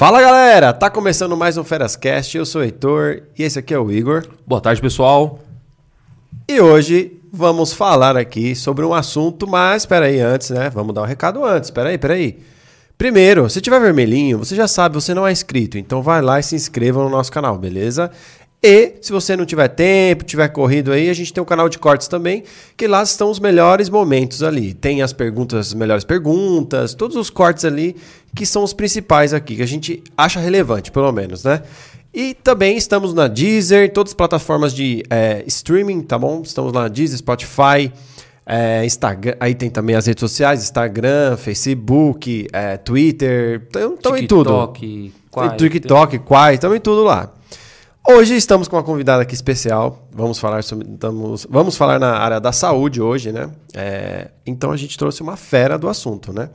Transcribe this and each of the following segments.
Fala galera, tá começando mais um Ferascast. Eu sou o Heitor e esse aqui é o Igor. Boa tarde, pessoal. E hoje vamos falar aqui sobre um assunto, mas espera aí antes, né? Vamos dar um recado antes. Espera aí, espera aí. Primeiro, se tiver vermelhinho, você já sabe, você não é inscrito, então vai lá e se inscreva no nosso canal, beleza? E se você não tiver tempo, tiver corrido aí, a gente tem um canal de cortes também, que lá estão os melhores momentos ali. Tem as perguntas, as melhores perguntas, todos os cortes ali que são os principais aqui, que a gente acha relevante, pelo menos, né? E também estamos na Deezer, em todas as plataformas de é, streaming, tá bom? Estamos lá na Deezer, Spotify, é, Instagram, aí tem também as redes sociais, Instagram, Facebook, é, Twitter, estão em tudo. TikTok, Quai, TikTok, Quai, estamos em tudo lá. Hoje estamos com uma convidada aqui especial. Vamos falar sobre, estamos, vamos falar na área da saúde hoje, né? É, então a gente trouxe uma fera do assunto, né?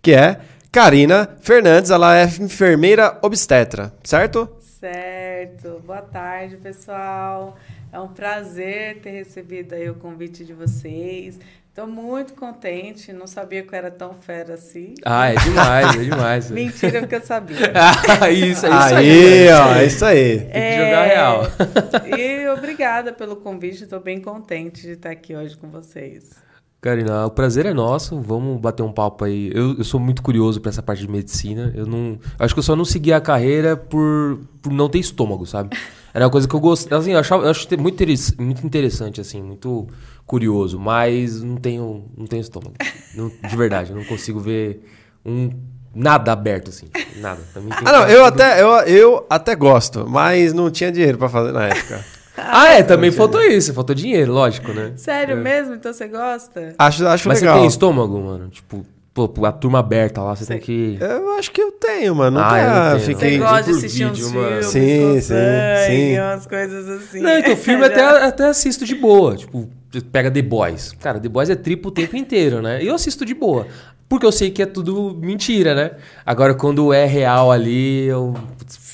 Que é Karina Fernandes, ela é enfermeira obstetra, certo? Certo. Boa tarde, pessoal. É um prazer ter recebido aí o convite de vocês. Estou muito contente, não sabia que eu era tão fera assim. Ah, é demais, é demais. Mentira, porque eu sabia. ah, isso, é isso aí. Aí, ó, é isso aí. Tem que jogar real. e obrigada pelo convite, estou bem contente de estar aqui hoje com vocês. Karina, o prazer é nosso. Vamos bater um papo aí. Eu, eu sou muito curioso para essa parte de medicina. Eu não, acho que eu só não segui a carreira por, por não ter estômago, sabe? Era uma coisa que eu gostava, assim, eu achava, eu acho muito, muito interessante assim, muito curioso, mas não tenho, não tenho estômago. Não, de verdade, eu não consigo ver um nada aberto assim, nada. ah, não, eu até eu, eu até gosto, mas não tinha dinheiro para fazer na época. ah, é, também faltou isso, faltou dinheiro, lógico, né? Sério é. mesmo? Então você gosta? Acho, acho Mas legal. você tem estômago, mano? Tipo, pô, a turma aberta lá, você tem que. Eu acho que eu tenho, mano. Nunca Ah, eu fiquei. Você gosta de assistir uns vídeo, mano. filmes Sim, sim, sangue, sim. umas coisas assim. Não, então filme até, até assisto de boa. Tipo, pega The Boys. Cara, The Boys é triplo o tempo inteiro, né? E eu assisto de boa. Porque eu sei que é tudo mentira, né? Agora, quando é real ali, eu.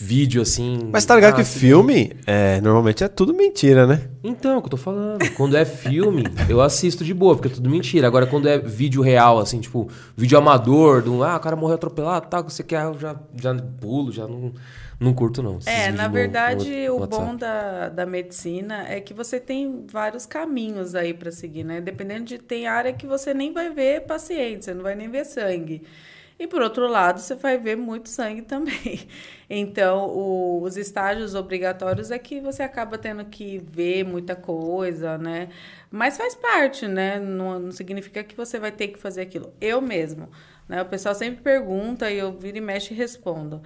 vídeo assim. Mas tá ligado ah, que filme, é, normalmente é tudo mentira, né? Então, é o que eu tô falando. Quando é filme, eu assisto de boa, porque é tudo mentira. Agora, quando é vídeo real, assim, tipo, vídeo amador, do ah, o cara morreu atropelado, tá, você quer, eu já, já pulo, já não, não curto, não. É, na verdade, no o bom da, da medicina é que você tem vários caminhos aí para seguir, né? Dependendo de. Tem área que você nem vai ver paciente, você não vai nem ver sangue. E por outro lado, você vai ver muito sangue também. Então, o- os estágios obrigatórios é que você acaba tendo que ver muita coisa, né? Mas faz parte, né? Não, não significa que você vai ter que fazer aquilo. Eu mesmo, né? O pessoal sempre pergunta e eu viro e mexe e respondo.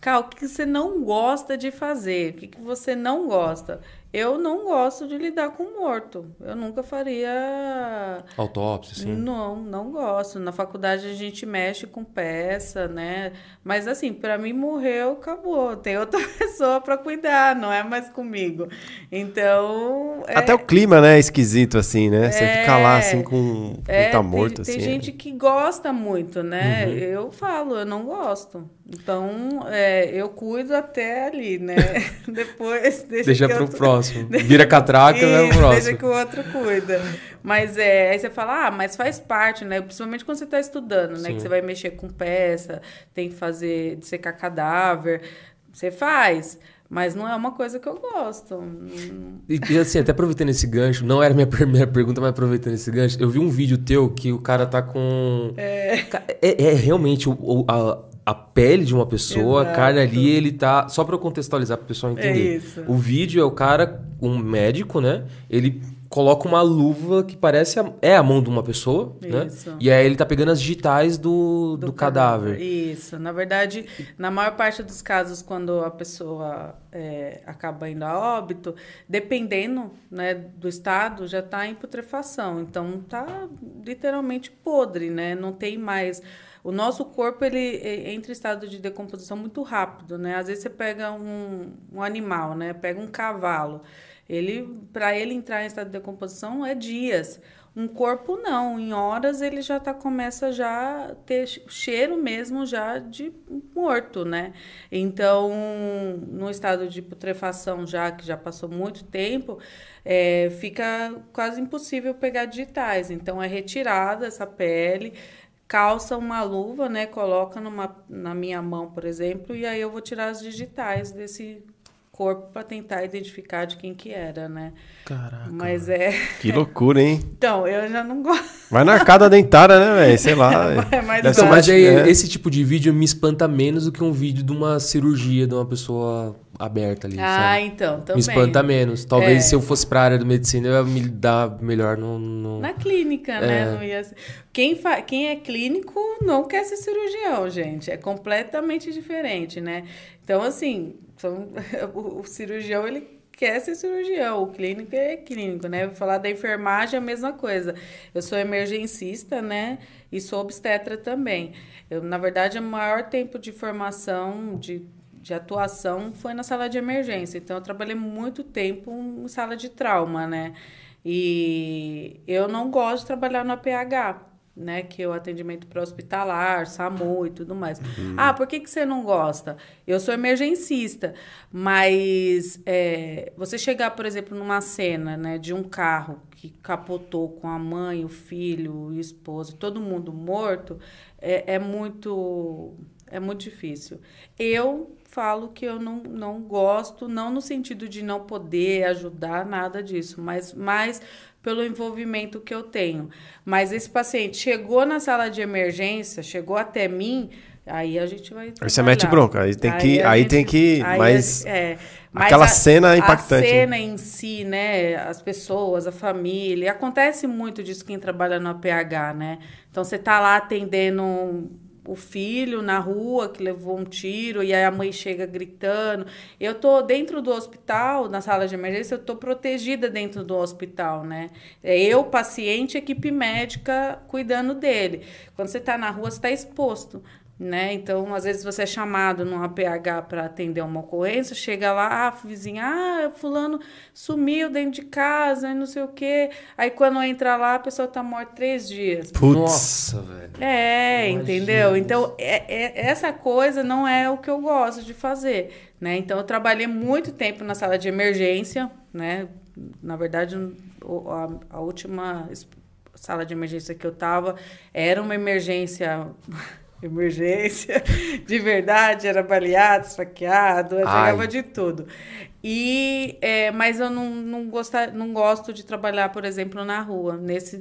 Cal, o que você não gosta de fazer? O que que você não gosta? Eu não gosto de lidar com morto. Eu nunca faria. Autópsia, assim. Não, não gosto. Na faculdade a gente mexe com peça, né? Mas assim, para mim morreu, acabou. Tem outra pessoa para cuidar, não é mais comigo. Então. é- Até o clima, né, é esquisito, assim, né? Você fica lá, assim, com é, tá tem- morto, tem, assim. gente que gosta muito, né? Eu falo, eu não gosto. Então, é, eu cuido até ali, né? Depois deixa, Deixa que pro próximo. Vira catraca, pro Isso, próximo. Deixa que o outro cuida. Mas é, aí você fala, ah, mas faz parte, né? Principalmente quando você está estudando, né? Sim. Que você vai mexer com peça, tem que fazer, dissecar cadáver. Você faz, mas não é uma coisa que eu gosto. E, e, assim, até aproveitando esse gancho, não era minha primeira pergunta, mas aproveitando esse gancho, eu vi um vídeo teu que o cara tá com. É, é, é realmente o, o- a, a pele de uma pessoa, a Exato. carne ali, ele tá. Só pra eu contextualizar pro pessoal entender. isso. O vídeo é o cara, um médico, né? Ele coloca uma luva que parece a, é a mão de uma pessoa, né? Isso. E aí ele tá pegando as digitais do, do, cadáver. Isso. Na verdade, na maior parte dos casos, quando a pessoa é, acaba indo a óbito, dependendo né, do estado, já está em putrefação. Então, está literalmente podre, né? Não tem mais... O nosso corpo, ele entra em estado de decomposição muito rápido, né? Às vezes você pega um, um animal, né? Pega um cavalo. Ele, para ele entrar em estado de decomposição, é dias. Um corpo não, em horas ele já tá, começa já ter cheiro mesmo já de morto, né? Então, no estado de putrefação já, que já passou muito tempo, é, fica quase impossível pegar digitais. Então, é retirada essa pele, calça uma luva, né? Coloca numa, na minha mão, por exemplo, e aí eu vou tirar as digitais desse corpo para tentar identificar de quem que era, né? Caraca. Mas é. Que loucura, hein? Então, eu já não gosto. Vai na arcada dentária, né, velho? Sei lá. É Deve Então, mais mas aí, é. esse tipo de vídeo me espanta menos do que um vídeo de uma cirurgia de uma pessoa aberta ali, Ah, sabe? então, também. Me espanta menos. Talvez É. se eu fosse pra área de medicina, eu ia me dar melhor no... no- Na clínica, É. né? Não ia ser- quem, fa... Quem é clínico não quer ser cirurgião, gente. É completamente diferente, né? Então, assim, são- o cirurgião, ele quer ser cirurgião. O clínico é clínico, né? Vou falar da enfermagem, é a mesma coisa. Eu sou emergencista, né? E sou obstetra também. Eu, na verdade, o maior tempo de formação, de de atuação foi na sala de emergência. Então, eu trabalhei muito tempo em sala de trauma, né? E eu não gosto de trabalhar no APH, né? Que é o atendimento pré-hospitalar, SAMU e tudo mais. Ah, por que, que você não gosta? Eu sou emergencista, mas é, você chegar, por exemplo, numa cena né, de um carro que capotou com a mãe, o filho, o esposo, todo mundo morto, é, é muito é muito difícil. Eu falo que eu não, não gosto, não no sentido de não poder ajudar, nada disso, mas mais pelo envolvimento que eu tenho. Mas esse paciente chegou na sala de emergência, chegou até mim, aí a gente vai. Aí você mete trabalhar. bronca, aí tem que- a aí gente- tem que- aí mas é, mas aquela a- cena é impactante, A cena em si, né? As pessoas, a família. Acontece muito disso quem trabalha no APH, né? Então você tá lá atendendo o filho na rua que levou um tiro e aí a mãe chega gritando. Eu tô dentro do hospital, na sala de emergência, eu tô protegida dentro do hospital, né? É eu, paciente, equipe médica cuidando dele. Quando você tá na rua, você tá exposto. Né? Então, às vezes você é chamado num APH para atender uma ocorrência, chega lá, ah, vizinha, ah, fulano sumiu dentro de casa, e não sei o quê. Aí quando entra lá, a pessoa tá morta três dias. Putz. Nossa, velho. É, Imagina entendeu? isso. Então, é- é- essa coisa não é o que eu gosto de fazer, né? Então, eu trabalhei muito tempo na sala de emergência, né? Na verdade, a, a última sala de emergência que eu tava era uma emergência... Emergência, de verdade, era baleado, esfaqueado, jogava de tudo. E, é, mas eu não, não, gostar, não gosto de trabalhar, por exemplo, na rua, nesse,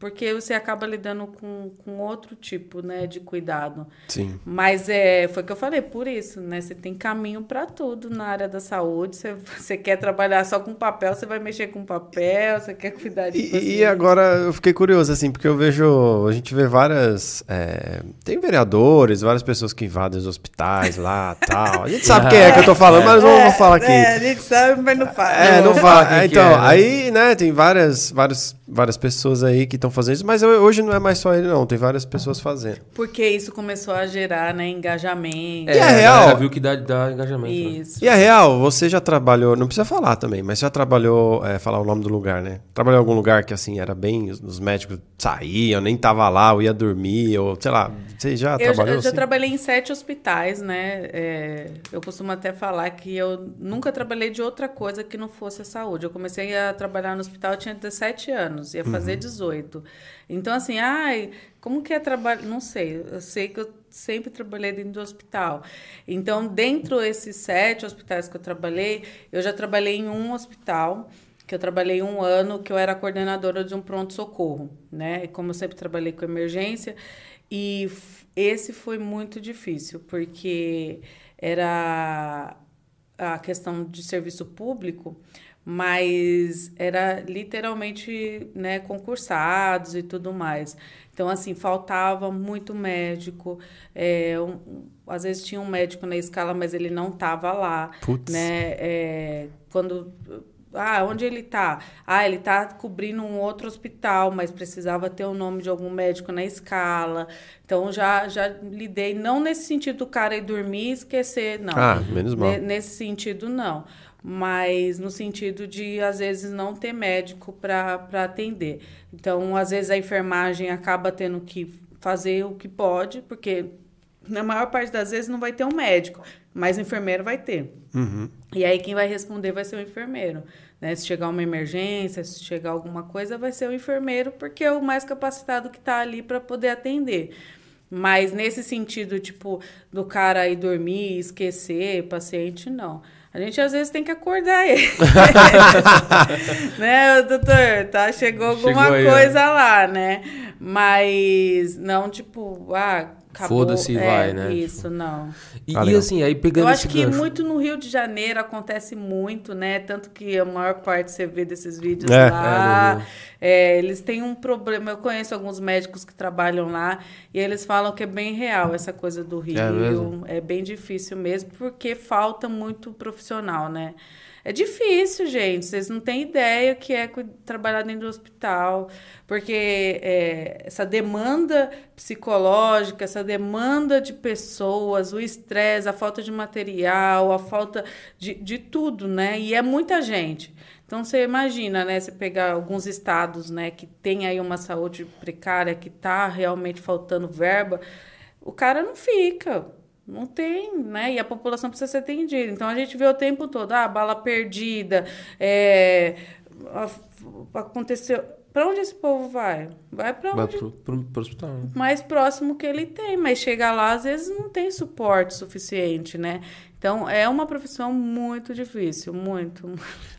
porque você acaba lidando com, com outro tipo né, de cuidado. Sim. Mas é, foi o que eu falei, por isso, né? Você tem caminho para tudo na área da saúde. Você, você quer trabalhar só com papel, você vai mexer com papel, você quer cuidar de E, e paciente. agora eu fiquei curioso, assim, porque eu vejo. A gente vê várias. é, tem vereadores, várias pessoas que invadem os hospitais lá tal. A gente sabe quem é que eu tô falando, mas não vou falar aqui. É, a gente sabe, mas não fala. É, não Não fala. É, então, é, né? aí, né, tem várias, várias, várias pessoas aí que estão fazendo isso, mas eu- hoje não é mais só ele, não. Tem várias pessoas fazendo. Porque isso começou a gerar né, engajamento. E é a real? galera viu que dá, dá engajamento. né? Isso. E a real, você já trabalhou, não precisa falar também, mas você já trabalhou, é, falar o nome do lugar, né? Trabalhou em algum lugar que, assim, era bem, os, os médicos saíam, nem tava lá, ou ia dormir, ou sei lá, você já Eu, já- trabalhou eu já assim? trabalhei em sete hospitais, né? É, eu costumo até falar que eu nunca trabalhei de outra coisa que não fosse a saúde. Eu comecei a trabalhar no hospital, eu tinha 17 anos, ia fazer 18. Então, assim, ai, como que é trabalhar? Não sei. Eu sei que eu sempre trabalhei dentro do hospital. Então, dentro desses sete hospitais que eu trabalhei, eu já trabalhei em um hospital que eu trabalhei um ano, que eu era coordenadora de um pronto-socorro, né? E como eu sempre trabalhei com emergência, e esse foi muito difícil, porque era a questão de serviço público, mas era literalmente né, concursados e tudo mais. Então, assim, faltava muito médico. é, um- às vezes tinha um médico na escala, mas ele não estava lá. Putz. Né? É, quando ah, onde ele tá? Ah, ele tá cobrindo um outro hospital, mas precisava ter o nome de algum médico na escala. Então já já lidei não nesse sentido do cara ir dormir e esquecer, não. Ah, menos mal. Ne- Nesse sentido não, mas no sentido de às vezes não ter médico para atender. Então, às vezes a enfermagem acaba tendo que fazer o que pode, porque na maior parte das vezes não vai ter um médico, mas o enfermeiro vai ter. Uhum. E aí quem vai responder vai ser o enfermeiro, Né? Se chegar uma emergência, se chegar alguma coisa, vai ser o enfermeiro, porque é o mais capacitado que está ali para poder atender. Mas nesse sentido, tipo, do cara ir dormir, esquecer, paciente, não. A gente às vezes tem que acordar ele. né, doutor? Tá, chegou alguma chegou aí, coisa lá, né? Mas não, tipo, ah, Foda-se e é, vai, né? Isso, não. E, e, assim, aí pegando Eu acho que gancho... muito no Rio de Janeiro acontece muito, né? Tanto que a maior parte você vê desses vídeos é, lá. É, é, eles têm um problema. Eu conheço alguns médicos que trabalham lá e eles falam que é bem real essa coisa do Rio. É, é bem difícil mesmo, porque falta muito profissional, né? É difícil, gente. Vocês não têm ideia que é trabalhar dentro do hospital, porque é, essa demanda psicológica, essa demanda de pessoas, o estresse, a falta de material, a falta de, de tudo, né? E é muita gente. Então você imagina, né? Você pegar alguns estados, né, que tem aí uma saúde precária, que está realmente faltando verba, o cara não fica. Não tem, né? E a população precisa ser atendida. Então a gente vê o tempo todo, ah, bala perdida, é, aconteceu. Para onde esse povo vai? Vai para onde? Vai pro, pro, pro hospital. Né? Mais próximo que ele tem, mas chega lá, às vezes não tem suporte suficiente, né? Então, é uma profissão muito difícil, muito.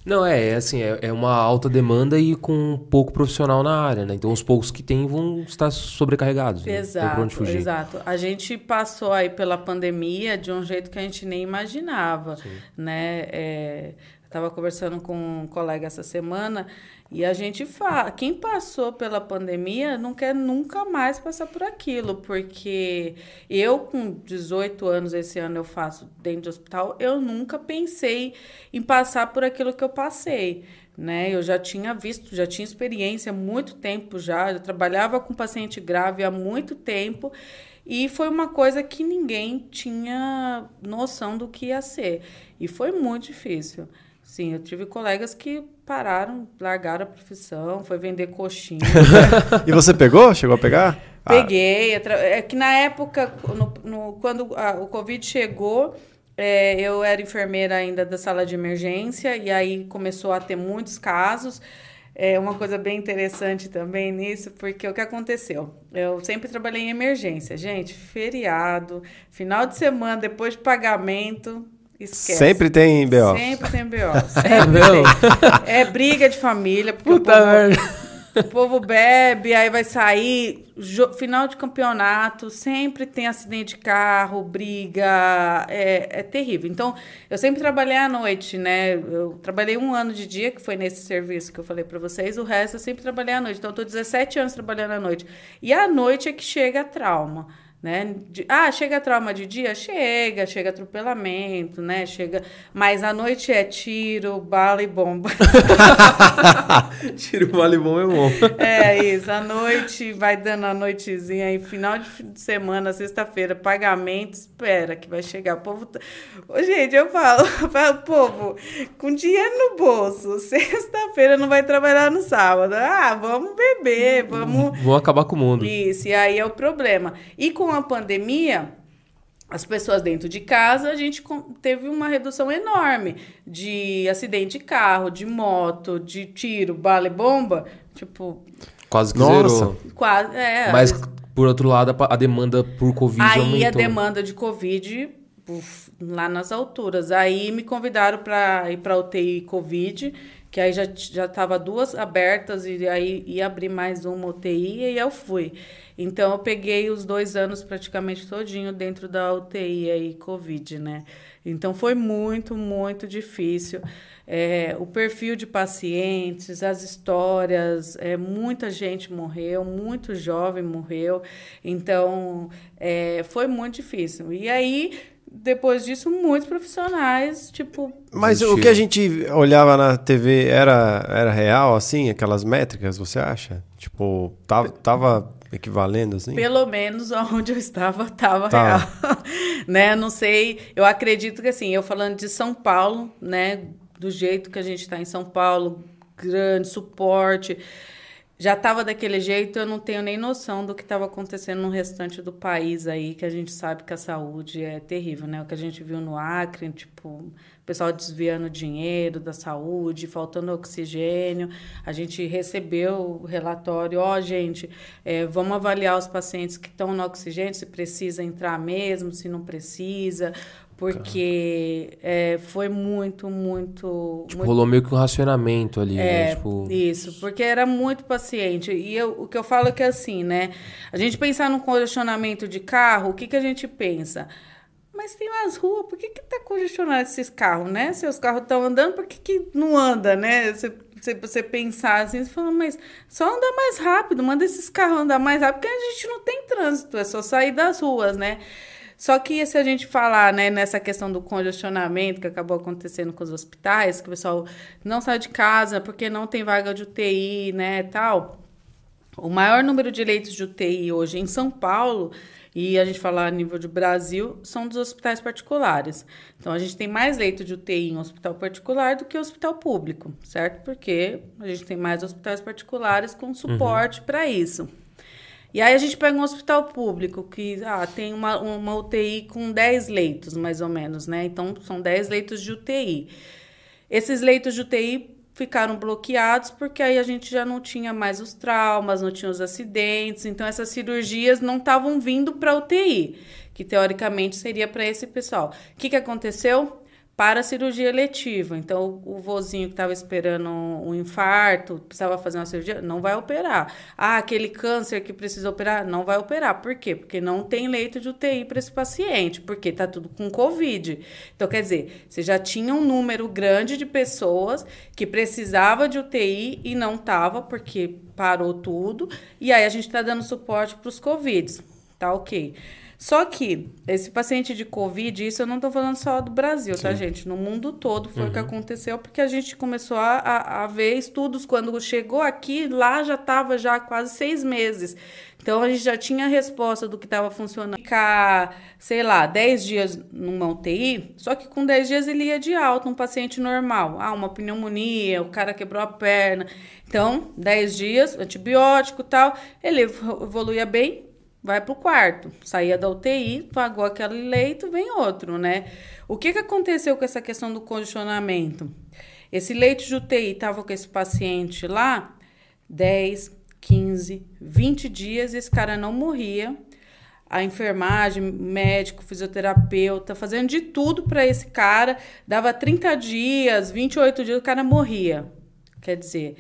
Não, é, é assim, é, é, uma alta demanda e com pouco profissional na área, né? Então, os poucos que tem vão estar sobrecarregados. Exato, né? exato. A gente passou aí pela pandemia de um jeito que a gente nem imaginava, Sim. né? É, Estava conversando com um colega essa semana e a gente fala, quem passou pela pandemia não quer nunca mais passar por aquilo, porque eu com 18 anos esse ano eu faço dentro do hospital, eu nunca pensei em passar por aquilo que eu passei. Né? Eu já tinha visto, já tinha experiência há muito tempo já, eu trabalhava com paciente grave há muito tempo e foi uma coisa que ninguém tinha noção do que ia ser. E foi muito difícil. Sim, eu tive colegas que pararam, largaram a profissão, foi vender coxinha. e você pegou? Chegou a pegar? Peguei. Ah. É que na época, no, no, quando a, o Covid chegou, é, eu era enfermeira ainda da sala de emergência, e aí começou a ter muitos casos. É uma coisa bem interessante também nisso, porque o que aconteceu? Eu sempre trabalhei em emergência, gente, feriado, final de semana, depois de pagamento, Esquece. Sempre tem BO. Sempre tem BO. Sempre é, tem. é briga de família. Puta merda. O povo bebe, aí vai sair. Final de campeonato, sempre tem acidente de carro, briga. É, é terrível. Então, eu sempre trabalhei à noite, né? Eu trabalhei um ano de dia, que foi nesse serviço que eu falei para vocês. O resto eu sempre trabalhei à noite. Então, eu tô 17 anos trabalhando à noite. E à noite é que chega a trauma. Né? De, ah, chega trauma de dia? Chega, chega atropelamento, né? Chega, mas à noite é tiro, bala e bomba. tiro, bala e bomba é bom. É isso, à noite vai dando a noitezinha aí, final de semana, sexta-feira, pagamento, espera que vai chegar. O povo. Tá... Ô, gente, eu falo, eu falo, povo, com dinheiro no bolso, sexta-feira não vai trabalhar no sábado. Ah, vamos beber, vamos. Vou acabar com o mundo. Isso, e aí é o problema. E com com a pandemia, as pessoas dentro de casa, a gente teve uma redução enorme de acidente de carro, de moto, de tiro, bala e bomba. Tipo. Quase que Nossa. zerou. Quase, é. Mas, por outro lado, a demanda por Covid Aí aumentou. a demanda de Covid uf, lá nas alturas. Aí me convidaram para ir para UTI Covid que aí já já estava duas abertas e aí ia abrir mais uma UTI e eu fui. Então eu peguei os dois anos praticamente todinho dentro da UTI aí Covid, né? Então foi muito, muito difícil. É, o perfil de pacientes, as histórias, é, muita gente morreu, muito jovem morreu. Então é, foi muito difícil. E aí depois disso, muitos profissionais, tipo. Mas o que a gente olhava na TV era, era real, assim, aquelas métricas, você acha? Tipo, tava, tava equivalendo, assim? Pelo menos onde eu estava, tava tá. real. né? Não sei, eu acredito que assim, eu falando de São Paulo, né? Do jeito que a gente está em São Paulo, grande suporte já estava daquele jeito, eu não tenho nem noção do que estava acontecendo no restante do país aí, que a gente sabe que a saúde é terrível, né? O que a gente viu no Acre, tipo, o pessoal desviando dinheiro da saúde, faltando oxigênio. A gente recebeu o relatório, ó, oh, gente, é, vamos avaliar os pacientes que estão no oxigênio, se precisa entrar mesmo, se não precisa porque é, foi muito, muito, tipo, muito... rolou meio que um racionamento ali, é, né? Tipo... Isso, porque era muito paciente. E eu, o que eu falo é que assim, né? A gente pensar no congestionamento de carro, o que, que a gente pensa? Mas tem umas ruas, por que, que tá congestionado esses carros, né? Se os carros estão andando, por que, que não anda, né? Você, você, você pensar assim, você fala, mas só andar mais rápido, manda esses carros andar mais rápido, porque a gente não tem trânsito, é só sair das ruas, né? Só que se a gente falar né, nessa questão do congestionamento que acabou acontecendo com os hospitais, que o pessoal não sai de casa porque não tem vaga de UTI, né, tal. O maior número de leitos de UTI hoje em São Paulo, e a gente falar a nível de Brasil, são dos hospitais particulares. Então, a gente tem mais leito de UTI em hospital particular do que hospital público, certo? Porque a gente tem mais hospitais particulares com suporte uhum. para isso. E aí a gente pega um hospital público que ah, tem uma, uma UTI com 10 leitos, mais ou menos, né? Então, são 10 leitos de UTI. Esses leitos de UTI ficaram bloqueados porque aí a gente já não tinha mais os traumas, não tinha os acidentes, então essas cirurgias não estavam vindo para UTI, que teoricamente seria para esse pessoal. O que, que aconteceu? Para a cirurgia eletiva. Então, o vozinho que estava esperando um infarto, precisava fazer uma cirurgia, não vai operar. Ah, aquele câncer que precisa operar, não vai operar. Por quê? Porque não tem leito de UTI para esse paciente, porque está tudo com Covid. Então, quer dizer, você já tinha um número grande de pessoas que precisava de UTI e não estava, porque parou tudo. E aí a gente está dando suporte para os Covid. Tá ok. Só que esse paciente de Covid, isso eu não estou falando só do Brasil, tá, Sim. tá, gente? No mundo todo foi uhum. o que uhum. aconteceu, porque a gente começou a, a, a ver estudos. Quando chegou aqui, lá já estava já quase seis meses. Então a gente já tinha a resposta do que estava funcionando. Ficar, sei lá, 10 dias numa UTI, só que com 10 dias ele ia de alta, um paciente normal. Ah, uma pneumonia, o cara quebrou a perna. Então, 10 dias, antibiótico e tal, ele evoluía bem, vai para o quarto. Saía da UTI, pagou aquele leito, vem outro, né? O que, que aconteceu com essa questão do condicionamento? Esse leito de UTI estava com esse paciente lá 10, 15, 20 dias, esse cara não morria. A enfermagem, médico, fisioterapeuta, fazendo de tudo para esse cara, dava 30 dias, 28 dias, o cara morria. Quer dizer,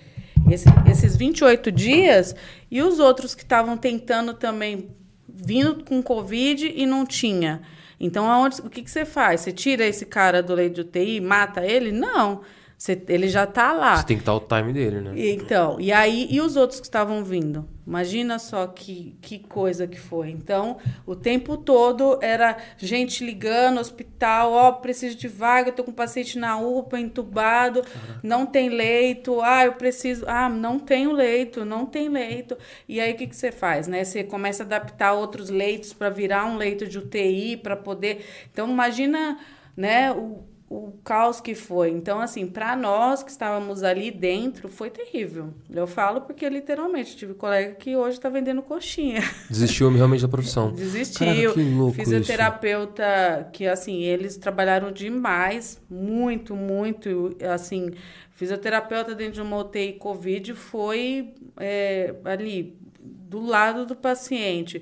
esse, esses 28 dias e os outros que estavam tentando também, vindo com Covid e não tinha. Então, aonde, o que, que você faz? Você tira esse cara do leito de UTI, mata ele? Não. Você, ele já está lá. Você tem que estar o time dele, né? Então, e aí, e os outros que estavam vindo? Imagina só que, que coisa que foi. Então, o tempo todo era gente ligando, hospital, ó, oh, preciso de vaga, tô com paciente na UPA, entubado, não tem leito, ah, eu preciso, ah, não tenho leito, não tem leito. E aí, o que, que você faz, né? Você começa a adaptar outros leitos para virar um leito de UTI, para poder... Então, imagina, né, o o caos que foi. Então, assim, para nós que estávamos ali dentro, foi terrível. Eu falo porque literalmente tive um colega que hoje está vendendo coxinha. Desistiu realmente da profissão. Desistiu. Caraca, que louco Fisioterapeuta isso. que assim, eles trabalharam demais, muito, muito, assim, fisioterapeuta dentro de uma UTI COVID foi é, ali do lado do paciente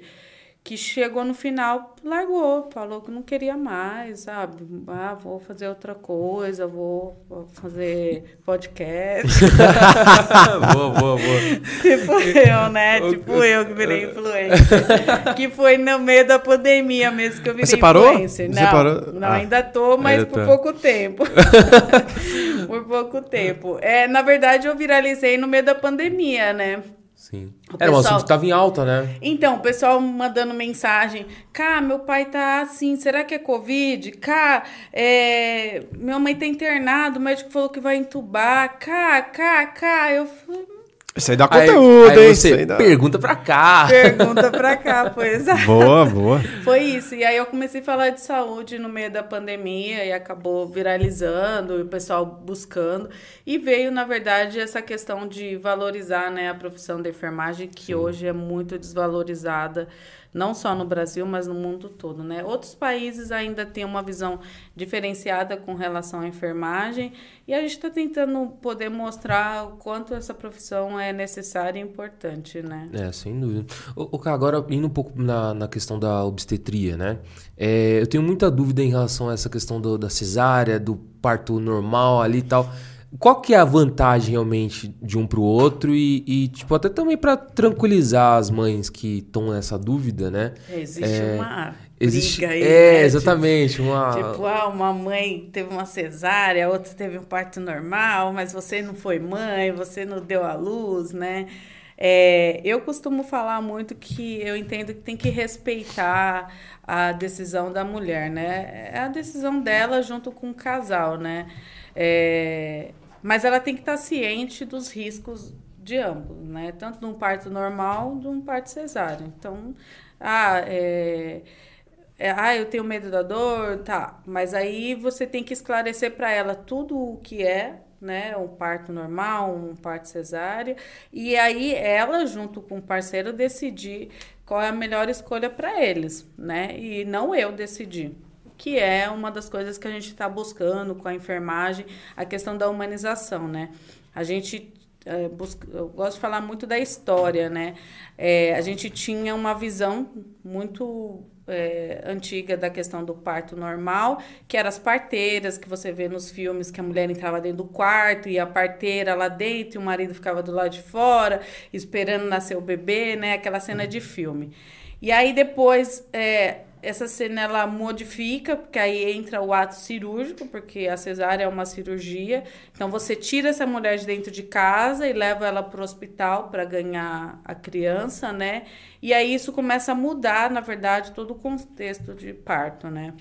que chegou no final, largou, falou que não queria mais, sabe? Ah, vou fazer outra coisa, vou, fazer podcast. boa, boa, boa. Tipo eu, né? Tipo eu que virei influencer. que foi no meio da pandemia mesmo que eu virei Você parou? influencer. Você não, parou? não ah, ainda tô, mas por tá. pouco tempo. por pouco tempo. É, na verdade, eu viralizei no meio da pandemia, né? Sim. O Era pessoal... um assunto que estava em alta, né? Então, o pessoal mandando mensagem. Cá, meu pai tá assim, será que é Covid? Cá, é... minha mãe tá internado, o médico falou que vai entubar. Cá, cá, cá. Eu falei, Isso aí dá Aí- conteúdo, aí hein? você aí dá- pergunta pra cá. Pergunta pra cá, pois é. Boa, boa. Foi isso. E aí eu comecei a falar de saúde no meio da pandemia e acabou viralizando, e o pessoal buscando. E veio, na verdade, essa questão de valorizar né, a profissão da enfermagem, que hoje é muito desvalorizada, não só no Brasil, mas no mundo todo. Né? Outros países ainda têm uma visão diferenciada com relação à enfermagem, e a gente está tentando poder mostrar o quanto essa profissão é necessária e importante. Né? É, sem dúvida. O, o agora indo um pouco na, na questão da obstetria, né? É, eu tenho muita dúvida em relação a essa questão do- da cesárea, do parto normal ali e tal. Qual que é a vantagem realmente de um pro outro e, e, tipo, até também pra tranquilizar as mães que estão nessa dúvida, né? Existe É, uma Existe, briga aí, é, né? exatamente, uma Tipo, ah, uma mãe teve uma cesárea, a outra teve um parto normal, mas você não foi mãe, você não deu à luz, né? É, eu costumo falar muito que eu entendo que tem que respeitar a decisão da mulher, né? É a decisão dela junto com o casal, né? É, mas ela tem que estar ciente dos riscos de ambos, né? Tanto de um parto normal, de um parto cesáreo. Então, ah, é, é, ah, eu tenho medo da dor, tá. Mas aí você tem que esclarecer para ela tudo o que é, né? Um parto normal, um parto cesárea. E aí ela, junto com o parceiro, decidir qual é a melhor escolha para eles, né? E não eu decidir. Que é uma das coisas que a gente está buscando com a enfermagem, a questão da humanização, né? A gente é, busca, eu gosto de falar muito da história, né? É, a gente tinha uma visão muito é, antiga da questão do parto normal, que eram as parteiras que você vê nos filmes, que a mulher entrava dentro do quarto e a parteira lá dentro e o marido ficava do lado de fora, esperando nascer o bebê, né? Aquela cena de filme. E aí depois é, essa cena ela modifica, porque aí entra o ato cirúrgico, porque a cesárea é uma cirurgia. Então você tira essa mulher de dentro de casa e leva ela para o hospital para ganhar a criança, né? E aí isso começa a mudar, na verdade, todo o contexto de parto, né?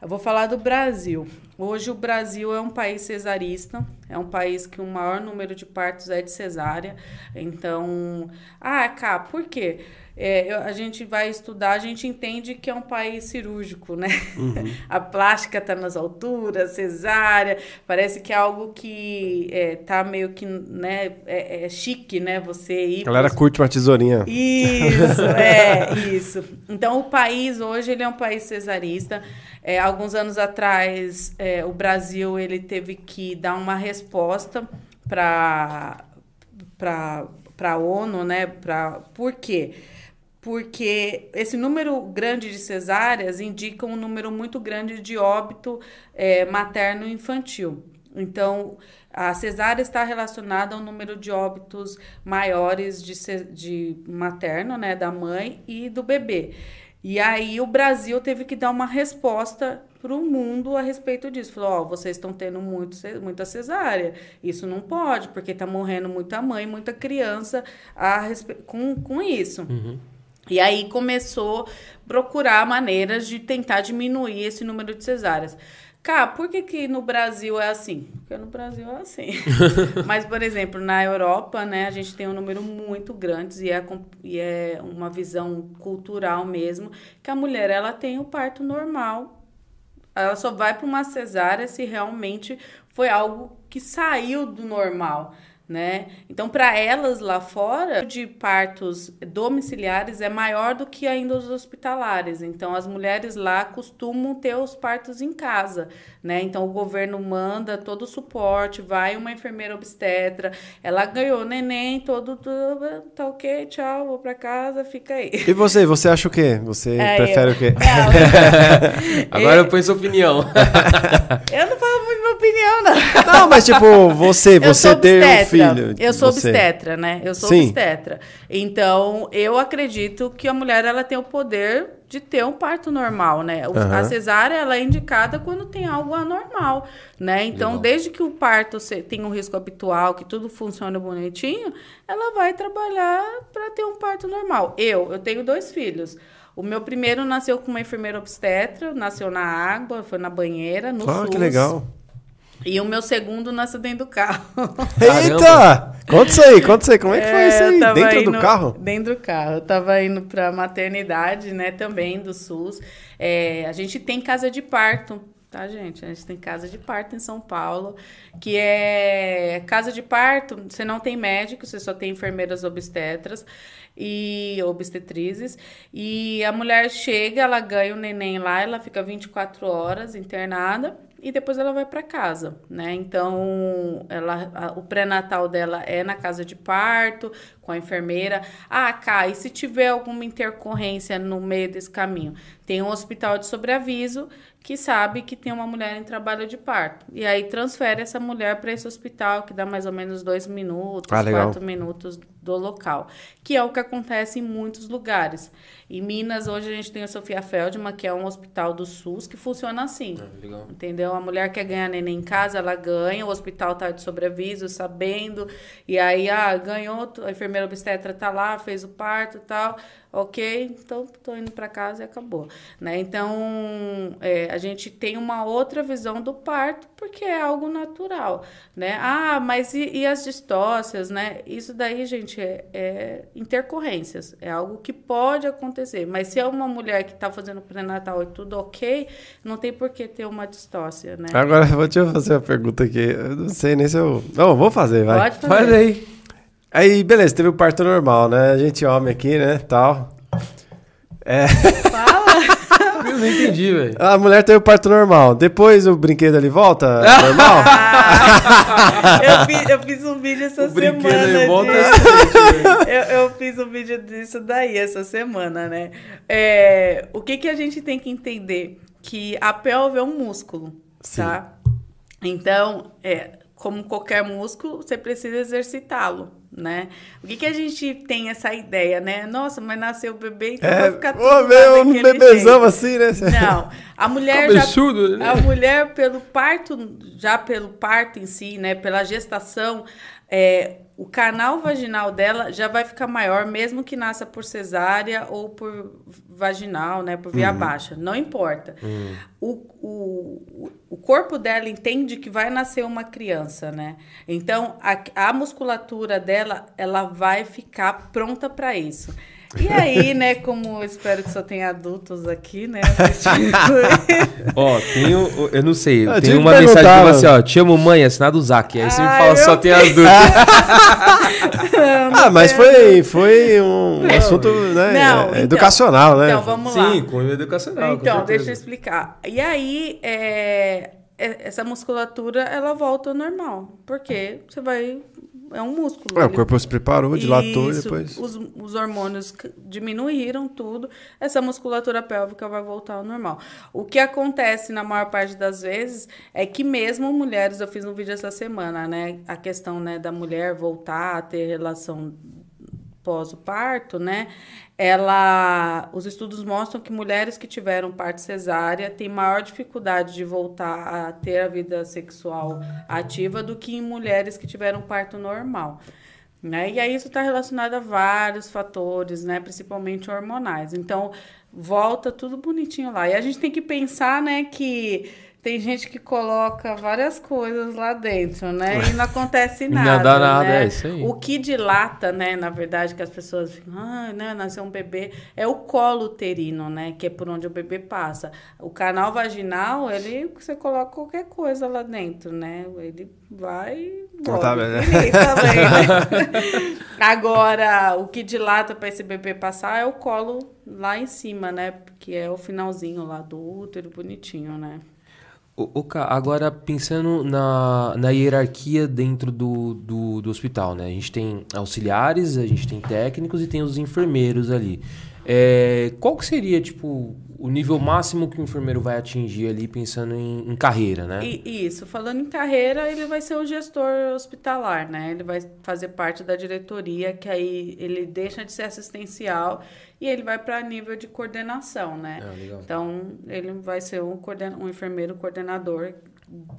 Eu vou falar do Brasil. Hoje o Brasil é um país cesarista, é um país que o maior número de partos é de cesárea. Então, ah, cá, por quê? É, a gente vai estudar, a gente entende que é um país cirúrgico, né? A plástica está nas alturas, cesárea, parece que é algo que é, tá meio que, né, é, é chique, né? Você ir A galera curte uma tesourinha. isso, é, isso. Então, o país hoje ele é um país cesarista. É, alguns anos atrás, é, o Brasil ele teve que dar uma resposta para para a ONU, né? Pra, por quê? Porque esse número grande de cesáreas indica um número muito grande de óbito é, materno infantil. Então, a cesárea está relacionada ao número de óbitos maiores de, de materno, né, da mãe e do bebê. E aí o Brasil teve que dar uma resposta para o mundo a respeito disso. Falou, ó, vocês estão tendo muito, muita cesárea. Isso não pode, porque está morrendo muita mãe, muita criança a com, com isso. E aí começou a procurar maneiras de tentar diminuir esse número de cesáreas. Cá, por que, que no Brasil é assim? Porque no Brasil é assim. Mas, por exemplo, na Europa, né, a gente tem um número muito grande e é, e é uma visão cultural mesmo, que a mulher ela tem o parto normal. Ela só vai para uma cesárea se realmente foi algo que saiu do normal, né? Então, para elas lá fora, de partos domiciliares é maior do que ainda os hospitalares. Então, as mulheres lá costumam ter os partos em casa, né? Então, o governo manda todo o suporte, vai uma enfermeira obstetra, ela ganhou neném, todo, tudo, tá ok, tchau, vou para casa, fica aí. E você, você acha o quê? Você É, prefere eu- o quê? Não, Agora eu, eu ponho sua opinião. eu não falo muito opinião, não. Não, mas tipo, você, você ter um filho. Eu sou você. obstetra, né? Eu sou Sim. obstetra. Então, eu acredito que a mulher ela tem o poder de ter um parto normal, né? Aham. A cesárea ela é indicada quando tem algo anormal, né? Então, Legal. desde que o parto tenha um risco habitual, que tudo funcione bonitinho, ela vai trabalhar para ter um parto normal. Eu, eu tenho dois filhos. O meu primeiro nasceu com uma enfermeira obstetra, nasceu na água, foi na banheira, no Ah, SUS. que legal. E o meu segundo nasceu dentro do carro. Eita! Conta isso aí, conta isso aí. Como é que foi isso eu aí? Dentro indo- do carro? Dentro do carro. Eu tava indo pra maternidade, né, também do SUS. É, a gente tem casa de parto, tá, gente? A gente tem casa de parto em São Paulo, que é casa de parto, você não tem médico, você só tem enfermeiras obstetras e obstetrizes. E a mulher chega, ela ganha o neném lá, ela fica 24 horas internada e depois ela vai para casa, né? Então, ela, a- o pré-natal dela é na casa de parto, com a enfermeira. Ah, Cá, e se tiver alguma intercorrência no meio desse caminho? Tem um hospital de sobreaviso que sabe que tem uma mulher em trabalho de parto. E aí transfere essa mulher para esse hospital, que dá mais ou menos dois minutos, Ah, quatro minutos do local. Que é o que acontece em muitos lugares. Em Minas, hoje a gente tem a Sofia Feldman, que é um hospital do SUS, que funciona assim. Legal. Entendeu? A mulher quer ganhar neném em casa, ela ganha, o hospital tá de sobreaviso, sabendo, e aí, ah, ganhou, a enfermeira obstetra tá lá, fez o parto e tal, ok, então tô indo para casa e acabou, né? Então, é, a gente tem uma outra visão do parto, porque é algo natural, né? Ah, mas e, e as distócias, né? Isso daí, gente, é, é intercorrências, é algo que pode acontecer, mas se é uma mulher que tá fazendo pré-natal e tudo ok, não tem por que ter uma distócia, né? Agora, vou te fazer uma pergunta aqui. Eu não sei nem se eu... Não, vou fazer, vai. Pode fazer. Faz aí. Aí, beleza, teve o parto normal, né? A gente homem aqui, né, tal. É, Fala! Eu não entendi, velho. a mulher teve o parto normal. Depois o brinquedo ali volta normal? eu, fiz, eu fiz um vídeo essa O brinquedo semana. aí volta disso. eu, eu fiz um vídeo disso daí essa semana, né? É, o que, que a gente tem que entender? Que a pelve é um músculo, tá? Então, é, como qualquer músculo, você precisa exercitá-lo, né? O que, que a gente tem essa ideia, né? Nossa, mas nasceu o bebê, então É, vai ficar tudo ô, meu, um bebezão jeito. assim, né? Não, a mulher já né? a mulher pelo parto, já pelo parto em si, né, pela gestação, é, o canal vaginal dela já vai ficar maior, mesmo que nasça por cesárea ou por vaginal, né, por via baixa, não importa. O, o, o corpo dela entende que vai nascer uma criança, né? Então a, a musculatura dela, ela vai ficar pronta para isso. E aí, né, como eu espero que só tenha adultos aqui, né, assistindo Ó, tem o, eu não sei, Ah, tem uma mensagem que mano. assim, ó, te amo mãe, assinado Zac. Aí você me fala, só meu tem as duas. Ah, mas foi, foi um assunto né, Não, é, então. educacional, né? Então, vamos lá. Sim, com educacional. com Então, certeza. deixa eu explicar. E aí, é, é- essa musculatura, ela volta ao normal. Porque você vai... É um músculo. O ele- corpo se preparou, dilatou e Isso, depois... Os, os hormônios diminuíram tudo, essa musculatura pélvica vai voltar ao normal. O que acontece na maior parte das vezes é que mesmo mulheres, eu fiz um vídeo essa semana, né? A questão né, da mulher voltar a ter relação pós o parto, né? Ela, os estudos mostram que mulheres que tiveram parto cesárea têm maior dificuldade de voltar a ter a vida sexual ativa do que em mulheres que tiveram parto normal. Né? E aí isso está relacionado a vários fatores, né? principalmente hormonais. Então, volta tudo bonitinho lá. E a gente tem que pensar né, que tem gente que coloca várias coisas lá dentro, né? E não acontece Não nada. dá nada, né? é isso aí. O que dilata, né, na verdade, que as pessoas ficam, ah, né, nasceu um bebê, é o colo uterino, né, que é por onde o bebê passa. O canal vaginal, ele, você coloca qualquer coisa lá dentro, né, ele vai tá volta. bem, né? Também, né? Agora, o que dilata para esse bebê passar é o colo lá em cima, né, que é o finalzinho lá do útero, bonitinho, né. O, o Ca- agora pensando na, na hierarquia dentro do, do, do hospital, né? A gente tem auxiliares, a gente tem técnicos e tem os enfermeiros ali. É, qual que seria, tipo, o nível máximo que o enfermeiro vai atingir ali pensando em, em carreira, né? E- isso, falando em carreira, ele vai ser o gestor hospitalar, né? Ele vai fazer parte da diretoria, que aí ele deixa de ser assistencial e ele vai para nível de coordenação, né? Ah. Então, ele vai ser um, coorden um enfermeiro coordenador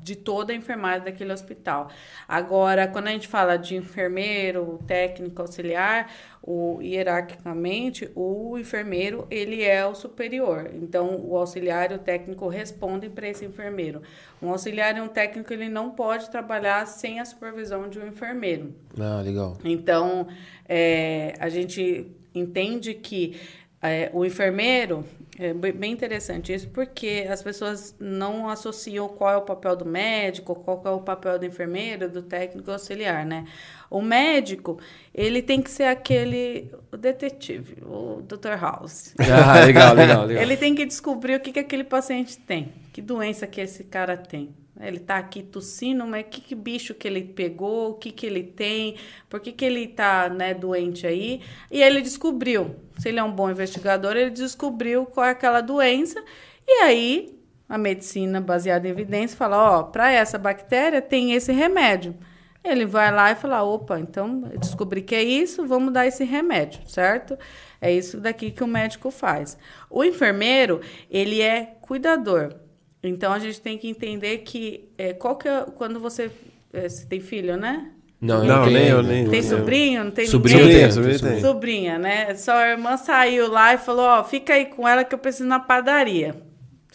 de toda a enfermagem daquele hospital. Agora, quando a gente fala de enfermeiro, técnico, auxiliar, o, hierarquicamente, o enfermeiro ele é o superior. Então, o auxiliar e o técnico respondem para esse enfermeiro. Um auxiliar e um técnico ele não pode trabalhar sem a supervisão de um enfermeiro. Ah, legal. Então, é, a gente entende que é, o enfermeiro é bem interessante isso, porque as pessoas não associam qual é o papel do médico, qual é o papel do enfermeiro, do técnico auxiliar, né? O médico, ele tem que ser aquele o detetive, o Dr. House. Ah, legal, legal, legal. ele tem que descobrir o que, que aquele paciente tem, que doença que esse cara tem. Ele está aqui tossindo, mas que, que bicho que ele pegou, o que, que ele tem, por que, que ele está né, doente aí. E ele descobriu. Se ele é um bom investigador, ele descobriu qual é aquela doença. E aí, a medicina baseada em evidência fala: ó, para essa bactéria tem esse remédio. Ele vai lá e fala: opa, então descobri que é isso, vamos dar esse remédio, certo? É isso daqui que o médico faz. O enfermeiro, ele é cuidador. Então a gente tem que entender que é, qual que é, quando você, é, você tem filho, né? Não, eu Não, nem eu, nem Tem sobrinho? Não tem Sobrinho ninguém? eu tenho, Sobrinho sobrinho tem. Sobrinha, né? Sua irmã saiu lá e falou: Ó, fica aí com ela que eu preciso na padaria.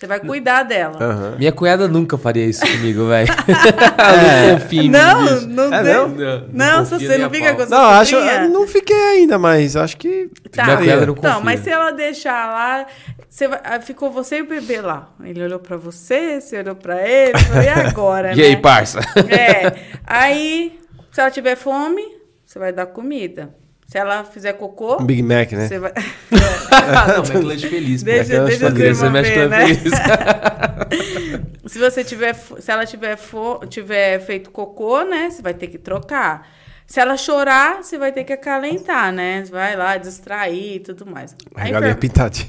Você vai cuidar dela. Aham. Minha cunhada nunca faria isso comigo, velho. não confio em mim Não, nisso. não, É, não? Não, Não, se você não fica com Não, acho. Não fiquei ainda, mas acho que. Tá. Minha cunhada não Então, confia. mas se ela deixar lá, você vai- ah, ficou você e o bebê lá. Ele olhou pra você, você olhou pra ele, falou, e agora, E né? aí, parça? É. Aí, se ela tiver fome, você vai dar comida. Se ela fizer cocô, Um Big Mac, né? você vai. não, McLanche feliz. Deixa- deixa Você ver, né? feliz. se você tiver, se ela tiver, fo- tiver feito cocô, né, você vai ter que trocar. Se ela chorar, você vai ter que acalentar, né? Vai lá distrair e tudo mais. A enfer- pintadinha.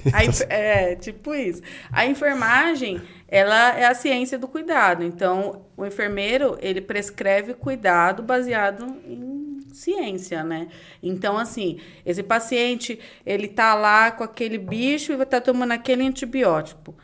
É, tipo isso. A enfermagem, ela é a ciência do cuidado. Então, o enfermeiro, ele prescreve cuidado baseado em ciência, né? Então, assim, esse paciente, ele tá lá com aquele bicho e vai estar tomando aquele antibiótico.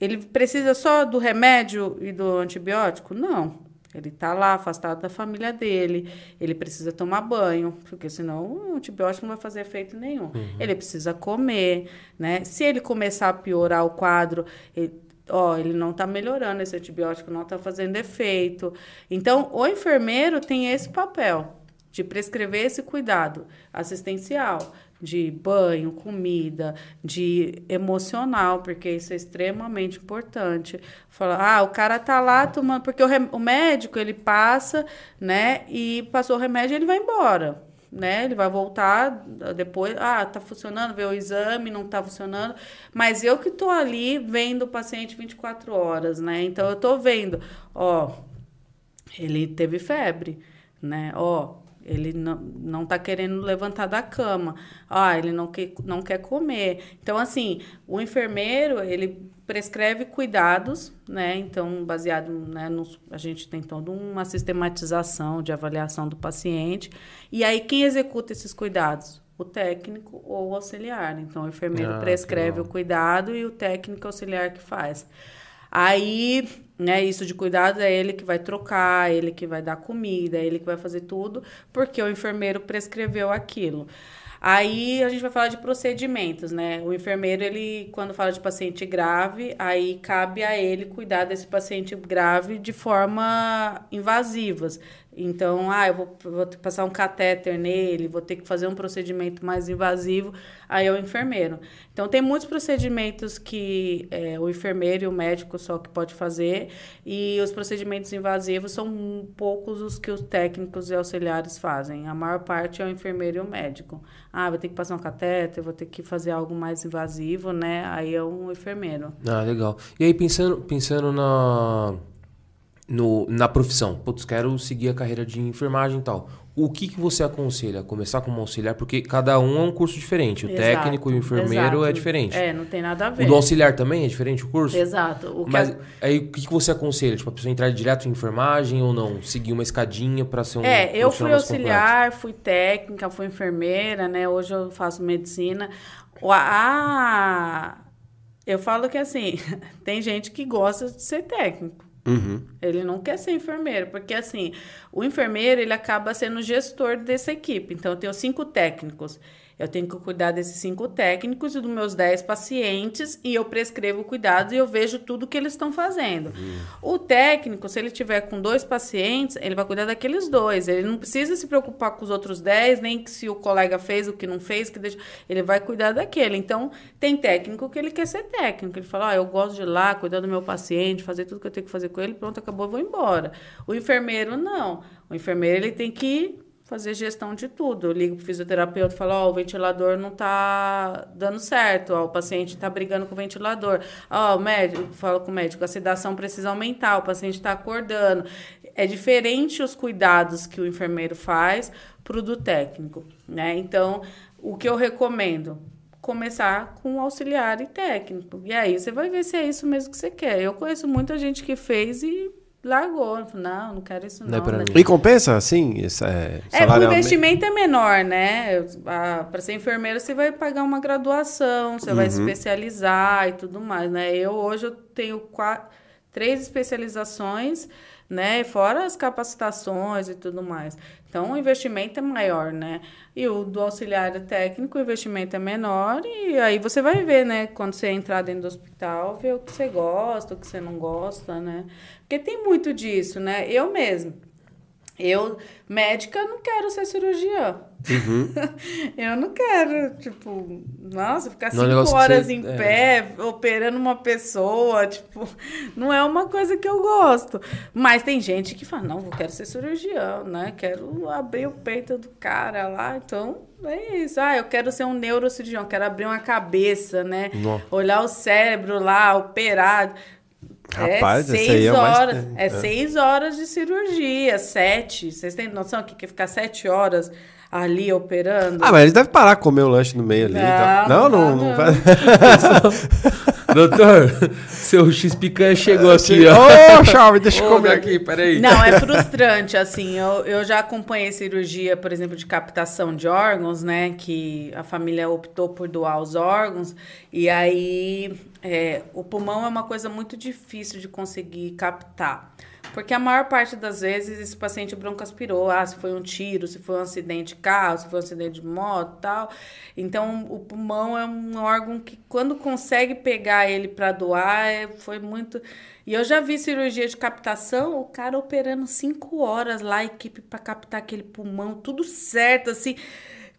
Ele precisa só do remédio e do antibiótico? Não. Ele tá lá afastado da família dele, ele precisa tomar banho, porque senão o antibiótico não vai fazer efeito nenhum. Ele precisa comer, né? Se ele começar a piorar o quadro, ele, ó, ele não tá melhorando, esse antibiótico não tá fazendo efeito. Então, o enfermeiro tem esse papel de prescrever esse cuidado assistencial, de banho, comida, de emocional, porque isso é extremamente importante. Falar, ah, o cara tá lá tomando, porque o, o médico ele passa, né, e passou o remédio, ele vai embora. Né? Ele vai voltar depois, ah, tá funcionando, vê o exame, não tá funcionando, mas eu que tô ali vendo o paciente 24 horas, né? Então eu tô vendo, ó, ele teve febre, né? Ó, ele não, não tá querendo levantar da cama. Ah, ele não, que, não quer comer. Então, assim, o enfermeiro, ele prescreve cuidados, né? Então, baseado, né, a gente tem toda uma sistematização de avaliação do paciente. E aí, quem executa esses cuidados? O técnico ou o auxiliar. Então, o enfermeiro Ah, prescreve o cuidado e o técnico auxiliar que faz. Aí, né, isso de cuidado é ele que vai trocar, ele que vai dar comida, é ele que vai fazer tudo, porque o enfermeiro prescreveu aquilo. Aí a gente vai falar de procedimentos, né? O enfermeiro, ele, quando fala de paciente grave, aí cabe a ele cuidar desse paciente grave de forma invasivas. Então, ah, eu vou, vou passar um catéter nele, vou ter que fazer um procedimento mais invasivo, aí é o enfermeiro. Então, tem muitos procedimentos que é, o enfermeiro e o médico só que pode fazer, e os procedimentos invasivos são poucos os que os técnicos e auxiliares fazem. A maior parte é o enfermeiro e o médico. Ah, vou ter que passar um catéter, vou ter que fazer algo mais invasivo, né? Aí é um enfermeiro. Ah, legal. E aí, pensando, pensando na, no, na profissão, putz, quero seguir a carreira de enfermagem e tal. O que, que você aconselha? Começar como auxiliar? Porque cada um é um curso diferente. O Exato, técnico e o enfermeiro exato. é diferente. É, não tem nada a O ver. do auxiliar também é diferente o curso? Exato. O que Mas a- aí o que, que você aconselha? Tipo, a pessoa entrar direto em enfermagem ou não? Seguir uma escadinha pra ser um É, eu fui auxiliar, fui técnica, fui enfermeira, né? Hoje eu faço medicina. O- A, eu falo que assim, tem gente que gosta de ser técnico. Uhum. Ele não quer ser enfermeiro, porque assim, o enfermeiro ele acaba sendo gestor dessa equipe. Então, eu tenho cinco técnicos. Eu tenho que cuidar desses cinco técnicos e dos meus dez pacientes e eu prescrevo cuidados e eu vejo tudo que eles estão fazendo. Uhum. O técnico, se ele tiver com dois pacientes, ele vai cuidar daqueles dois. Ele não precisa se preocupar com os outros dez, nem que se o colega fez o que não fez, que deixa... ele vai cuidar daquele. Então, tem técnico que ele quer ser técnico. Ele fala: ah, eu gosto de ir lá, cuidar do meu paciente, fazer tudo que eu tenho que fazer com ele, pronto, acabou, eu vou embora. O enfermeiro, não. O enfermeiro, ele tem que fazer gestão de tudo. Eu ligo pro fisioterapeuta e falo, ó, o ventilador não tá dando certo, ó, o paciente tá brigando com o ventilador. Ó, o médico, falo com o médico, a sedação precisa aumentar, o paciente tá acordando. É diferente os cuidados que o enfermeiro faz pro do técnico, né? Então, o que eu recomendo? Começar com auxiliar e técnico. E aí você vai ver se é isso mesmo que você quer. Eu conheço muita gente que fez e largou. Não, não quero isso Não não. é pra né? mim. E compensa, assim, é, É, o investimento é menor, né? Para ser enfermeiro, você vai pagar uma graduação, você vai se especializar e tudo mais, né? Eu hoje eu tenho quatro, três especializações, né? Fora as capacitações e tudo mais. Então, o investimento é maior, né? E o do auxiliar técnico, o investimento é menor e aí você vai ver, né? Quando você entrar dentro do hospital, ver o que você gosta, o que você não gosta, né? Porque tem muito disso, né? Eu mesmo. Eu, médica, não quero ser cirurgiã. Uhum. eu não quero, tipo, nossa, ficar Não é cinco horas você- em é. pé, operando uma pessoa, tipo, não é uma coisa que eu gosto. Mas tem gente que fala, não, eu quero ser cirurgião, né? Quero abrir o peito do cara lá, então é isso. Ah, eu quero ser um neurocirurgião, quero abrir uma cabeça, né? Nossa. Olhar o cérebro lá, operar. Rapaz, é seis aí é mais horas. É, é. seis horas de cirurgia, sete. Vocês têm noção que ficar sete horas ali operando? Ah, mas ele deve parar de comer o lanche no meio ali. Não. Não, não, não não, vai. Doutor, seu X picanha chegou aqui, ó. Ô, chave, deixa eu comer aqui, peraí. Não, é frustrante, assim. Eu, eu já acompanhei cirurgia, por exemplo, de captação de órgãos, né? Que a família optou por doar os órgãos. E aí, é, o pulmão é uma coisa muito difícil de conseguir captar. Porque a maior parte das vezes esse paciente broncoaspirou. Ah, se foi um tiro, se foi um acidente de carro, se foi um acidente de moto tal. Então, o pulmão é um órgão que, quando consegue pegar ele para doar, é, foi muito. E eu já vi cirurgia de captação, o cara operando cinco horas lá, equipe para captar aquele pulmão, tudo certo, assim.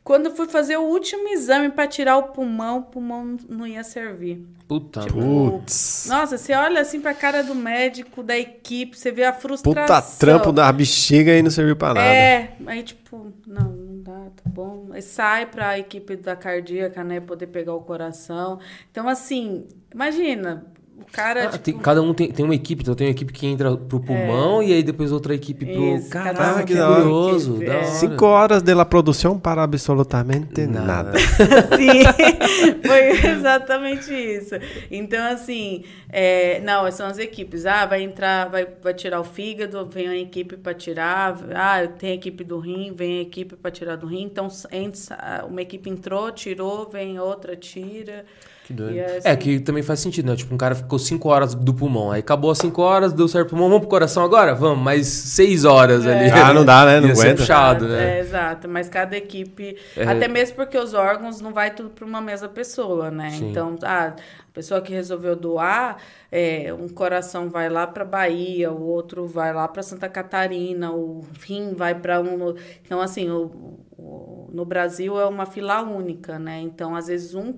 Quando eu fui fazer o último exame para tirar o pulmão, o pulmão não ia servir. Puta, Tipo. Putz. Nossa, você olha assim pra cara do médico, da equipe, você vê a frustração. Puta trampo da bexiga e não serviu pra nada. É, aí tipo, não, não dá, tá bom. Aí sai pra equipe da cardíaca, né, poder pegar o coração. Então, assim, imagina, o cara, Ah, tipo, tem- cada um tem, tem uma equipe, então tem uma equipe que entra pro pulmão e aí depois outra equipe pro. É. Isso, cada Caraca, um que curioso. é. hora. Cinco horas de la produção para absolutamente Nada. nada. Sim, foi exatamente isso. Então, assim, é, não, são as equipes. Ah, vai entrar, vai, vai tirar o fígado, vem a equipe para tirar. Ah, tem a equipe do rim, vem a equipe para tirar do rim. Então, entra, uma equipe entrou, tirou, vem outra, tira. Que doido. E É, assim- que também faz sentido, né? Tipo, um cara ficou 5 horas do pulmão, aí acabou as 5 horas, deu certo o pulmão, vamos pro coração agora? Vamos, mais 6 horas ali. Ah, não dá, né? Não Ia aguenta. puxado, Exato, né? É, exato. Mas cada equipe. É. Até mesmo porque os órgãos não vai tudo para uma mesma pessoa, né? Sim. Então, ah, a pessoa que resolveu doar, é, um coração vai lá para Bahia, o outro vai lá para Santa Catarina, o rim vai para um. Então, assim, o, o- no Brasil é uma fila única, né? Então, às vezes, um.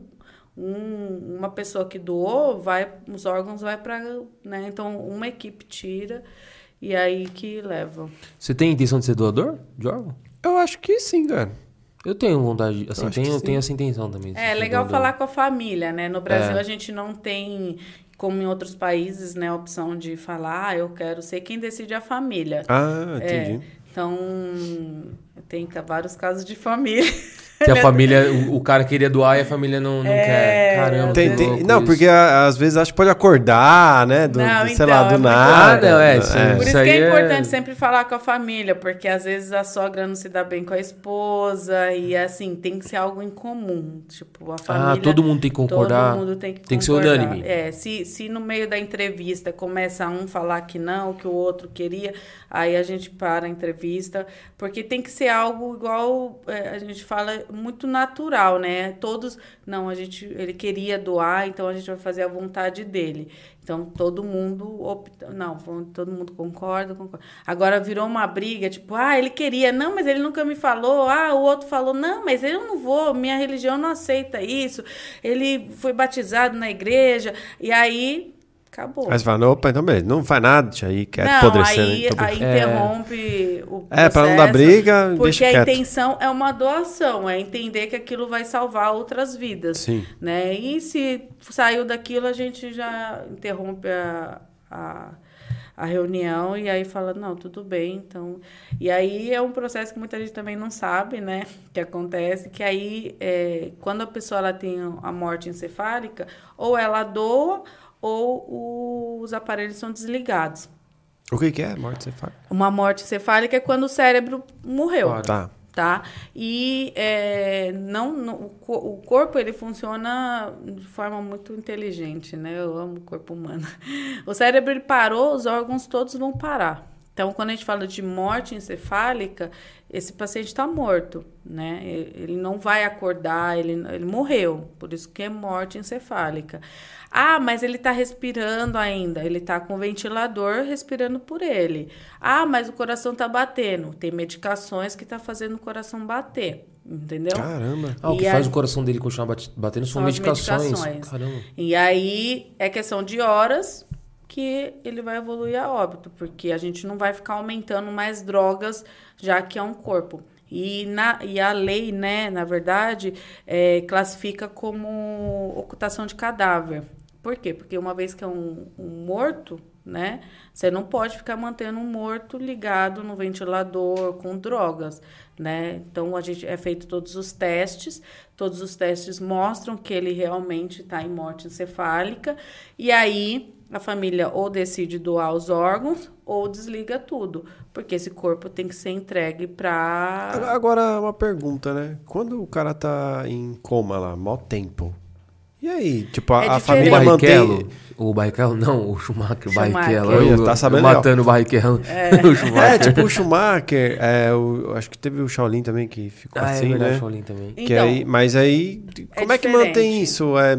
Um- uma pessoa que doou, vai, os órgãos vai para, né? Então uma equipe tira e aí que leva. Você tem intenção de ser doador de órgão? Eu acho que sim, cara. Eu tenho vontade, assim, que tenho, tenho essa intenção também. É legal doador. falar com a família, né? No Brasil É. a gente não tem, como em outros países, né, a opção de falar, ah, eu quero ser quem decide é a família. Ah, É, entendi. então, tem vários casos de família. Que a família, o, o cara queria doar e a família não, não É, quer. Caramba, Tem- tem- louco não, isso. porque a- às vezes acho que pode acordar, né? Do, Não, do- sei então, lá, é do muito- nada. Ah, não, é, sim. Por Isso que é é- importante sempre falar com a família, porque às vezes a sogra não se dá bem com a esposa e assim, tem que ser algo em comum. Tipo, a família. Ah, todo mundo tem que concordar. Todo mundo tem que Tem que ser concordar. unânime. É, se, se no meio da entrevista começa um falar que não, que o outro queria, aí a gente para a entrevista, porque tem que ser algo igual é, a gente fala muito natural, né? Todos, não, a gente, ele queria doar, então a gente vai fazer a vontade dele. Então todo mundo opta, não, todo mundo concorda, concorda. Agora virou uma briga, tipo, ah, ele queria, não, mas ele nunca me falou. Ah, o outro falou, não, mas eu não vou, minha religião não aceita isso. Ele foi batizado na igreja e aí acabou. Aí você fala, opa, então beleza, não faz nada, deixa aí, quer não, apodrecer. aí, né? Então, aí É. interrompe o É, pra não dar processo, briga, Porque deixa a quieto. intenção é uma doação, é entender que aquilo vai salvar outras vidas. Sim. Né? E se saiu daquilo, a gente já interrompe a, a, a reunião e aí fala, não, tudo bem, então... E aí é um processo que muita gente também não sabe, né? Que acontece, que aí, é, quando a pessoa ela tem a morte encefálica, ou ela doa ou os aparelhos são desligados. O que, que é morte cefálica? Uma morte encefálica é quando o cérebro morreu. Claro. Tá. Tá? E é, não, não- o, o corpo ele funciona de forma muito inteligente, né? Eu amo o corpo humano. O cérebro ele parou, os órgãos todos vão parar. Então, quando a gente fala de morte encefálica, esse paciente está morto, né? Ele não vai acordar, ele, ele morreu, por isso que é morte encefálica. Ah, mas ele está respirando ainda, ele está com o ventilador respirando por ele. Ah, mas o coração está batendo. Tem medicações que está fazendo o coração bater, entendeu? Caramba. Ah, o que E faz aí- o coração dele continuar bate- batendo são, São medicações. medicações. Caramba. E aí é questão de horas que ele vai evoluir a óbito, porque a gente não vai ficar aumentando mais drogas, já que é um corpo. E, na, e a lei, né, na verdade, é, classifica como ocultação de cadáver. Por quê? Porque uma vez que é um, um morto, né, você não pode ficar mantendo um morto ligado no ventilador com drogas, né? Então a gente é feito todos os testes, todos os testes mostram que ele realmente está em morte encefálica e aí a família ou decide doar os órgãos ou desliga tudo, porque esse corpo tem que ser entregue para Agora, uma pergunta, né? Quando o cara tá em coma lá, mó tempo. E aí? Tipo, a, É a família O Barrichello. mantém. O Barrichello, não, o Schumacher, o. Barrichello. Eu- tá eu sabendo matando o Barrichello. O É, Schumacher. tipo o Schumacher, é, o, acho que teve o Shaolin também que ficou Ah, é assim, verdade, né? Shaolin também. Que Então, aí, mas aí, como é, que diferente. mantém isso? É,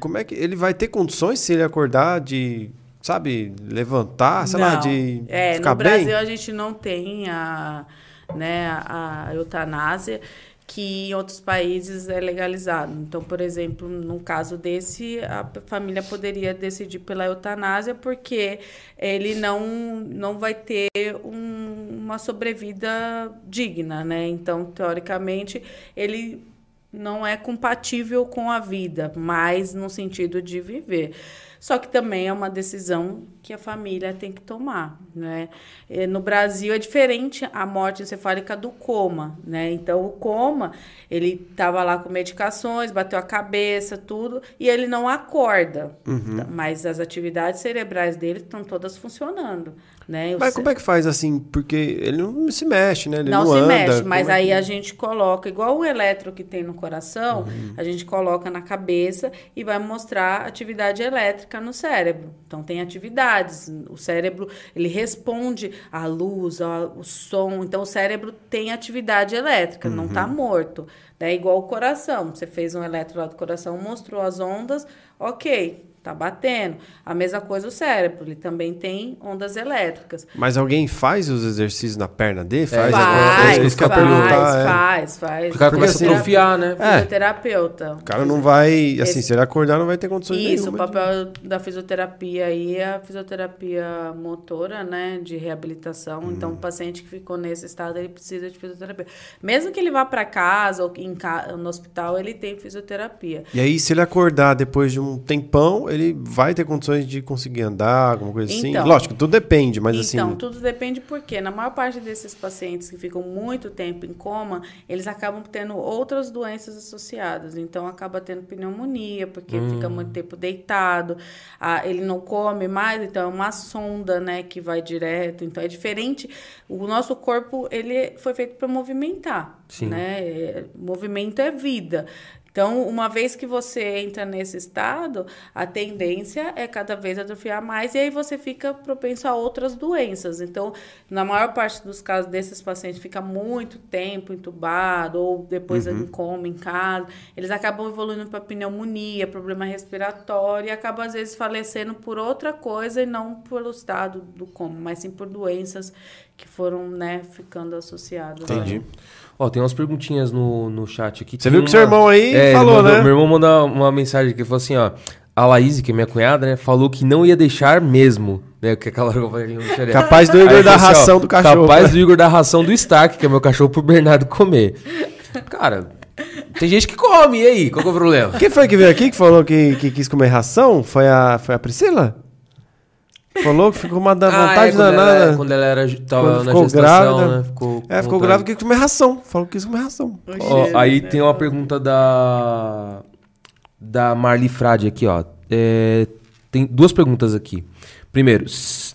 como é que ele vai ter condições se ele acordar de, sabe, levantar, sei lá, Não. de é, ficar no Brasil bem? a gente não tem a, né, a eutanásia que em outros países é legalizado. Então, por exemplo, no caso desse, a família poderia decidir pela eutanásia porque ele não, não vai ter um- uma sobrevida digna, né? Então, teoricamente, ele não é compatível com a vida, mas no sentido de viver. Só que também é uma decisão que a família tem que tomar, né? Eh, No Brasil é diferente a morte encefálica do coma, né? Então o coma, ele estava lá com medicações, bateu a cabeça, tudo, e ele não acorda. Uhum. Mas as atividades cerebrais dele estão todas funcionando, né? Mas como é que faz assim? Porque ele não se mexe, né? Ele não, não, se anda. mexe, mas é aí que- a gente coloca, igual o eletro que tem no coração, Uhum. a gente coloca na cabeça e vai mostrar atividade elétrica no cérebro. Então tem atividades, o cérebro ele responde à luz, ao, som, então o cérebro tem atividade elétrica, não está Uhum. morto. É igual o coração, você fez um eletro lá do coração, mostrou as ondas, ok, tá batendo. A mesma coisa o cérebro, ele também tem ondas elétricas. Mas alguém faz os exercícios na perna dele? Faz, É, Faz, é isso que eu ia faz, perguntar. é. faz, faz. O cara começa assim, a atrofiar, né? É. Fisioterapeuta. O cara não vai, assim, Esse- se ele acordar, não vai ter condições Isso, o nenhuma de- papel da fisioterapia aí é a fisioterapia motora, né, de reabilitação. Então, o paciente que ficou nesse estado, ele precisa de fisioterapia. Mesmo que ele vá para casa ou em ca- no hospital ele tem fisioterapia. E aí, se ele acordar depois de um tempão, ele vai ter condições de conseguir andar, alguma coisa assim? Então. Lógico, tudo depende, mas então, assim. tudo depende porque na maior parte desses pacientes que ficam muito tempo em coma, eles acabam tendo outras doenças associadas. Então, acaba tendo pneumonia, porque fica muito tempo deitado, ah, ele não come mais, então é uma sonda, né, que vai direto. Então, é diferente. O nosso corpo, ele foi feito para movimentar, Sim. né? É, movimento é vida. Então, uma vez que você entra nesse estado, a tendência é cada vez atrofiar mais e aí você fica propenso a outras doenças. Então, na maior parte dos casos desses pacientes fica muito tempo entubado ou depois em coma em casa, eles acabam evoluindo para pneumonia, problema respiratório e acabam às vezes falecendo por outra coisa e não pelo estado do coma, mas sim por doenças que foram, né, ficando associadas. né? Ó, tem umas perguntinhas no, no chat aqui. Você viu que uma- seu irmão aí É, falou, mandou- né? Meu irmão mandou uma mensagem que falou assim, ó. A Laís, que é minha cunhada, né, falou que não ia deixar mesmo. Né, que aquela que. Capaz do Aí Igor ele da assim, ó, ração do cachorro. Capaz do Igor da ração do Stark, que é meu cachorro, pro Bernardo comer. Cara, tem gente que come, e aí? Qual que é o problema? Quem foi que veio aqui que falou que, que quis comer ração? Foi a, foi a Priscila? Falou que ficou uma da Ah, vontade é, quando, danada. ela, quando ela era, tava Quando na ficou gestação, grávida. né? Ficou É, ficou grávida que quis comer ração. Falou que quis comer ração. Ó, cheiro, aí né? tem uma pergunta da da Marli Frade aqui, ó. É, tem duas perguntas aqui. Primeiro,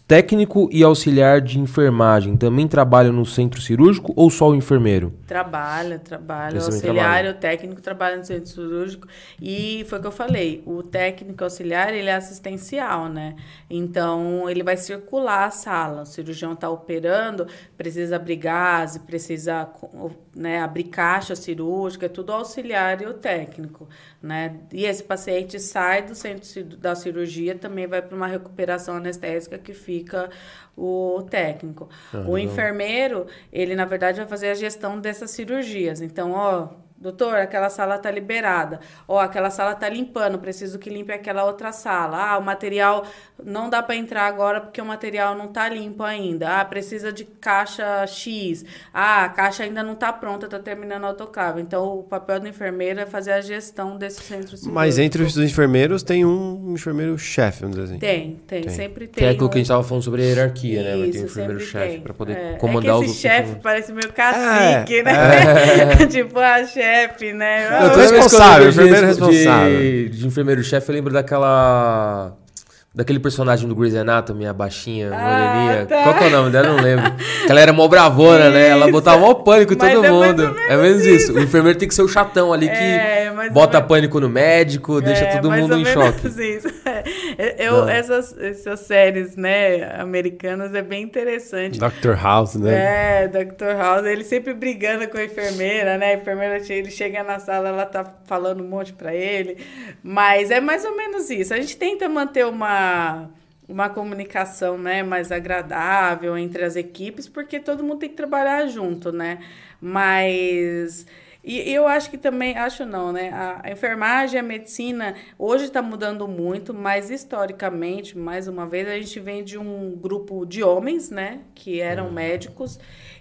técnico e auxiliar de enfermagem também trabalham no centro cirúrgico ou só o enfermeiro? Trabalha, trabalha. O auxiliar trabalham. e o técnico trabalham no centro cirúrgico. E foi o que eu falei, o técnico auxiliar, ele é assistencial, né? Então, ele vai circular a sala. O cirurgião está operando, precisa abrir gás, precisa né, abrir caixa cirúrgica, é tudo auxiliar e o técnico, né? E esse paciente sai do centro da cirurgia, também vai para uma recuperação anestésica que fica o técnico. o enfermeiro, ele na verdade vai fazer a gestão dessas cirurgias. Então, ó, doutor, aquela sala tá liberada. Ó, aquela sala tá limpando, preciso que limpe aquela outra sala. Ah, o material não dá para entrar agora porque o material não tá limpo ainda. Ah, precisa de caixa X. Ah, a caixa ainda não tá pronta, tá terminando a autoclave. Então, o papel do enfermeiro é fazer a gestão desse centro cirúrgico. Mas entre os enfermeiros tem um enfermeiro-chefe, vamos dizer assim. Tem, tem, Tem. sempre tem. Que é aquilo um- que a gente tava falando sobre a hierarquia, né? Vai ter um isso, enfermeiro-chefe sempre pra poder tem. É, comandar é que esse outros. chefe parece meio cacique, É, né? tipo, a chefe, né? Eu tô que responsável, de- enfermeiro responsável. De, de enfermeiro-chefe, eu lembro daquela. Daquele personagem do Grey's Anatomy, a baixinha, Ah, moreninha. tá. Qual que é o nome dela? Eu Não lembro. Que ela era mó bravona, né? Ela Isso. botava mó pânico em todo é mundo. é menos isso. O enfermeiro tem que ser o chatão ali que É, mais bota menos- pânico no médico, deixa É, todo mais mundo ou em menos choque. Isso. É, Eu, Não. essas, essas séries, né, americanas é bem interessante. Dr. House, né? É, Dr. House, ele sempre brigando com a enfermeira, né? A enfermeira, ele chega na sala, ela tá falando um monte pra ele. Mas é mais ou menos isso. A gente tenta manter uma, uma comunicação, né, mais agradável entre as equipes, porque todo mundo tem que trabalhar junto, né? Mas... E eu acho que também, acho não, né? A, enfermagem, a medicina, hoje está mudando muito, mas historicamente, mais uma vez, a gente vem de um grupo de homens, né? Que eram médicos,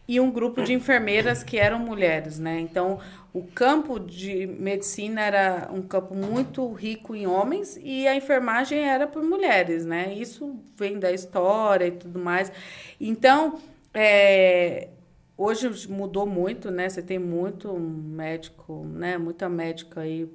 e um grupo de enfermeiras que eram mulheres, né? Então, o campo de medicina era um campo muito rico em homens e a enfermagem era por mulheres, né? Isso vem da história e tudo mais. Então, é, Hoje mudou muito, né? Você tem muito médico, né? Muita médica aí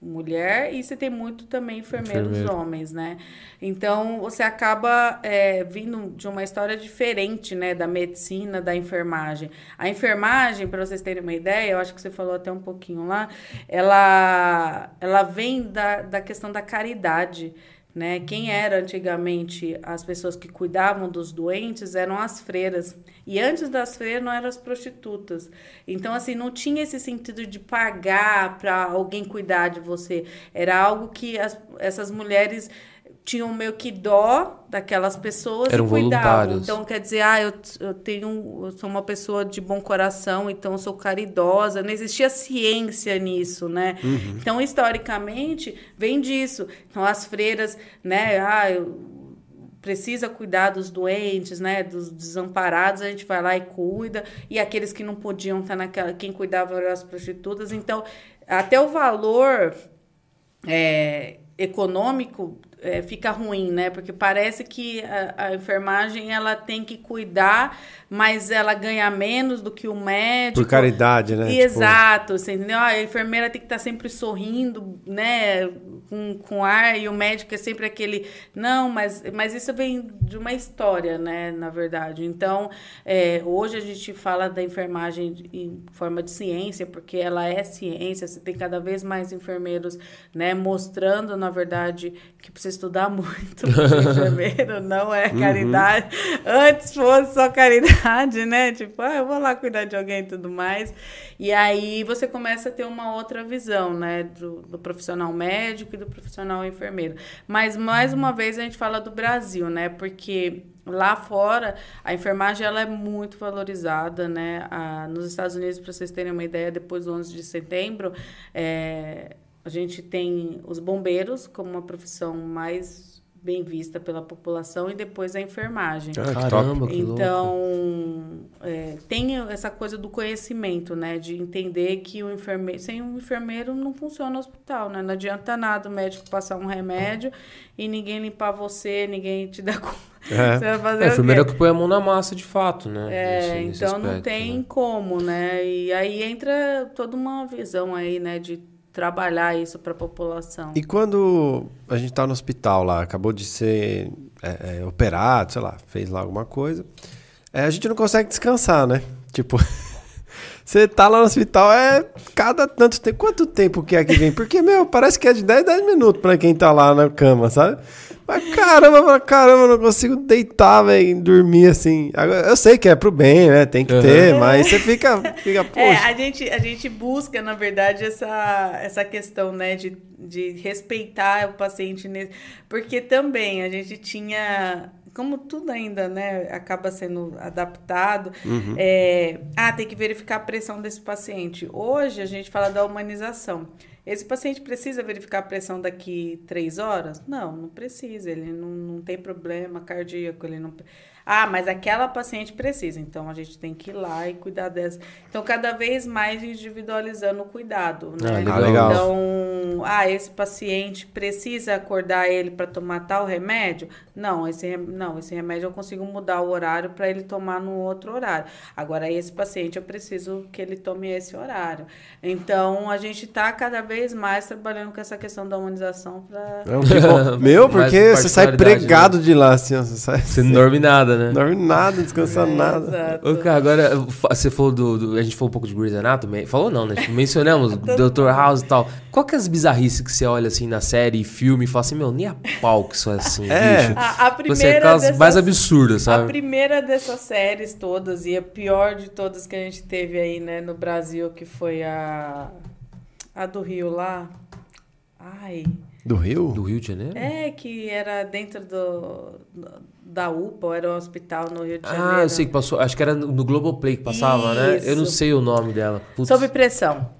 mulher e você tem muito também enfermeiros Enfermeiro. homens, né? Então você acaba é, vindo de uma história diferente, né? Da medicina, da enfermagem. A enfermagem, para vocês terem uma ideia, eu acho que você falou até um pouquinho lá, ela, ela vem da, da questão da caridade. Né? Quem era antigamente as pessoas que cuidavam dos doentes eram as freiras. E antes das freiras não eram as prostitutas. Então, assim, não tinha esse sentido de pagar para alguém cuidar de você. Era algo que as, essas mulheres tinham meio que dó daquelas pessoas Eram e cuidavam. voluntárias. Então, quer dizer, ah, eu, eu tenho, eu sou uma pessoa de bom coração, então eu sou caridosa. Não existia ciência nisso, né? Então, historicamente, vem disso. Então, as freiras, né? Ah, eu, precisa cuidar dos doentes, né, dos desamparados, a gente vai lá e cuida, e aqueles que não podiam estar naquela, quem cuidava eram as prostitutas. Então, até o valor é, econômico é, fica ruim, né? Porque parece que a, a, enfermagem ela tem que cuidar, mas ela ganha menos do que o médico. Por caridade, né? Tipo... Exato, você entendeu? A enfermeira tem que estar tá sempre sorrindo, né? Com, com ar, e o médico é sempre aquele. Não, mas, mas isso vem de uma história, né? Na verdade. Então, é, hoje a gente fala da enfermagem em forma de ciência, porque ela é ciência, você tem cada vez mais enfermeiros, né? Mostrando, na verdade, que precisa estudar muito enfermeiro, não é uhum. caridade. Uhum. Antes fosse só caridade, né? Tipo, ah, eu vou lá cuidar de alguém e tudo mais. E aí você começa a ter uma outra visão, né? Do, do profissional médico e do profissional enfermeiro. Mas, mais uma vez, a gente fala do Brasil, né? Porque lá fora a enfermagem ela é muito valorizada né ah, nos Estados Unidos para vocês terem uma ideia depois do 11 de setembro é, a gente tem os bombeiros como uma profissão mais bem vista pela população e depois a enfermagem. Ah, Caramba, que então é, tem essa coisa do conhecimento, né, de entender que o enfermeiro sem um enfermeiro não funciona o hospital, né? Não adianta nada o médico passar um remédio e ninguém limpar você, ninguém te dar é. Você vai fazer é, a enfermeira que põe a mão na massa de fato, né? É, nesse, então aspecto, não tem né? como, né? E aí entra toda uma visão aí, né, de trabalhar isso para a população. E quando a gente está no hospital lá, acabou de ser é, é, operado, sei lá, fez lá alguma coisa, é, a gente não consegue descansar, né? Tipo, você tá lá no hospital, é cada tanto tempo. Quanto tempo que é que vem? Porque, meu, parece que é de 10, 10 minutos para quem tá lá na cama, sabe? Mas caramba, caramba, não consigo deitar, velho, dormir assim. Eu sei que é pro bem, né? Tem que uhum. ter, mas você fica, fica poxa. É, a gente, a gente busca, na verdade, essa, essa questão, né, de, de respeitar o paciente. Nesse... Porque também a gente tinha como tudo ainda né, acaba sendo adaptado, uhum. é, ah, tem que verificar a pressão desse paciente. Hoje a gente fala da humanização. Esse paciente precisa verificar a pressão daqui três horas? Não, não precisa. Ele não, não tem problema cardíaco, ele não. Ah, mas aquela paciente precisa, então a gente tem que ir lá e cuidar dessa. Então, cada vez mais individualizando o cuidado, né? Ah, legal. Então, ah, esse paciente precisa acordar ele para tomar tal remédio? Não, esse não, esse remédio eu consigo mudar o horário para ele tomar no outro horário. Agora, esse paciente eu preciso que ele tome esse horário. Então, a gente está cada vez mais trabalhando com essa questão da humanização para Meu, porque você sai pregado né? de lá assim, você sai. Você não dorme nada né? Dorme nada, descansa é, nada. Ô, cara, agora, você falou do, do, A gente falou um pouco de Grey's Anatomy. Falou não, né? Tipo, mencionamos Dr. House e tal. Qual que é as bizarrices que você olha assim na série e filme e fala assim, meu, nem a pau que isso é assim, é. bicho. A, a primeira. Você é aquelas mais absurdas, sabe? A primeira dessas séries todas, e a pior de todas que a gente teve aí, né, no Brasil, que foi a. A do Rio lá. Ai. Do Rio? Do Rio de Janeiro? É, que era dentro do, da UPA, era um hospital no Rio de Janeiro. Ah, eu sei que passou. Acho que era no Globoplay que passava, Isso. né? Eu não sei o nome dela. Putz. Sob pressão.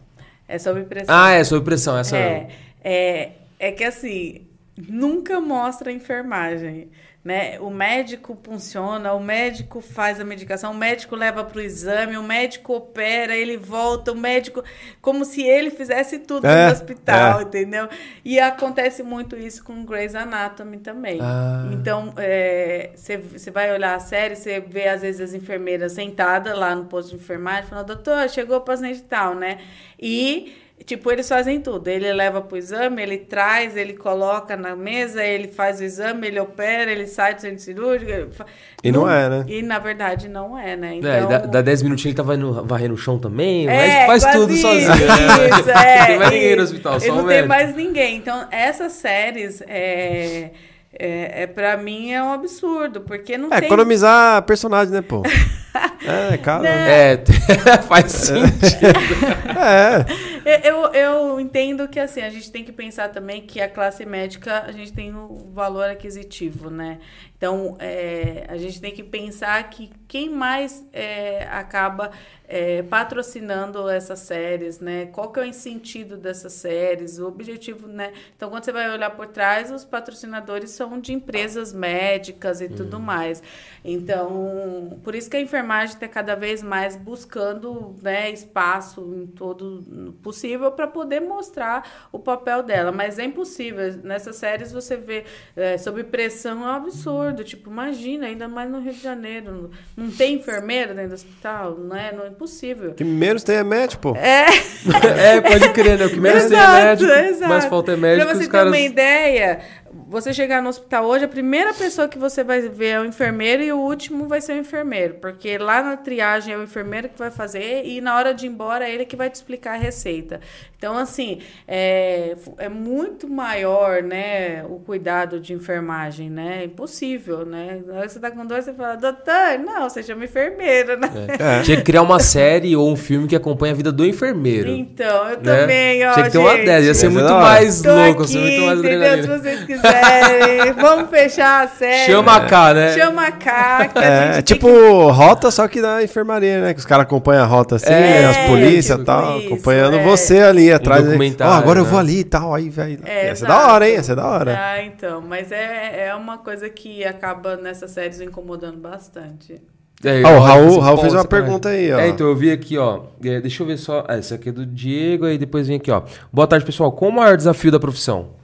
É sob pressão. Ah, é sob pressão, essa é. É, é que assim, nunca mostra a enfermagem né? O médico funciona, o médico faz a medicação, o médico leva para o exame, o médico opera, ele volta, o médico. Como se ele fizesse tudo é, no hospital, é. entendeu? E acontece muito isso com Grey's Anatomy também. Ah. Então, você é, vai olhar a série, você vê às vezes as enfermeiras sentadas lá no posto de enfermagem, falando, doutor, chegou o paciente tal, né? E Tipo, eles fazem tudo. Ele leva pro exame, ele traz, ele coloca na mesa, ele faz o exame, ele opera, ele sai do centro cirúrgico. E não, não é, né? E na verdade não é, né? Então... É, dá, dá 10 minutinhos ele tá varrendo o chão também, é, mas faz tudo isso, sozinho. Né? Isso, é, não tem mais ninguém no hospital, só Não tem mais ninguém. Então, essas séries. É... É, é, pra mim é um absurdo, porque não é, tem... economizar personagem, né, pô? é, cara. É, faz sentido. É. Eu, eu entendo que assim, a gente tem que pensar também que a classe médica, a gente tem o valor aquisitivo, né? Então, é, a gente tem que pensar que quem mais é, acaba é, patrocinando essas séries, né? Qual que é o sentido dessas séries, o objetivo, né? Então, quando você vai olhar por trás, os patrocinadores são de empresas médicas e uhum. tudo mais. Então, por isso que a enfermagem está cada vez mais buscando né, espaço em todo possível para poder mostrar o papel dela. Mas é impossível. Nessas séries você vê sob pressão é um absurdo. Tipo, imagina, ainda mais no Rio de Janeiro. Não tem enfermeira dentro do hospital, não é? Não é impossível. Que menos tem é médico, pô. É, é pode crer, né? O que menos exato, tem é médico, exato. mais falta é médico. Pra você ter caras... uma ideia, você chegar no hospital hoje, a primeira pessoa que você vai ver é o enfermeiro e o último vai ser o enfermeiro. Porque lá na triagem é o enfermeiro que vai fazer e na hora de ir embora é ele que vai te explicar a receita. Então, assim, é, é muito maior, né, o cuidado de enfermagem, né? É impossível, né? Na hora que você tá com dor, você fala, doutor, não, você chama enfermeiro, né? É. Tinha que criar uma série ou um filme que acompanha a vida do enfermeiro. Então, eu né? também, ó, Tinha que ter gente, uma ideia, ia ser muito mais louco, aqui, ser muito mais entendeu? Se vocês quiserem, vamos fechar a série. Chama cá, né? Chama cá. é, tipo que... rota, só que da enfermaria, né? Que os caras acompanham a rota assim, é, as polícias e tal, isso, acompanhando é. você ali atrás. Um oh, agora né? eu vou ali e tal, aí vai. É, essa é da hora, hein? Essa é da hora. Ah, então, mas é, é uma coisa que acaba nessas séries incomodando bastante. É, ah, o Raul, Raul fez uma pergunta aí, ó. É, então eu vi aqui, ó. É, deixa eu ver só. Ah, essa aqui é do Diego, aí depois vem aqui, ó. Boa tarde, pessoal. Qual o maior desafio da profissão?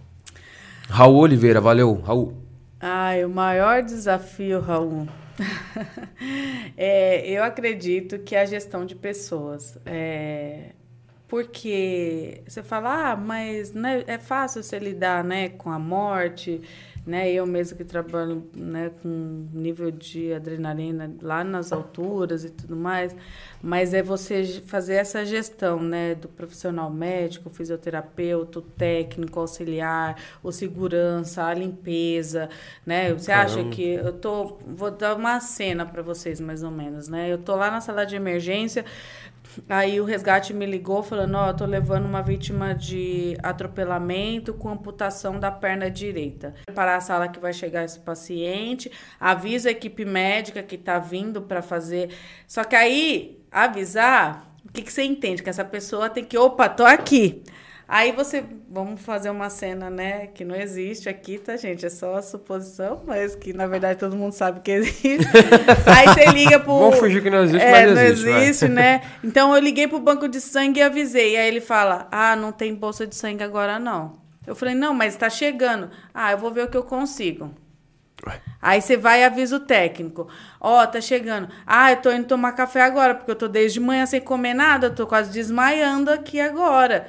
Raul Oliveira, valeu, Raul. Ai, o maior desafio, Raul. é, eu acredito que é a gestão de pessoas. É, porque você fala, ah, mas né, é fácil você lidar né, com a morte, né? Eu mesmo que trabalho né, com nível de adrenalina lá nas alturas e tudo mais, mas é você fazer essa gestão, né, do profissional médico, fisioterapeuta, técnico, auxiliar, o segurança, a limpeza, né? Você Caramba. acha que eu tô, vou dar uma cena para vocês mais ou menos, né? Eu tô lá na sala de emergência, Aí o resgate me ligou falando, ó, oh, tô levando uma vítima de atropelamento com amputação da perna direita. Preparar a sala que vai chegar esse paciente, avisa a equipe médica que tá vindo para fazer. Só que aí avisar, o que que você entende que essa pessoa tem que, opa, tô aqui. Aí você, vamos fazer uma cena, né, que não existe aqui, tá, gente? É só a suposição, mas que na verdade todo mundo sabe que existe. Aí você liga pro. Vamos fugir que não existe, é, mas não existe. Não existe, né? Então eu liguei pro banco de sangue e avisei. Aí ele fala: Ah, não tem bolsa de sangue agora não. Eu falei: Não, mas tá chegando. Ah, eu vou ver o que eu consigo. Aí você vai e avisa o técnico. Ó, oh, tá chegando. Ah, eu tô indo tomar café agora, porque eu tô desde manhã sem comer nada, eu tô quase desmaiando aqui agora.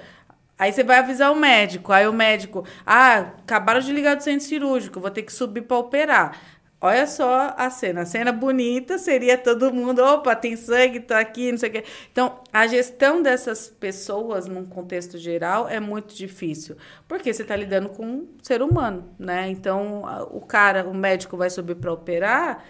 Aí você vai avisar o médico. Aí o médico, ah, acabaram de ligar do centro cirúrgico, vou ter que subir para operar. Olha só a cena. A cena bonita seria todo mundo, opa, tem sangue, tá aqui, não sei o quê. Então, a gestão dessas pessoas num contexto geral é muito difícil, porque você está lidando com um ser humano, né? Então, o cara, o médico vai subir para operar,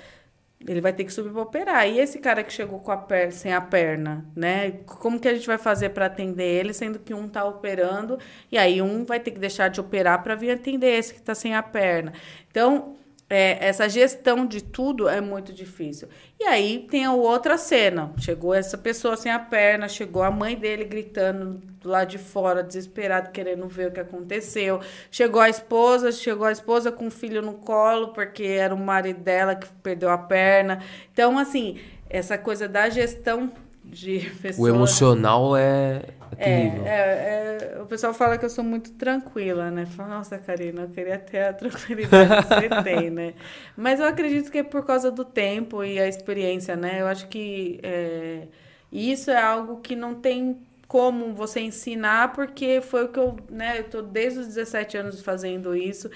ele vai ter que subir para operar. E esse cara que chegou com a perna, sem a perna, né? Como que a gente vai fazer para atender ele, sendo que um está operando e aí um vai ter que deixar de operar para vir atender esse que está sem a perna. Então, é, essa gestão de tudo é muito difícil. E aí tem a outra cena. Chegou essa pessoa sem a perna, chegou a mãe dele gritando lá de fora, desesperado, querendo ver o que aconteceu. Chegou a esposa, chegou a esposa com o filho no colo, porque era o marido dela que perdeu a perna. Então, assim, essa coisa da gestão de pessoas. O emocional é, é, é, é, o pessoal fala que eu sou muito tranquila, né? Fala, nossa, Karina, eu queria ter a tranquilidade que você tem, né? Mas eu acredito que é por causa do tempo e a experiência, né? Eu acho que é, isso é algo que não tem como você ensinar, porque foi o que eu, né? Eu tô desde os 17 anos fazendo isso.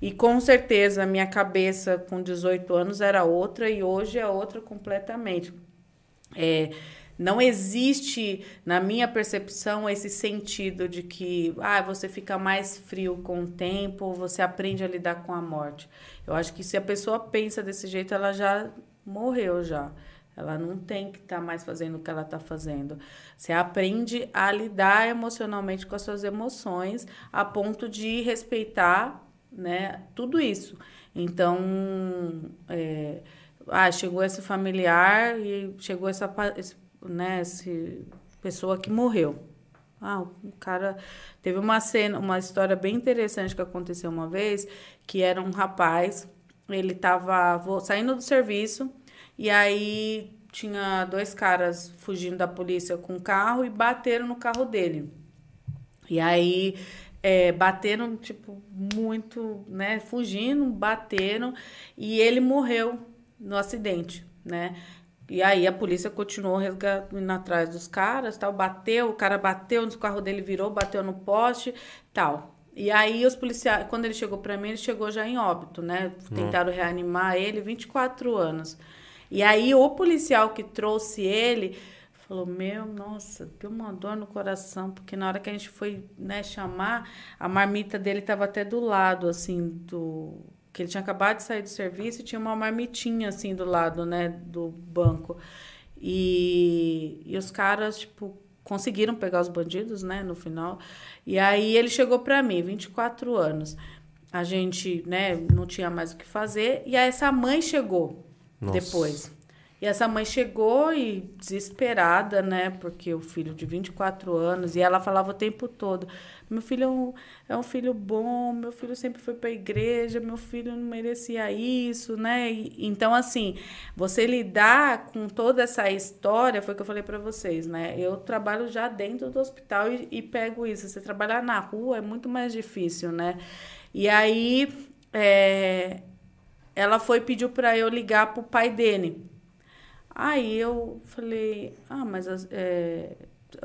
E com certeza a minha cabeça com 18 anos era outra e hoje é outra completamente. É, não existe, na minha percepção, esse sentido de que ah, você fica mais frio com o tempo, você aprende a lidar com a morte. Eu acho que se a pessoa pensa desse jeito, ela já morreu já. Ela não tem que estar tá mais fazendo o que ela está fazendo. Você aprende a lidar emocionalmente com as suas emoções a ponto de respeitar né, tudo isso. Então, é, ah, chegou esse familiar e chegou essa, né, esse pessoa que morreu. Ah, o cara teve uma cena, uma história bem interessante que aconteceu uma vez, que era um rapaz, ele estava saindo do serviço e aí tinha dois caras fugindo da polícia com o carro e bateram no carro dele. E aí é, bateram, tipo, muito, né? Fugindo, bateram e ele morreu no acidente, né? E aí a polícia continuou indo atrás dos caras, tal, bateu, o cara bateu no carro dele, virou, bateu no poste, tal. E aí os policiais, quando ele chegou para mim, ele chegou já em óbito, né? Tentaram reanimar ele, 24 anos. E aí o policial que trouxe ele falou: Meu, nossa, deu uma dor no coração, porque na hora que a gente foi né, chamar, a marmita dele estava até do lado, assim, do que ele tinha acabado de sair do serviço e tinha uma marmitinha assim do lado, né, do banco. E, e os caras, tipo, conseguiram pegar os bandidos, né, no final. E aí ele chegou para mim, 24 anos. A gente, né, não tinha mais o que fazer. E aí essa mãe chegou Nossa. depois. E essa mãe chegou e desesperada, né? Porque o filho de 24 anos, e ela falava o tempo todo: meu filho é um, é um filho bom, meu filho sempre foi para a igreja, meu filho não merecia isso, né? E, então, assim, você lidar com toda essa história, foi o que eu falei para vocês, né? Eu trabalho já dentro do hospital e, e pego isso. Você trabalhar na rua é muito mais difícil, né? E aí. É, ela foi pediu para eu ligar pro pai dele Aí eu falei, ah, mas é,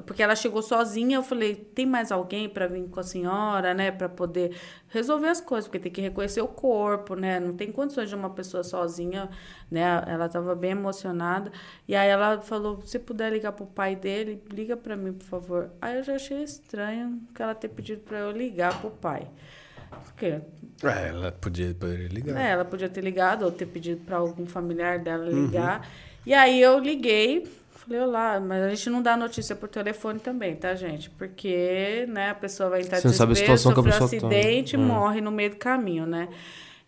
porque ela chegou sozinha, eu falei, tem mais alguém para vir com a senhora, né, para poder resolver as coisas, porque tem que reconhecer o corpo, né? Não tem condições de uma pessoa sozinha, né? Ela estava bem emocionada. E aí ela falou, se puder ligar pro pai dele, liga para mim, por favor. Aí eu já achei estranho que ela ter pedido para eu ligar pro pai. Por quê? É, ela podia, poderia ligar. É, ela podia ter ligado ou ter pedido para algum familiar dela ligar. Uhum. E aí eu liguei, falei, olá, mas a gente não dá notícia por telefone também, tá, gente? Porque, né, a pessoa vai entrar Você sabe a situação que a pessoa um acidente, tá. morre no meio do caminho, né?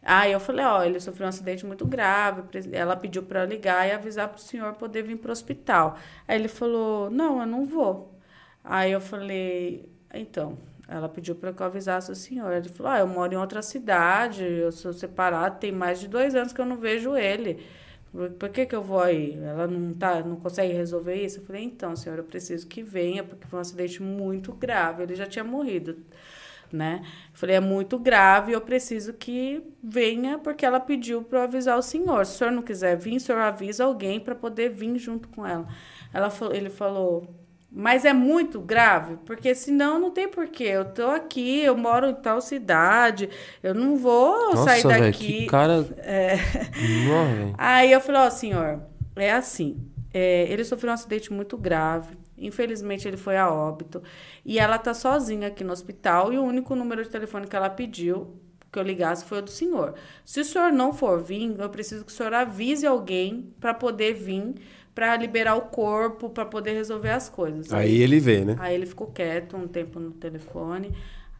Aí eu falei, ó, ele sofreu um acidente muito grave, ela pediu para ligar e avisar para o senhor poder vir para o hospital. Aí ele falou, não, eu não vou. Aí eu falei, então, ela pediu para que eu avisasse o senhor. Ele falou, ah, eu moro em outra cidade, eu sou separado, tem mais de dois anos que eu não vejo ele. Por que, que eu vou aí? Ela não, tá, não consegue resolver isso? Eu falei, então, senhora, eu preciso que venha, porque foi um acidente muito grave. Ele já tinha morrido, né? Falei, é muito grave, eu preciso que venha, porque ela pediu para eu avisar o senhor. Se o senhor não quiser vir, o senhor avisa alguém para poder vir junto com ela. ela ele falou, mas é muito grave, porque senão não tem porquê. Eu tô aqui, eu moro em tal cidade, eu não vou Nossa, sair daqui. Véio, que cara. É... Não, Aí eu falei, ó, oh, senhor, é assim. É, ele sofreu um acidente muito grave. Infelizmente, ele foi a óbito. E ela tá sozinha aqui no hospital. E o único número de telefone que ela pediu que eu ligasse foi o do senhor. Se o senhor não for vir, eu preciso que o senhor avise alguém para poder vir para liberar o corpo, para poder resolver as coisas. Aí, aí ele vê, né? Aí ele ficou quieto um tempo no telefone.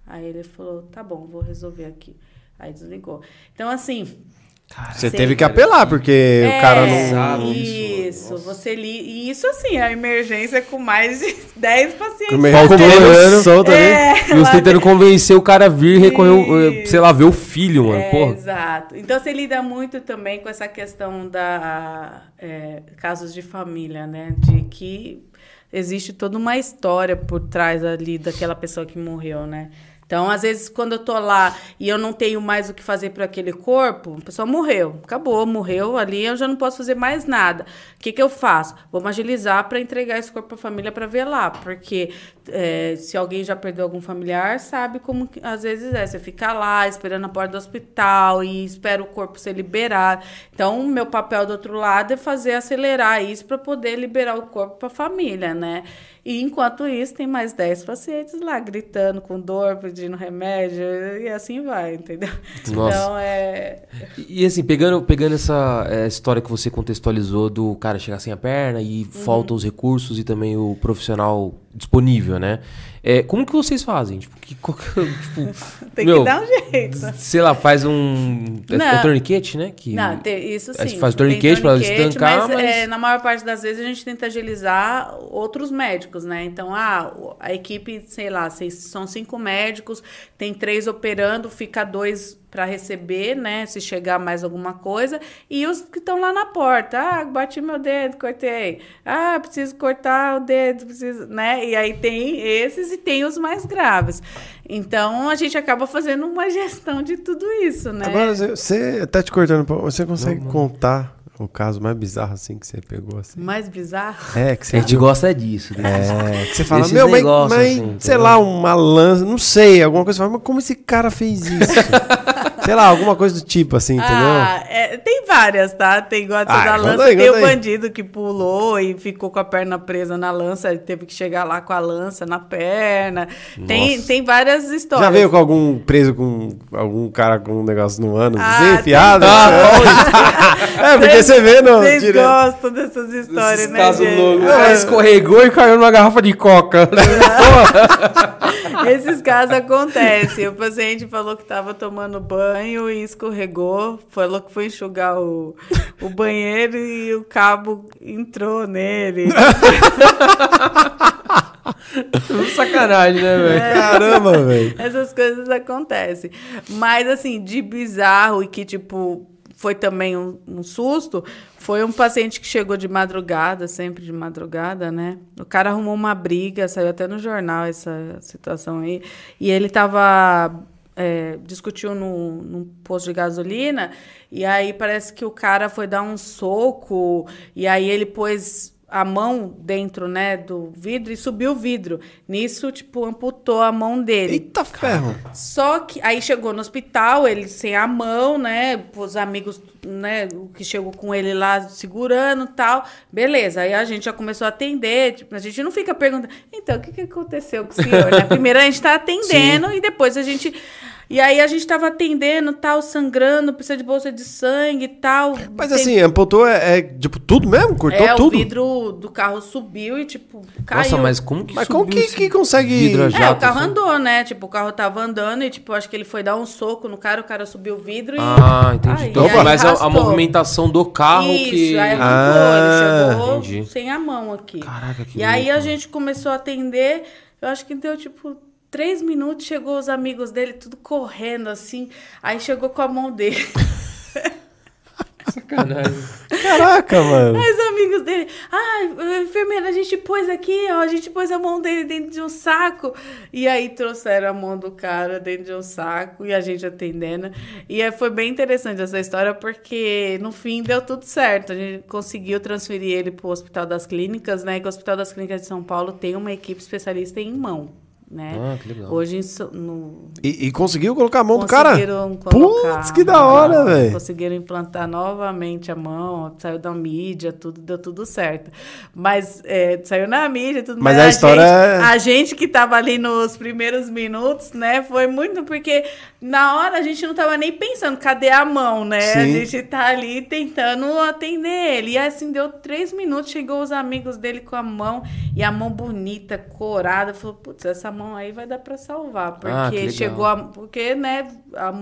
Aí ele falou: tá bom, vou resolver aqui. Aí desligou. Então, assim, Cara, você teve que apelar, porque é, o cara não. Isso, você li. E isso assim, a emergência com mais de 10 pacientes. Com solto é, ali. E você tentando convencer o cara a vir recorrer, sei lá, ver o filho, mano. É, Porra. Exato. Então você lida muito também com essa questão da é, casos de família, né? De que existe toda uma história por trás ali daquela pessoa que morreu, né? Então, às vezes, quando eu tô lá e eu não tenho mais o que fazer para aquele corpo, a pessoa morreu, acabou, morreu ali, eu já não posso fazer mais nada. O que, que eu faço? Vamos agilizar para entregar esse corpo para a família para lá, porque é, se alguém já perdeu algum familiar, sabe como que, às vezes é. Você fica lá esperando a porta do hospital e espera o corpo ser liberado. Então, meu papel do outro lado é fazer acelerar isso para poder liberar o corpo para a família, né? E enquanto isso, tem mais 10 pacientes lá gritando com dor, pedindo remédio, e assim vai, entendeu? Nossa. Então é. E e, assim, pegando, pegando essa é, história que você contextualizou do cara chegar sem a perna e Uhum. faltam os recursos e também o profissional disponível, né? É, como que vocês fazem? Tipo, que, que- tipo, Tem meu, que dar um jeito. sei lá, faz um. É, Não. é torniquete, né? Que, Não, tem- isso sim. você faz torniquete pra torniquete, estancar, mas- é, na maior parte das vezes a gente tenta agilizar outros médicos, né? Então, ah, a equipe, sei lá, seis- são cinco médicos, tem três operando, fica dois para receber, né? Se chegar mais alguma coisa, e os que estão lá na porta, ah, bati meu dedo, cortei, ah, preciso cortar o dedo, preciso, né? E aí tem esses e tem os mais graves. Então a gente acaba fazendo uma gestão de tudo isso, né? Agora, você- até te cortando, um pouco, você consegue contar o caso mais bizarro assim que você pegou assim? Mais bizarro. É, que A você gente gosta disso, né? É, que você fala, Esses meu, mas, mas, assim, sei entendeu? lá, uma lança, não sei, alguma coisa, você fala, mas como esse cara fez isso? sei lá, alguma coisa do tipo, assim, entendeu? Ah, é, tem várias, tá? Tem igual essa Ah, da conta lança, aí, tem o aí. bandido que pulou e ficou com a perna presa na lança, ele teve que chegar lá com a lança na perna. Tem, Nossa. tem várias histórias. Já veio com algum preso com algum cara com um negócio no ânus, Ah, tem- enfiado? Ah, é, porque você vê no. Vocês dire- gostam dessas histórias, né, casos gente? loucos. O É. escorregou e caiu numa garrafa de coca. Esses casos acontecem. O paciente falou que estava tomando banho e escorregou, falou que foi enxugar o, o banheiro e o cabo entrou nele. Sacanagem, né, velho? Caramba, velho. Essas coisas acontecem. Mas, assim, de bizarro e que, tipo, foi também um, um susto, foi um paciente que chegou de madrugada, sempre de madrugada, né? O cara arrumou uma briga, saiu até no jornal essa situação aí. E ele tava. É, discutiu no, num posto de gasolina, e aí parece que o cara foi dar um soco, e aí ele pôs a mão dentro, né, do vidro e subiu o vidro. Nisso, tipo, amputou a mão dele. Eita ferro. Só que aí chegou no hospital, ele sem a mão, né? Os amigos, né, o que chegou com ele lá segurando e tal. Beleza, aí a gente já começou a atender. Tipo, a gente não fica perguntando, então, o que, que aconteceu com o senhor? né? Primeiro a gente tá atendendo e depois a gente. E aí a gente tava atendendo, tal, sangrando, precisa de bolsa de sangue e tal. Mas Tem- assim, amputou é, é, tipo tudo mesmo? Cortou é, tudo? o vidro do carro subiu e, tipo, caiu. Nossa, mas como que Mas como que, que consegue. vidro É, o carro assim? andou, né? Tipo, o carro tava andando e, tipo, acho que ele foi dar um soco no cara, o cara subiu o vidro e. Ah, entendi. Aí, Então aí mais a, movimentação do carro Isso, que. aí arrancou, Ah, ele chegou entendi. sem a mão aqui. Caraca, que E aí a louco. gente começou a atender, eu acho que deu, tipo, três minutos, chegou os amigos dele, tudo correndo, assim, aí chegou com a mão dele. Sacanagem. Caraca, mano. Aí os amigos dele, ah, enfermeira, a gente pôs aqui, ó, a gente pôs a mão dele dentro de um saco. E aí trouxeram a mão do cara dentro de um saco e a gente atendendo. E aí foi bem interessante essa história, porque no fim deu tudo certo. A gente conseguiu transferir ele para o Hospital das Clínicas, né? Que o Hospital das Clínicas de São Paulo tem uma equipe especialista em mão. Né? Ah, que legal. Hoje no, E, e conseguiu colocar a mão do cara? Conseguiram colocar, Putz, que da hora, velho. Conseguiram implantar novamente a mão, saiu da mídia, tudo deu tudo certo. Mas é, saiu na mídia, tudo Mas a história gente, é- a gente que tava ali nos primeiros minutos, né, foi muito porque na hora a gente não tava nem pensando, cadê a mão, né? A Sim. gente tá ali tentando atender ele. E assim, deu três minutos, chegou os amigos dele com a mão, e a mão bonita, corada, falou, putz, essa mão aí vai dar pra salvar. Porque Ah, que legal. chegou a, Porque, né, a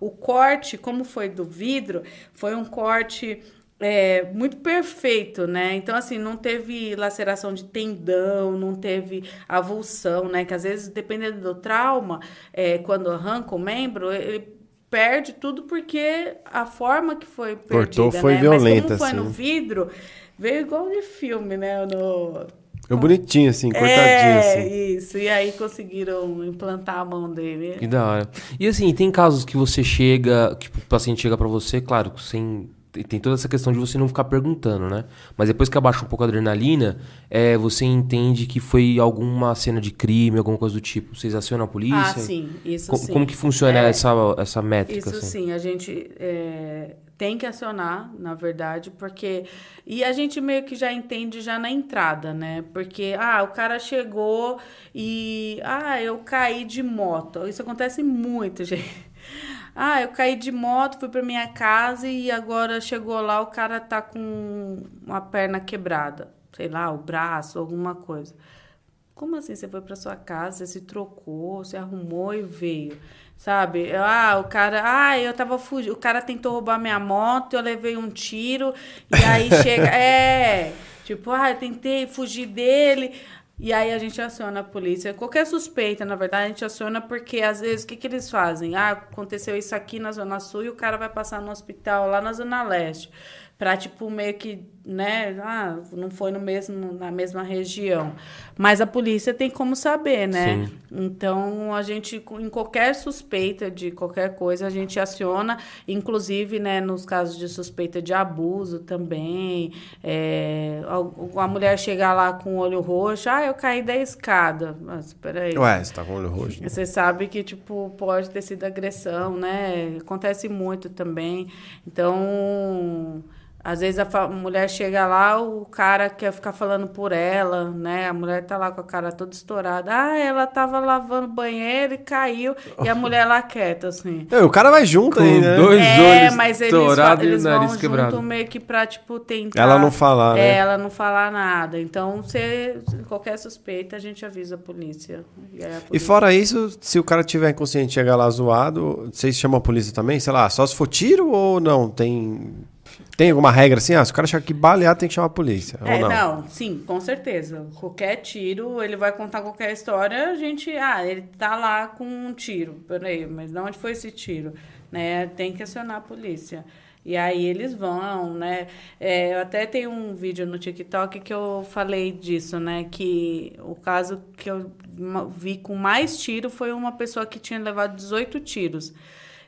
o corte, como foi do vidro, foi um corte. É, muito perfeito, né? Então, assim, não teve laceração de tendão, não teve avulsão, né? Que às vezes, dependendo do trauma, é, quando arranca o membro, ele perde tudo porque a forma que foi perdida, Cortou foi né? violenta, Mas como foi assim. no vidro, veio igual de filme, né? No... Eu bonitinho, assim, cortadinho, é, assim. isso. E aí conseguiram implantar a mão dele. Que da hora. E assim, tem casos que você chega, que o paciente chega pra você, claro, sem tem- toda essa questão de você não ficar perguntando, né? Mas depois que abaixa um pouco a adrenalina, é, você entende que foi alguma cena de crime, alguma coisa do tipo. Vocês acionam a polícia? Ah, sim, isso Co- sim. Como que funciona É, essa, essa métrica? Isso assim? sim, a gente é, tem que acionar, na verdade, porque. E a gente meio que já entende já na entrada, né? Porque, ah, o cara chegou e. Ah, eu caí de moto. Isso acontece muito, gente. Ah, eu caí de moto, fui pra minha casa e agora chegou lá, o cara tá com uma perna quebrada. Sei lá, o braço, alguma coisa. Como assim você foi para sua casa, você se trocou, se arrumou e veio? Sabe? Ah, o cara, ah, eu tava fugindo, o cara tentou roubar minha moto, eu levei um tiro e aí chega, é, tipo, ah, eu tentei fugir dele. E aí a gente aciona a polícia. Qualquer suspeita, na verdade, a gente aciona porque às vezes o que, que eles fazem? Ah, aconteceu isso aqui na Zona Sul e o cara vai passar no hospital lá na Zona Leste. Pra, tipo, meio que, né? Ah, não foi no mesmo, na mesma região. Mas a polícia tem como saber, né? Sim. Então, a gente, em qualquer suspeita de qualquer coisa, a gente aciona, inclusive, né, nos casos de suspeita de abuso também. É, a, a mulher chegar lá com o olho roxo, ah, eu caí da escada. Mas, peraí. Ué, você tá com o olho roxo. Você sabe que, tipo, pode ter sido agressão, né? Acontece muito também. Então, às vezes a mulher chega lá, o cara quer ficar falando por ela, né? A mulher tá lá com a cara toda estourada. Ah, ela tava lavando banheiro e caiu. E a mulher lá quieta, assim. Não, o cara vai junto Com aí, né? dois É, olhos mas eles, fa- estourados e o eles vão nariz junto quebrado. meio que pra, tipo, tentar... Ela não falar, É, né? ela não falar nada. Então, você, qualquer suspeita, a gente avisa a polícia. E, aí a E polícia- fora isso, se o cara tiver inconsciente e chegar lá zoado, vocês chamam a polícia também? Sei lá, só se for tiro ou não? Tem, tem alguma regra assim? Ah, se o cara achar que balear, tem que chamar a polícia. É, ou não? não. sim, com certeza. Qualquer tiro, ele vai contar qualquer história, a gente, ah, ele tá lá com um tiro. Peraí, mas de onde foi esse tiro? Né? Tem que acionar a polícia. E aí eles vão, né? É, eu até tenho um vídeo no TikTok que eu falei disso, né? Que o caso que eu vi com mais tiro foi uma pessoa que tinha levado 18 tiros.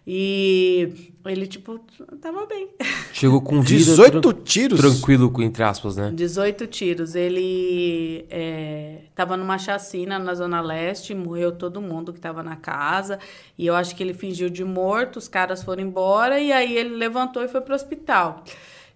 E ele, tipo, tava bem. Chegou com vida 18 tran- tiros? tranquilo, com- entre aspas, né? 18 tiros. Ele é, tava numa chacina na Zona Leste, morreu todo mundo que tava na casa. E eu acho que ele fingiu de morto, os caras foram embora, e aí ele levantou e foi pro hospital.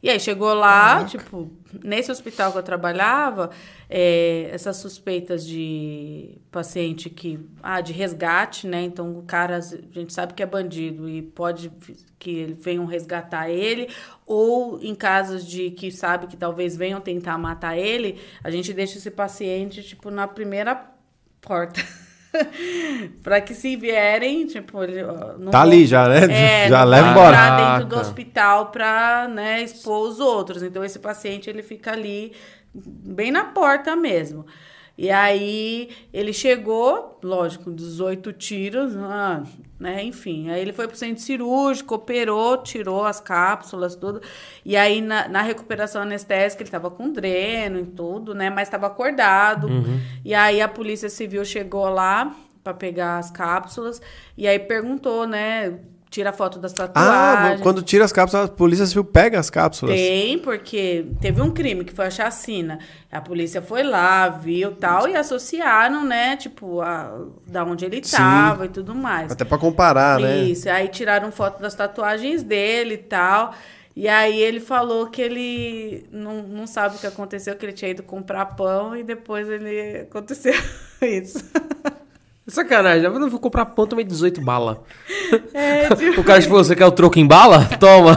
E aí chegou lá, tipo, nesse hospital que eu trabalhava, é, essas suspeitas de paciente que. Ah, de resgate, né? Então o cara, a gente sabe que é bandido e pode que venham resgatar ele, ou em casos de que sabe que talvez venham tentar matar ele, a gente deixa esse paciente, tipo, na primeira porta. pra que se vierem, tipo, ele. não Tá vão- ali já, né? É, já leva embora. entrar dentro do hospital pra, né, expor os outros. Então, esse paciente, ele fica ali, bem na porta mesmo. E aí, ele chegou, lógico, 18 tiros, ah, né, enfim. Aí ele foi pro centro cirúrgico, operou, tirou as cápsulas, tudo. E aí, na, na recuperação anestésica, ele tava com dreno e tudo, né, mas tava acordado. E aí, a polícia civil chegou lá para pegar as cápsulas e aí perguntou, né, tira a foto das Ah, tatuagens. quando tira as cápsulas, a polícia civil pega as cápsulas. Tem, porque teve um crime que foi a chacina. A polícia foi lá, viu tal, e associaram, né? Tipo, a, da onde ele Sim. tava e tudo mais. Até pra comparar, né? Isso, aí tiraram foto das tatuagens dele e tal. E aí ele falou que ele não, não sabe o que aconteceu, que ele tinha ido comprar pão e depois ele aconteceu isso. Sacanagem, eu não vou comprar pão, tomei 18 bala. É, tipo, O cara falou, você quer o troco em bala? Toma.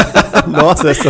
Nossa, essa.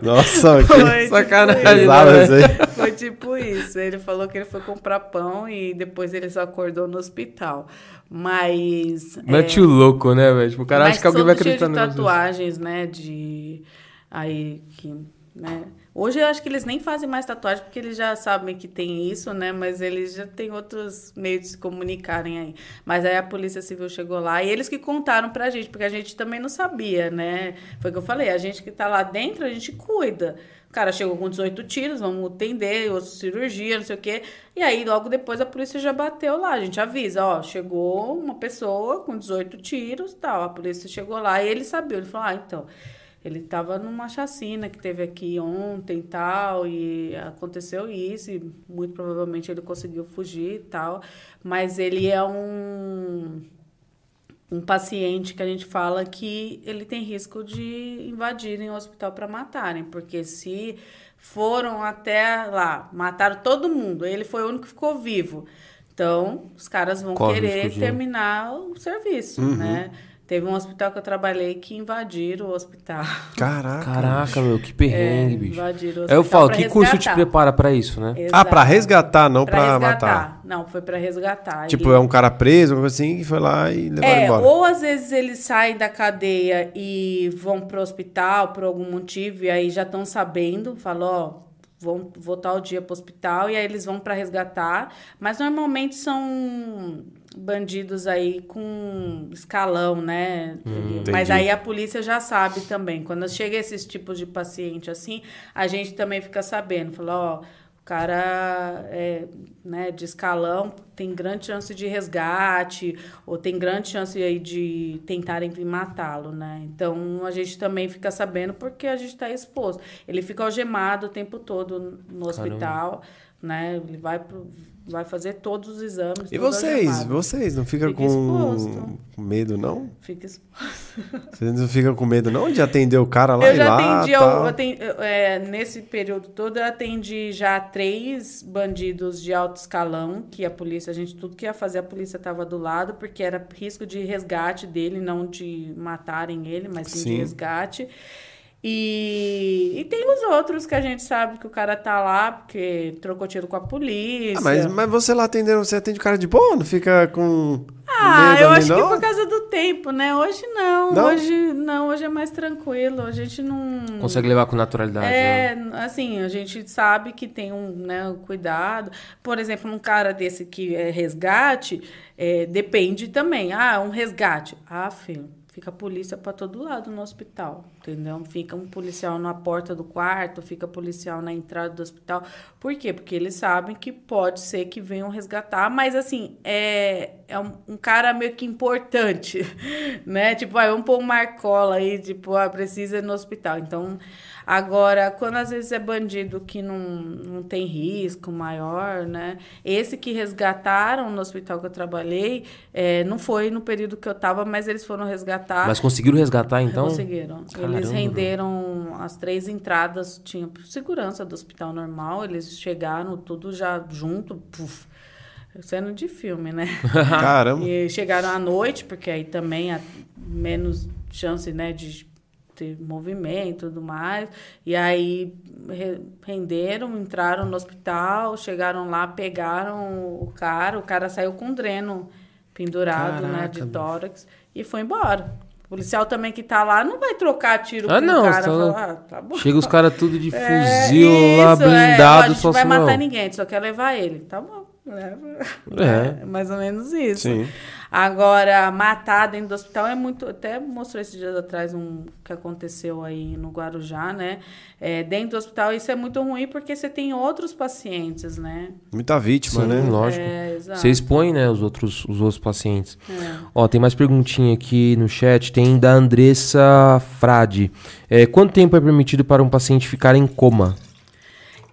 Nossa, que foi Sacanagem, tipo né? isso aí. Foi tipo isso. Ele falou que ele foi comprar pão e depois ele só acordou no hospital. Mas. Mete o louco, né, velho? Tipo, o cara mas acha que alguém vai acreditar negócio tatuagens, né? De. Aí que. Né? Hoje eu acho que eles nem fazem mais tatuagem porque eles já sabem que tem isso, né? Mas eles já têm outros meios de se comunicarem aí. Mas aí a Polícia Civil chegou lá e eles que contaram pra gente, porque a gente também não sabia, né? Foi o que eu falei, a gente que tá lá dentro, a gente cuida. O cara chegou com 18 tiros, vamos atender, outra cirurgia, não sei o quê. E aí, logo depois, a polícia já bateu lá. A gente avisa, ó, chegou uma pessoa com 18 tiros tal. A polícia chegou lá e ele sabia. Ele falou, ah, então, ele estava numa chacina que teve aqui ontem e tal, e aconteceu isso, e muito provavelmente ele conseguiu fugir e tal, mas ele é um um paciente que a gente fala que ele tem risco de invadirem o hospital para matarem, porque se foram até lá, mataram todo mundo, ele foi o único que ficou vivo. Então, os caras vão Corre querer terminar o serviço, Uhum. né? Teve um hospital que eu trabalhei que invadiram o hospital. Caraca. Caraca, meu, que perrengue, É, bicho. invadiram o Aí eu hospital falo, pra que curso te resgatar. prepara pra isso, né? Ah, pra Exato. resgatar, não pra, Pra matar. resgatar. Não, foi pra resgatar. Tipo, E- é um cara preso, alguma coisa assim, que foi lá e levaram É, embora. ou às vezes eles saem da cadeia e vão pro hospital por algum motivo, e aí já estão sabendo, falam, ó, vão voltar o dia pro hospital, e aí eles vão para resgatar. Mas normalmente são bandidos aí com escalão, né? Mas entendi. aí a polícia já sabe também. Quando chega esses tipos de paciente assim, a gente também fica sabendo, fala, ó. O cara é, né, de escalão tem grande chance de resgate, ou tem grande chance aí de tentarem vir matá-lo, né? Então a gente também fica sabendo porque a gente está exposto. Ele fica algemado o tempo todo no hospital, né? Ele vai, pro, vai fazer todos os exames. E vocês? Vocês não ficam Fica com exposto. medo, não? Fica exposto. Vocês não ficam com medo, não, de atender o cara lá Eu e já lá, atendi, eu tal? atendi- é, nesse período todo, eu atendi já três bandidos de alto escalão, que a polícia, a gente, tudo que ia fazer, a polícia estava do lado, porque era risco de resgate dele, não de matarem ele, mas sim, Sim. de resgate. E, e tem os outros que a gente sabe que o cara tá lá porque trocou tiro com a polícia. Ah, mas, mas você lá atendendo, você atende o cara de boa? Não fica com Ah, medo eu acho não? que por causa do tempo, né? Hoje não, Não? hoje não, hoje é mais tranquilo, a gente não... Consegue levar com naturalidade, né? É, assim, a gente sabe que tem um, né, um cuidado. Por exemplo, um cara desse que é resgate, é, depende também. Ah, um resgate. Ah, filho, fica a polícia para todo lado no hospital, entendeu? Fica um policial na porta do quarto, fica policial na entrada do hospital. Por quê? Porque eles sabem que pode ser que venham resgatar, mas assim, é, é um, um cara meio que importante, né? Tipo, vai, vamos pôr um marcola aí, tipo, ah, precisa ir no hospital. Então, Agora, quando às vezes é bandido que não, não tem risco maior, né? Esse que resgataram no hospital que eu trabalhei, é, não foi no período que eu tava, mas eles foram resgatar. Mas conseguiram resgatar, então? Conseguiram. Caramba, eles renderam as três entradas, tinha segurança do hospital normal, eles chegaram tudo já junto, puf, cena de filme, né? Caramba. E chegaram à noite, porque aí também há menos chance, né, de ter movimento e tudo mais. E aí re- renderam, entraram no hospital, chegaram lá, pegaram o cara, o cara saiu com dreno pendurado, né, Caraca, de bicho. tórax e foi embora. O policial também que tá lá não vai trocar tiro Ah, com não, o cara. Fala, ah, tá bom. Chega os caras tudo de É, fuzil lá, isso, é, ó, blindado, a gente só não vai assim, matar ó. ninguém, só quer levar ele. Tá bom. leva. É. É mais ou menos isso. Sim. Agora, matar dentro do hospital é muito. Até mostrou esses dias atrás um que aconteceu aí no Guarujá, né? É, dentro do hospital, isso é muito ruim porque você tem outros pacientes, né? Muita vítima, Sim, né? lógico. É. Você expõe, né, os outros, os outros pacientes. É. Ó, tem mais perguntinha aqui no chat. Tem da Andressa Frade. É, quanto tempo é permitido para um paciente ficar em coma?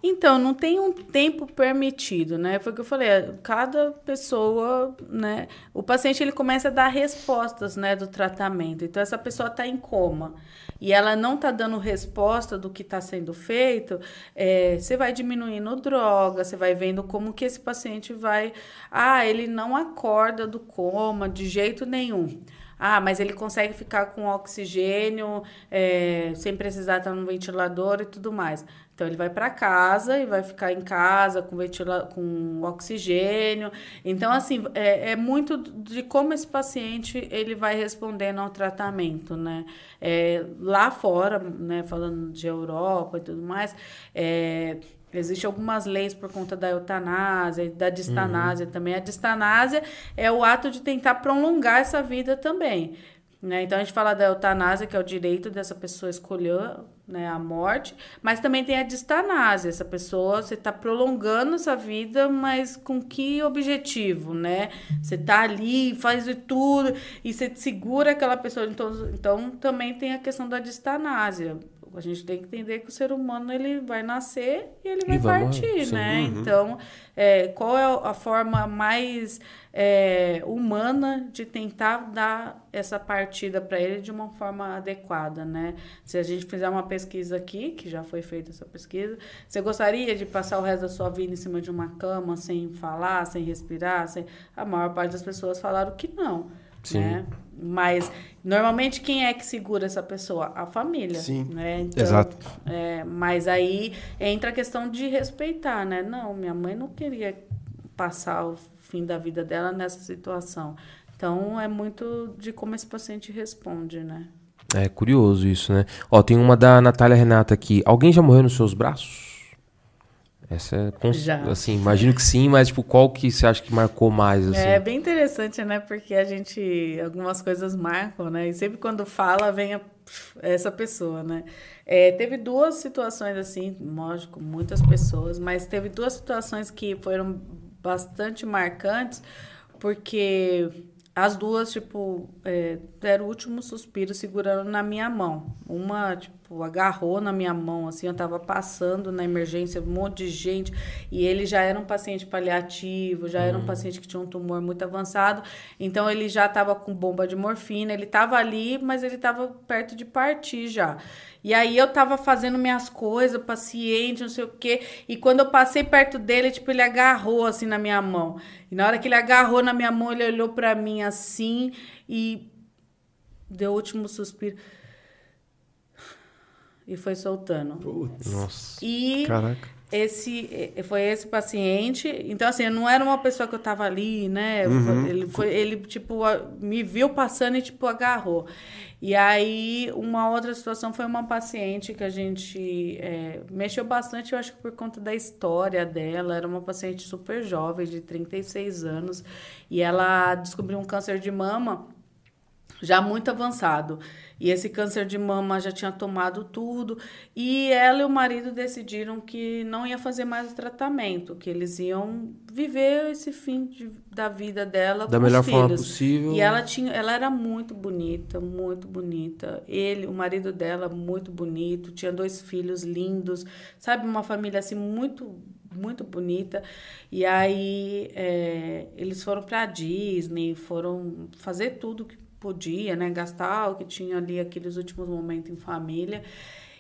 Então, não tem um tempo permitido, né? Foi o que eu falei, cada pessoa, né? O paciente, ele começa a dar respostas, né, do tratamento. Então, essa pessoa está em coma e ela não está dando resposta do que está sendo feito, é, você vai diminuindo droga, você vai vendo como que esse paciente vai... Ah, ele não acorda do coma de jeito nenhum. Ah, mas ele consegue ficar com oxigênio é, sem precisar estar no ventilador e tudo mais. Então ele vai para casa e vai ficar em casa com, ventila com oxigênio. Então assim é, é muito de como esse paciente ele vai respondendo ao tratamento, né? É, lá fora, né? Falando de Europa e tudo mais, é, Existem algumas leis por conta da eutanásia e da distanásia também. A distanásia é o ato de tentar prolongar essa vida também. Né? Então a gente fala da eutanásia, que é o direito dessa pessoa escolher né, a morte, mas também tem a distanásia, essa pessoa, você está prolongando essa vida, mas com que objetivo, né? Você está ali, faz de tudo, e você segura aquela pessoa, então, então também tem a questão da distanásia, a gente tem que entender que o ser humano ele vai nascer e ele vai, E vai partir, sim. né? Então, é, qual é a forma mais é, humana de tentar dar essa partida para ele de uma forma adequada, né? Se a gente fizer uma pesquisa aqui, que já foi feita essa pesquisa, você gostaria de passar o resto da sua vida em cima de uma cama sem falar, sem respirar? Sem... A maior parte das pessoas falaram que não. Sim. Né? Mas normalmente quem é que segura essa pessoa? A família. Sim. Né? Então, Exato. é, mas aí entra a questão de respeitar, né? Não, minha mãe não queria passar o fim da vida dela nessa situação. Então é muito de como esse paciente responde, né? É curioso isso, né? Ó, tem uma da Natália Renata aqui. Alguém já morreu nos seus braços? Essa é cons- assim, imagino que sim, mas tipo, qual que você acha que marcou mais assim? É bem interessante, né? Porque a gente. Algumas coisas marcam, né? E sempre quando fala, vem a- essa pessoa, né? É, teve duas situações assim, lógico, muitas pessoas, mas teve duas situações que foram bastante marcantes, porque as duas, tipo, é, deram o último suspiro segurando na minha mão. Uma, tipo, agarrou na minha mão, assim, eu tava passando na emergência, um monte de gente, e ele já era um paciente paliativo, já era um paciente que tinha um tumor muito avançado, então ele já tava com bomba de morfina, ele tava ali, mas ele tava perto de partir já. E aí eu tava fazendo minhas coisas, paciente, não sei o quê. E quando eu passei perto dele, tipo, ele agarrou assim na minha mão. E na hora que ele agarrou na minha mão, ele olhou pra mim assim e deu o último suspiro. E foi soltando. Putz. Nossa. E Caraca. esse foi esse paciente. Então, assim, não era uma pessoa que eu tava ali, né? Ele foi, ele, tipo, me viu passando e, tipo, agarrou. E aí, uma outra situação foi uma paciente que a gente eh, mexeu bastante, eu acho que por conta da história dela. Era uma paciente super jovem, de 36 anos, e ela descobriu um câncer de mama já muito avançado. E esse câncer de mama já tinha tomado tudo. E ela e o marido decidiram que não ia fazer mais o tratamento, que eles iam viver esse fim de- da vida dela Da melhor forma filhos. possível. E ela tinha, ela era muito bonita, muito bonita. Ele, o marido dela, muito bonito, tinha dois filhos lindos, sabe, uma família assim muito muito bonita. E aí é, eles foram para Disney, foram fazer tudo que podia, né, gastar o que tinha ali aqueles últimos momentos em família.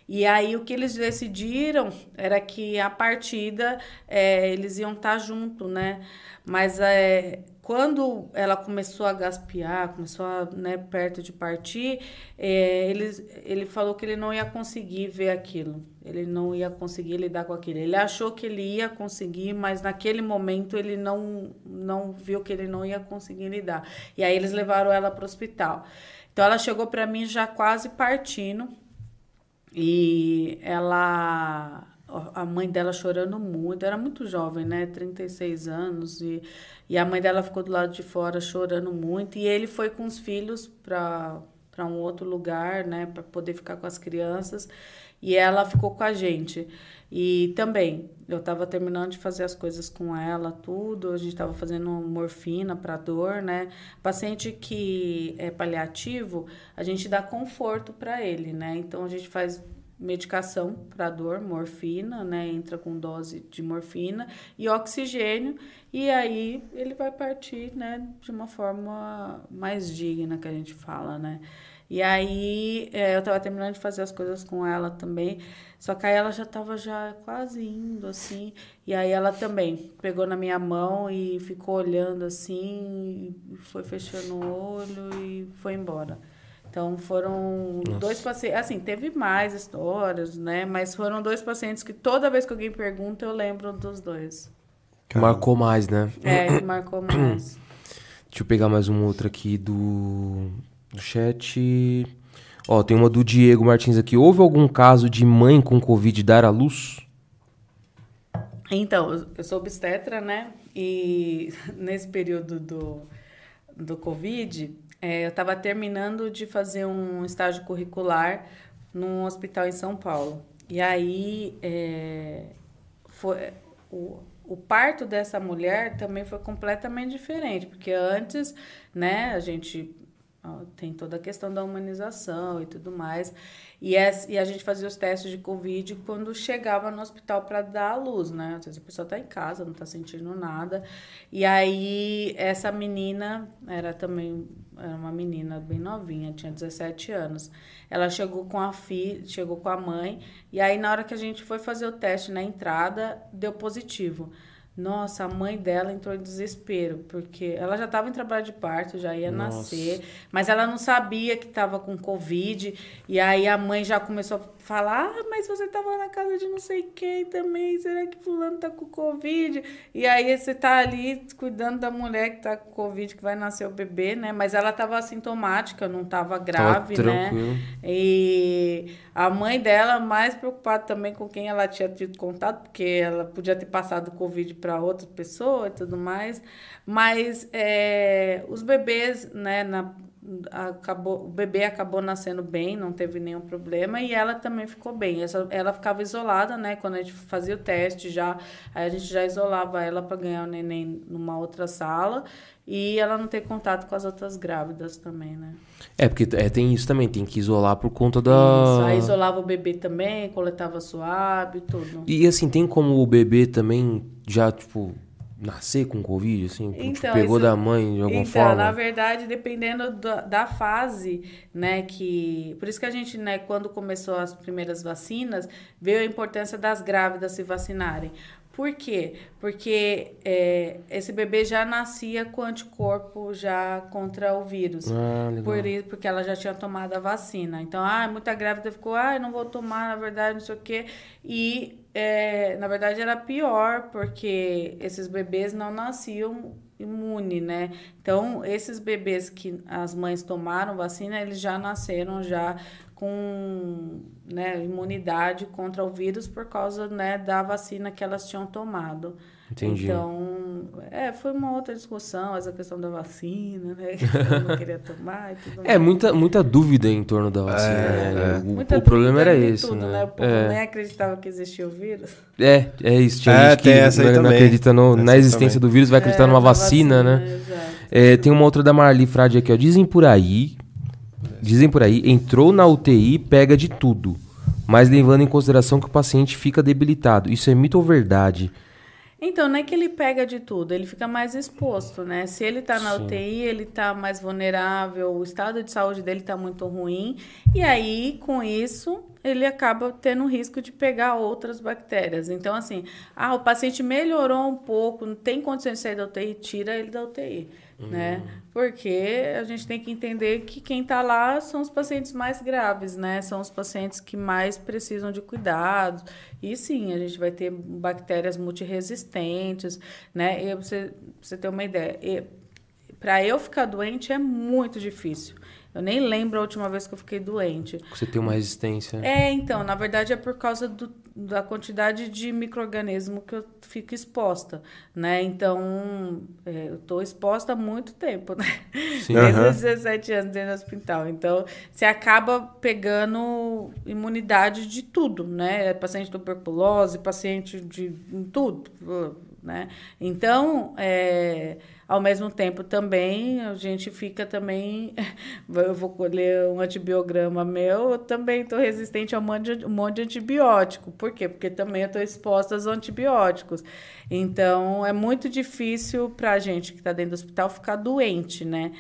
E aí o que eles decidiram era que a partida é, eles iam estar junto, né? Mas é, quando ela começou a gaspear, começou a, né, perto de partir, é, ele, ele falou que ele não ia conseguir ver aquilo. Ele não ia conseguir lidar com aquilo. Ele achou que ele ia conseguir, mas naquele momento ele não, não viu que ele não ia conseguir lidar. E aí eles levaram ela para o hospital. Então ela chegou para mim já quase partindo. E ela. A mãe dela chorando muito, era muito jovem, né? 36 anos. E, e a mãe dela ficou do lado de fora chorando muito. E ele foi com os filhos para para um outro lugar, né? Para poder ficar com as crianças. E ela ficou com a gente. E também, eu estava terminando de fazer as coisas com ela, tudo. A gente estava fazendo morfina para dor, né? Paciente que é paliativo, a gente dá conforto para ele, né? Então a gente faz medicação para dor, morfina, né? Entra com dose de morfina e oxigênio e aí ele vai partir, né? De uma forma mais digna que a gente fala, né? E aí é, eu tava terminando de fazer as coisas com ela também, só que aí ela já tava já quase indo assim, e aí ela também pegou na minha mão e ficou olhando assim, e foi fechando o olho e foi embora. Então foram dois pacientes, assim, teve mais histórias, né? Mas foram dois pacientes que toda vez que alguém pergunta eu lembro dos dois. Marcou mais, né? É, que marcou mais. Deixa eu pegar mais uma outra aqui do, do chat. Ó, tem uma do Diego Martins aqui. Houve algum caso de mãe com Covid dar à luz? Então, eu- sou obstetra, né? E nesse período do, do Covid, é, eu estava terminando de fazer um estágio curricular num hospital em São Paulo. E aí, é, foi, o, o parto dessa mulher também foi completamente diferente, porque antes, né, a gente tem toda a questão da humanização e tudo mais. E, é, e a gente fazia os testes de Covid quando chegava no hospital para dar a luz, né? Às vezes a pessoa está em casa, não está sentindo nada. E aí, essa menina era também era uma menina bem novinha, tinha 17 anos. Ela chegou com a filha, chegou com a mãe, e aí na hora que a gente foi fazer o teste na entrada, deu positivo. Nossa, a mãe dela entrou em desespero, porque ela já estava em trabalho de parto, já ia Nossa. nascer, mas ela não sabia que estava com Covid. E aí a mãe já começou a falar: ah, mas você estava na casa de não sei quem também, será que Fulano está com Covid? E aí você está ali cuidando da mulher que está com Covid, que vai nascer o bebê, né? Mas ela estava assintomática, não estava grave, tava né? E a mãe dela mais preocupada também com quem ela tinha tido contato, porque ela podia ter passado Covid para para outra pessoa e tudo mais. Mas é, os bebês, né, na, acabou, o bebê acabou nascendo bem, não teve nenhum problema e ela também ficou bem. Essa, ela ficava isolada, né? Quando a gente fazia o teste já, a gente já isolava ela para ganhar o neném numa outra sala e ela não ter contato com as outras grávidas também, né? É, porque é, tem isso também, tem que isolar por conta da. Isso, aí isolava o bebê também, coletava suave, tudo. E assim, tem como o bebê também já, tipo, nascer com Covid, assim? Tipo, então, pegou isso, da mãe de alguma então, forma? na verdade, dependendo da, da, fase, né, que... Por isso que a gente, né, quando começou as primeiras vacinas, veio a importância das grávidas se vacinarem. Por quê? Porque é, esse bebê já nascia com anticorpo já contra o vírus. Ah, por isso, porque ela já tinha tomado a vacina. Então, ah, muita grávida ficou, ah, eu não vou tomar, na verdade, não sei o quê. E, é, na verdade, era pior, porque esses bebês não nasciam imune, né? Então, esses bebês que as mães tomaram vacina, eles já nasceram já com né, imunidade contra o vírus por causa né, da vacina que elas tinham tomado. Entendi. Então, é, foi uma outra discussão, essa questão da vacina, né? Que eu não queria tomar e tudo É, muita, muita dúvida em torno da vacina, é, né? É. O, o problema era esse, tudo, né? né? O povo é. nem acreditava que existia o vírus. É, é isso. Tinha é, gente que não, não acredita no, na existência também. do vírus, vai acreditar é, numa vacina, vacina, né? É, tem uma outra da Marli Frade aqui, ó. Dizem por aí Dizem por aí, entrou na UTI, pega de tudo, mas levando em consideração que o paciente fica debilitado. Isso é mito ou verdade? Então, não é que ele pega de tudo, ele fica mais exposto, né? Se ele está na Sim. UTI, ele está mais vulnerável, o estado de saúde dele está muito ruim, e aí, com isso, ele acaba tendo risco de pegar outras bactérias. Então, assim, ah, o paciente melhorou um pouco, não tem condições de sair da UTI, tira ele da UTI né? Porque a gente tem que entender que quem está lá são os pacientes mais graves, né? São os pacientes que mais precisam de cuidados. E sim, a gente vai ter bactérias multiresistentes, né? E você, você ter uma ideia, para eu ficar doente é muito difícil. Eu nem lembro a última vez que eu fiquei doente. Você tem uma resistência. É, então, na verdade é por causa do, da quantidade de microorganismo que eu fico exposta, né? Então, é, eu estou exposta há muito tempo, né? Sim. Desde os 17 anos dentro do hospital. Então, você acaba pegando imunidade de tudo, né? É paciente de tuberculose, paciente de tudo, né? Então, é ao mesmo tempo, também, a gente fica também. Eu vou colher um antibiograma meu, eu também estou resistente a um monte, de, um monte de antibiótico. Por quê? Porque também estou exposta aos antibióticos. Então, é muito difícil para a gente que está dentro do hospital ficar doente, né?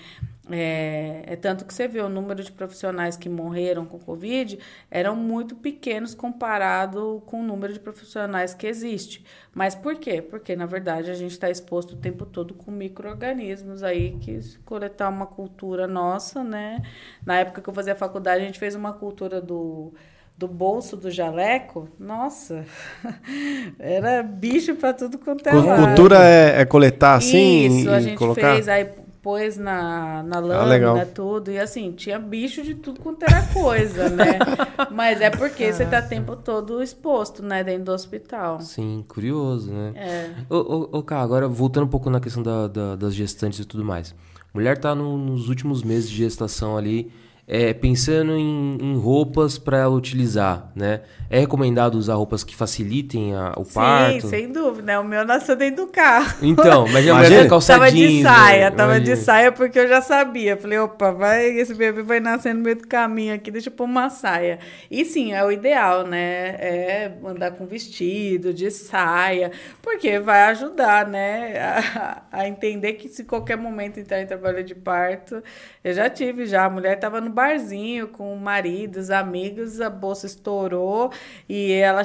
É, é, tanto que você vê o número de profissionais que morreram com Covid eram muito pequenos comparado com o número de profissionais que existe. Mas por quê? Porque, na verdade, a gente está exposto o tempo todo com micro-organismos aí que coletar uma cultura nossa, né? Na época que eu fazia faculdade, a gente fez uma cultura do do bolso do jaleco, nossa, era bicho para tudo quanto é lado. Cultura é, é coletar assim Isso, e, a gente colocar? fez, aí pôs na, na ah, lâmina, ah, tudo. E assim, tinha bicho de tudo quanto era coisa, né? Mas é porque ah. você tá o tempo todo exposto, né? Dentro do hospital. Sim, curioso, né? É. Ô, ô, ô cara, agora voltando um pouco na questão da, da, das gestantes e tudo mais. Mulher tá no, nos últimos meses de gestação ali. É, pensando em, em roupas para ela utilizar, né? É recomendado usar roupas que facilitem a, o Sim, parto? sem dúvida. O meu nasceu dentro do carro. Então, mas a mulher Imagina. tá calça Tava de jeans, saia, né? tava de Imagina. saia porque eu já sabia. Falei, opa, vai, esse bebê vai nascer no meio do caminho aqui, deixa eu pôr uma saia. E sim, é o ideal, né? É andar com vestido, de saia, porque vai ajudar, né? A, a entender que se qualquer momento entrar em trabalho de parto, eu já tive já. A mulher tava no barzinho com o marido, os amigos, a bolsa estourou e ela,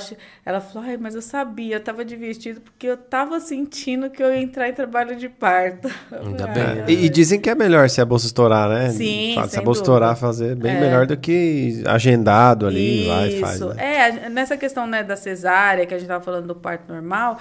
ela falou: Ai, mas eu sabia, eu tava de vestido porque eu tava sentindo que eu ia entrar em trabalho de parto. Ainda Ah, bem, É, né? e, e dizem que é melhor se a bolsa estourar, né? Sim, Fala, Se a bolsa dúvida. estourar, fazer bem É. melhor do que agendado ali, vai e faz. Isso. né? É, nessa questão né, da cesárea, que a gente estava falando do parto normal,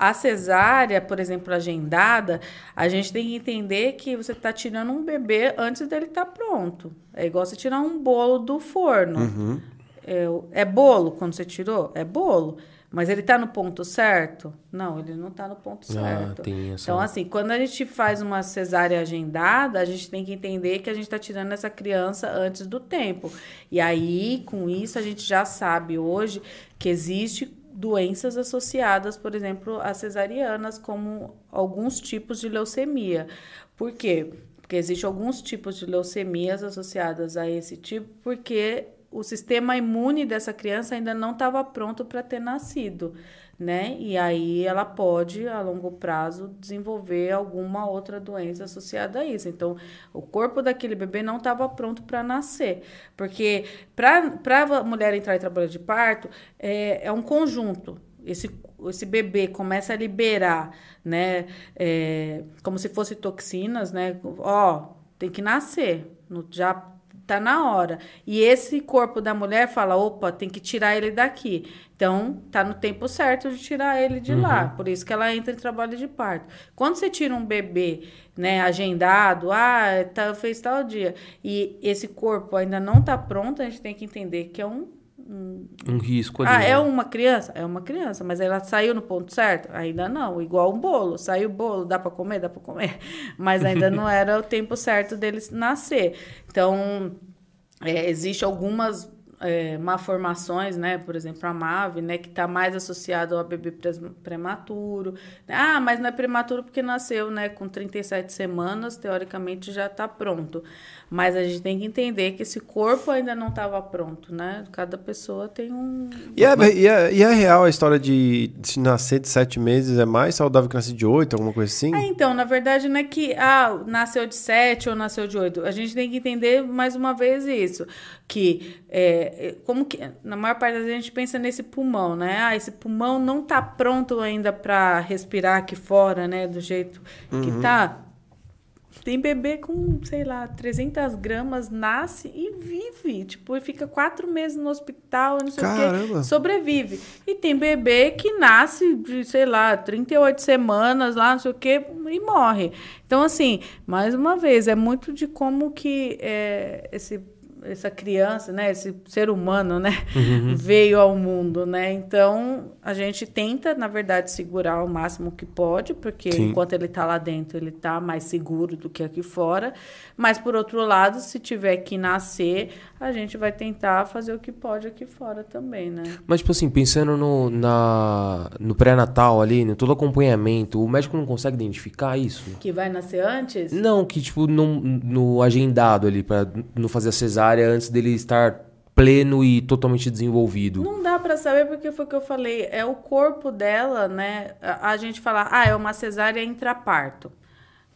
a cesárea, por exemplo, agendada, a gente tem que entender que você está tirando um bebê antes dele estar pronto. É igual você tirar um bolo do forno. Uhum. É, é bolo quando você tirou? É bolo. Mas ele está no ponto certo? Não, ele não está no ponto Ah, certo. tem essa- Então, assim, quando a gente faz uma cesárea agendada, a gente tem que entender que a gente está tirando essa criança antes do tempo. E aí, com isso, a gente já sabe hoje que existe doenças associadas, por exemplo, às cesarianas, como alguns tipos de leucemia. Por quê? Porque existem alguns tipos de leucemias associadas a esse tipo, porque o sistema imune dessa criança ainda não estava pronto para ter nascido, né? E aí ela pode, a longo prazo, desenvolver alguma outra doença associada a isso. Então, o corpo daquele bebê não estava pronto para nascer. Porque para a mulher entrar em trabalho de parto, é, é um conjunto. Esse, esse bebê começa a liberar, né? é, como se fosse toxinas, né? Ó, tem que nascer. No- já tá na hora. E esse corpo da mulher fala, opa, tem que tirar ele daqui. Então, tá no tempo certo de tirar ele de lá. Por isso que ela entra em trabalho de parto. Quando você tira um bebê, né, agendado, ah, tá, fez tal dia, e esse corpo ainda não tá pronto, a gente tem que entender que é um Um risco ali. ah, né? é uma criança? É uma criança, mas ela saiu no ponto certo? Ainda não, igual um bolo. Saiu o bolo, dá para comer? Dá para comer. Mas ainda não era o tempo certo dele nascer. Então, é, existe algumas é, malformações, né? Por exemplo, a MAVE, né? Que está mais associado ao bebê prematuro. Ah, mas não é prematuro porque nasceu, né? Com 37 semanas, teoricamente já está pronto. Mas a gente tem que entender que esse corpo ainda não estava pronto, né? Cada pessoa tem um, E é, e, é, e é real a história de se nascer de sete meses é mais saudável que nascer de oito, alguma coisa assim? Ah, então, na verdade, não é que ah, nasceu de 7 ou nasceu de 8. A gente tem que entender mais uma vez isso. Que é, como que. Na maior parte das vezes a gente pensa nesse pulmão, né? Ah, esse pulmão não tá pronto ainda para respirar aqui fora, né? Do jeito que tá. Tem bebê com, sei lá, 300 gramas, nasce e vive. Tipo, fica quatro meses no hospital, não sei o Caramba. quê. Sobrevive. E tem bebê que nasce de, sei lá, 38 semanas lá, não sei o quê, e morre. Então, assim, mais uma vez, é muito de como que é, esse essa criança, né, esse ser humano, né, veio ao mundo, né? Então, a gente tenta, na verdade, segurar o máximo que pode, porque Sim. enquanto ele tá lá dentro, ele tá mais seguro do que aqui fora. Mas por outro lado, se tiver que nascer, a gente vai tentar fazer o que pode aqui fora também, né? Mas, tipo assim, pensando no, na, no pré-natal ali, no todo acompanhamento, o médico não consegue identificar isso? Que vai nascer antes? Não, que, tipo, não, no agendado ali, pra não fazer a cesárea antes dele estar pleno e totalmente desenvolvido. Não dá pra saber porque foi o que eu falei. É o corpo dela, né? A, a gente fala, ah, é uma cesárea intraparto.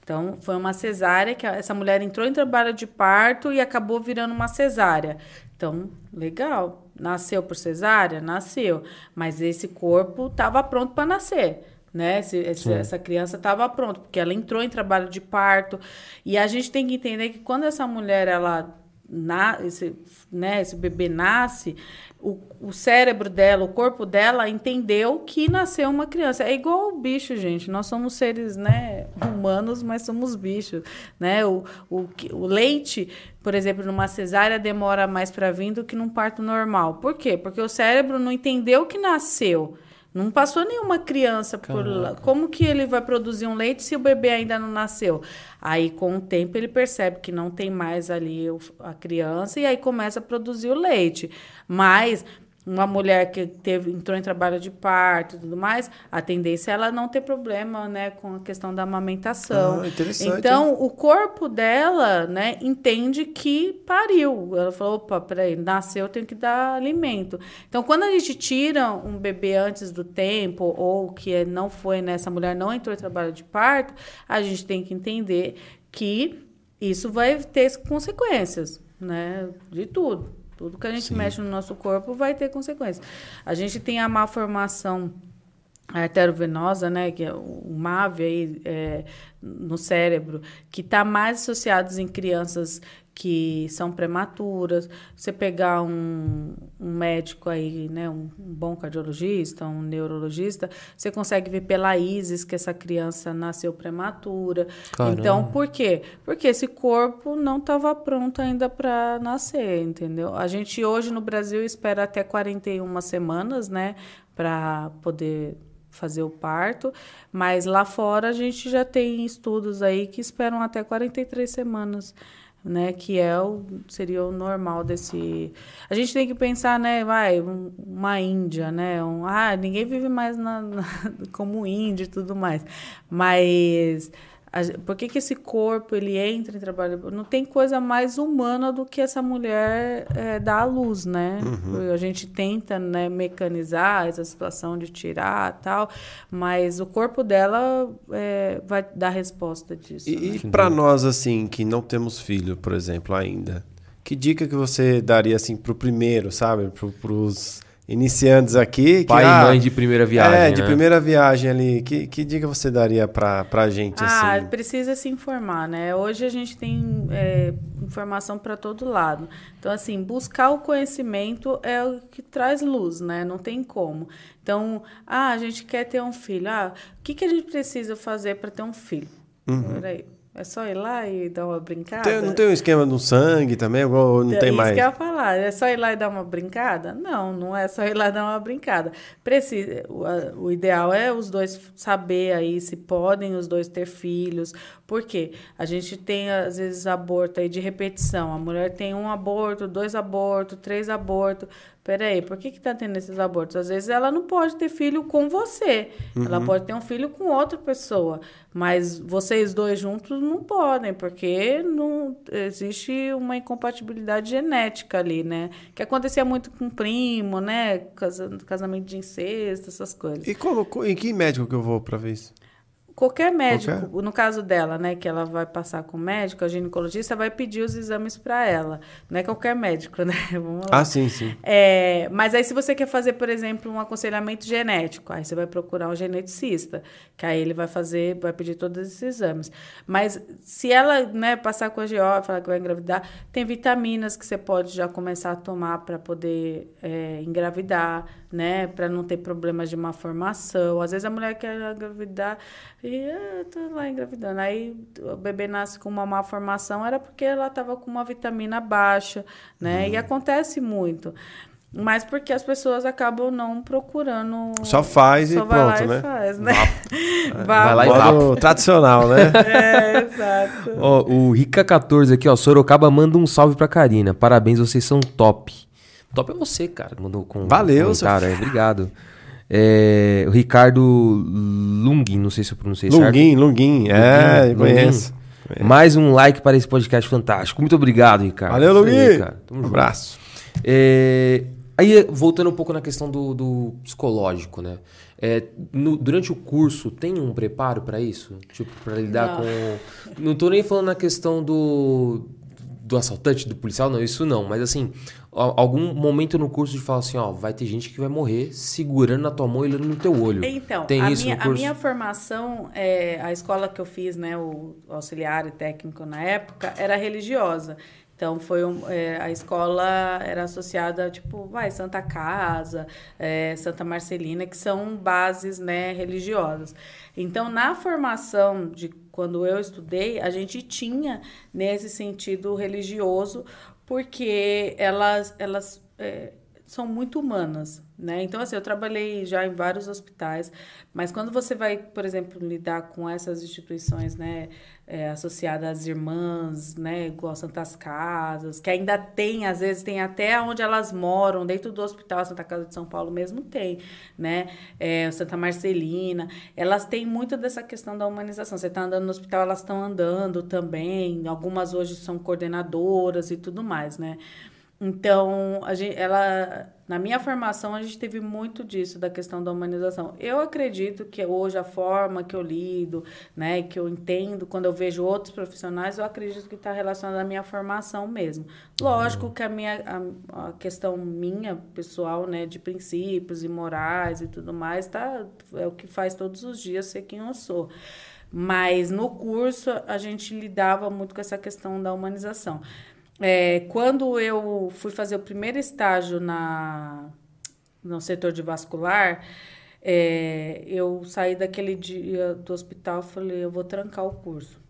Então, foi uma cesárea que essa mulher entrou em trabalho de parto e acabou virando uma cesárea. Então, legal. Nasceu por cesárea? Nasceu. Mas esse corpo estava pronto para nascer. Né? Esse- esse- essa criança estava pronta, porque ela entrou em trabalho de parto. E a gente tem que entender que quando essa mulher, ela na, esse, né, esse bebê nasce, o, o cérebro dela, o corpo dela entendeu que nasceu uma criança. É igual o bicho, gente. Nós somos seres né, humanos, mas somos bichos. Né? O, o, o leite, por exemplo, numa cesárea demora mais para vir do que num parto normal. Por quê? Porque o cérebro não entendeu que nasceu. Não passou nenhuma criança por lá. Como que ele vai produzir um leite se o bebê ainda não nasceu? Aí, com o tempo, ele percebe que não tem mais ali a criança e aí começa a produzir o leite. Mas uma mulher que teve, entrou em trabalho de parto e tudo mais, a tendência é ela não ter problema, né, com a questão da amamentação. Ah, interessante, Então, o corpo dela, né, entende que pariu. Ela falou, opa, peraí, nasceu, eu tenho que dar alimento. Então, quando a gente tira um bebê antes do tempo, ou que é- não foi, né, essa mulher não entrou em trabalho de parto, a gente tem que entender que isso vai ter consequências, né, de tudo. Tudo que a gente mexe no nosso corpo vai ter consequências. A gente tem a malformação arterovenosa, né, que é o MAV aí, é, no cérebro, que está mais associados em crianças que são prematuras. Você pegar um, um médico aí, né, um, um bom cardiologista, um neurologista, você consegue ver pela ISIS que essa criança nasceu prematura. Caramba. Então, por quê? Porque esse corpo não estava pronto ainda para nascer, entendeu? A gente hoje no Brasil espera até 41 semanas, né, para poder fazer o parto, mas lá fora a gente já tem estudos aí que esperam até 43 semanas, né, que é o seria o normal desse. A gente tem que pensar, né, vai, um- uma Índia, né, um, ah, ninguém vive mais na, na- como índio e tudo mais, mas por que, que esse corpo ele entra em trabalho? Não tem coisa mais humana do que essa mulher é, dar à luz, né? A gente tenta né, mecanizar essa situação de tirar tal, mas o corpo dela é, vai dar resposta disso. né? E, e para nós, assim, que não temos filho, por exemplo, ainda, que dica que você daria, assim, pro primeiro, sabe? Pro, pros iniciantes aqui. Que, Pai ah, e mãe de primeira viagem. É, de né? primeira viagem ali. Que, que dica você daria pra, pra gente, Ah, assim? precisa se informar, né? Hoje a gente tem é, informação para todo lado. Então, assim, buscar o conhecimento é o que traz luz, né? Não tem como. Então, ah, a gente quer ter um filho. Ah, o que, que a gente precisa fazer para ter um filho? Peraí. É só ir lá e dar uma brincada? Tem- não tem um esquema do sangue também? Não tem Isso mais? que eu ia falar. É só ir lá e dar uma brincada? Não, não é só ir lá e dar uma brincada. Precisa, o, o ideal é os dois saber aí se podem os dois ter filhos. Por quê? A gente tem, às vezes, aborto aí de repetição. A mulher tem um aborto, dois abortos, três abortos. Peraí, por que que tá tendo esses abortos? Às vezes ela não pode ter filho com você. Ela pode ter um filho com outra pessoa. Mas vocês dois juntos não podem, porque não existe uma incompatibilidade genética ali, né? Que acontecia muito com primo, né? Casa- Casamento de incesto, essas coisas. E como, co- em que médico que eu vou pra ver isso? Qualquer médico, no caso dela, né, que ela vai passar com o médico, a ginecologista vai pedir os exames para ela. Não é qualquer médico, né? Vamos lá. Ah, sim, sim. É, mas aí, se você quer fazer, por exemplo, um aconselhamento genético, aí você vai procurar um geneticista, que aí ele vai fazer, vai pedir todos esses exames. Mas se ela né, passar com a GO, falar que vai engravidar, tem vitaminas que você pode já começar a tomar para poder é, engravidar, né? Para não ter problemas de malformação. Às vezes a mulher quer engravidar e tô lá engravidando. Aí o bebê nasce com uma malformação, era porque ela estava com uma vitamina baixa, né? E acontece muito. Mas porque as pessoas acabam não procurando. Só faz e Só vai lá pronto, e né? faz, né? Vai lá e Vapo. Tradicional, né? É, exato. Ó, o Rica14 aqui, ó. Sorocaba manda um salve pra Karina. Parabéns, vocês são top. Top é você, cara. que Mandou com Valeu, comentário aí. Obrigado. É, o Ricardo Lungin, não sei se eu pronunciei certo. Lunguim, Lunguim. É, Lunguin, eu conheço. Mais um like para esse podcast fantástico. Muito obrigado, Ricardo. Valeu, Isso aí, cara. Tamo Um junto. abraço. É, aí, voltando um pouco na questão do, do psicológico, né? É, no- durante o curso, tem um preparo para isso? Tipo, para lidar Não. com. Não tô nem falando na questão do, do assaltante, do policial, não, isso não. Mas assim, a- algum momento no curso de falar assim: ó, vai ter gente que vai morrer segurando na tua mão e olhando no teu olho. Então, tem a, isso minha, no a curso? minha formação, é, a escola que eu fiz, né, o auxiliar e técnico na época, era religiosa. Então, foi um, é, a escola era associada, tipo, vai, Santa Casa, é, Santa Marcelina, que são bases né, religiosas. Então, na formação de quando eu estudei, a gente tinha nesse sentido religioso, porque elas, elas é, são muito humanas, né? Então, assim, eu trabalhei já em vários hospitais, mas quando você vai, por exemplo, lidar com essas instituições, né, é, associadas às irmãs, né, igual Santas Casas, que ainda tem, às vezes, tem até onde elas moram, dentro do hospital Santa Casa de São Paulo mesmo tem, né, é, Santa Marcelina, elas têm muito dessa questão da humanização. Você está andando no hospital, elas estão andando também, algumas hoje são coordenadoras e tudo mais, né? Então, a gente, ela, na minha formação, a gente teve muito disso, da questão da humanização. Eu acredito que hoje a forma que eu lido, né, que eu entendo, quando eu vejo outros profissionais, eu acredito que está relacionado à minha formação mesmo. Lógico que a minha a, a, questão minha, pessoal, né, de princípios e morais e tudo mais, tá, é o que faz todos os dias ser quem eu sou. Mas no curso a gente lidava muito com essa questão da humanização. É, quando eu fui fazer o primeiro estágio na, no setor de vascular, é, eu saí daquele dia do hospital e falei, eu vou trancar o curso.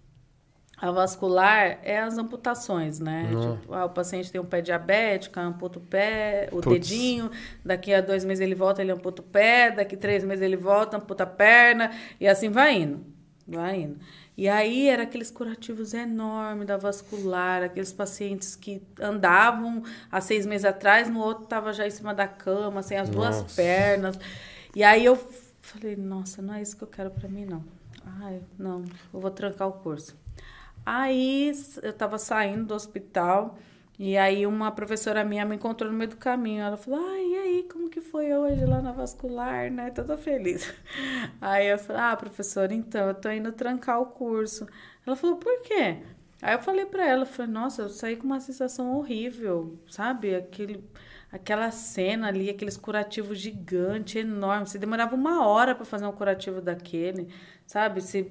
A vascular é as amputações, né? Tipo, ah, o paciente tem um pé diabético, amputa o pé, o Puts. dedinho, daqui a dois meses ele volta, ele amputa o pé, daqui a três meses ele volta, amputa a perna, e assim vai indo, vai indo. E aí era aqueles curativos enormes da vascular, aqueles pacientes que andavam há seis meses atrás, no outro estava já em cima da cama, sem as nossa. duas pernas. E aí eu falei, nossa, não é isso que eu quero para mim, não. Ai, não, eu vou trancar o curso. Aí eu estava saindo do hospital e aí uma professora minha me encontrou no meio do caminho. Ela falou, ah, e aí, como que foi hoje lá na vascular, né? Toda feliz. Aí eu falei, ah, professora, então, eu tô indo trancar o curso. Ela falou, por quê? Aí eu falei para ela, falei, nossa, eu saí com uma sensação horrível, sabe? Aquele, aquela cena ali, aqueles curativos gigantes, enormes. Você demorava uma hora para fazer um curativo daquele, sabe? Se,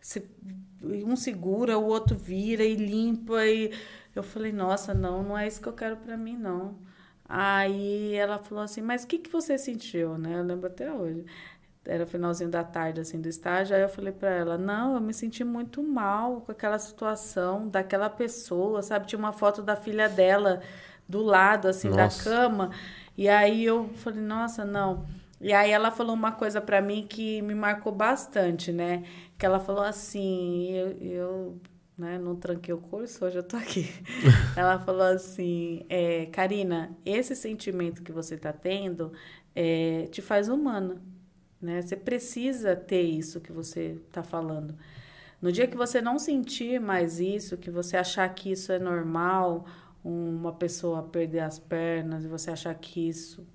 se um segura, o outro vira e limpa e eu falei, nossa, não, não é isso que eu quero para mim, não. Aí ela falou assim, mas o que, que você sentiu, né? Eu lembro até hoje. Era finalzinho da tarde, assim, do estágio. Aí eu falei para ela, não, eu me senti muito mal com aquela situação daquela pessoa, sabe? Tinha uma foto da filha dela do lado, assim, nossa. da cama. E aí eu falei, nossa, não. E aí ela falou uma coisa para mim que me marcou bastante, né? Que ela falou assim, eu, eu né? Não tranquei o curso, hoje eu tô aqui. Ela falou assim, é, Karina, esse sentimento que você tá tendo é, te faz humana, né? Você precisa ter isso que você tá falando. No dia que você não sentir mais isso, que você achar que isso é normal, uma pessoa perder as pernas, e você achar que isso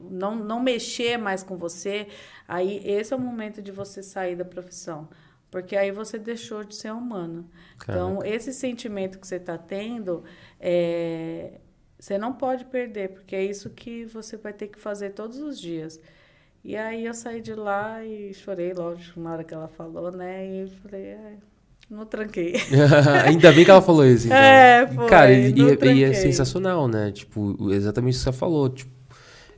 não, não mexer mais com você, aí esse é o momento de você sair da profissão. Porque aí você deixou de ser humano. Então, esse sentimento que você está tendo, é, você não pode perder, porque é isso que você vai ter que fazer todos os dias. E aí eu saí de lá e chorei, lógico, na hora que ela falou, né? E falei, é, não tranquei. Ainda bem que ela falou isso. Então. É, foi, Cara, e, e, é sensacional, né? Tipo, exatamente isso que você falou. Tipo,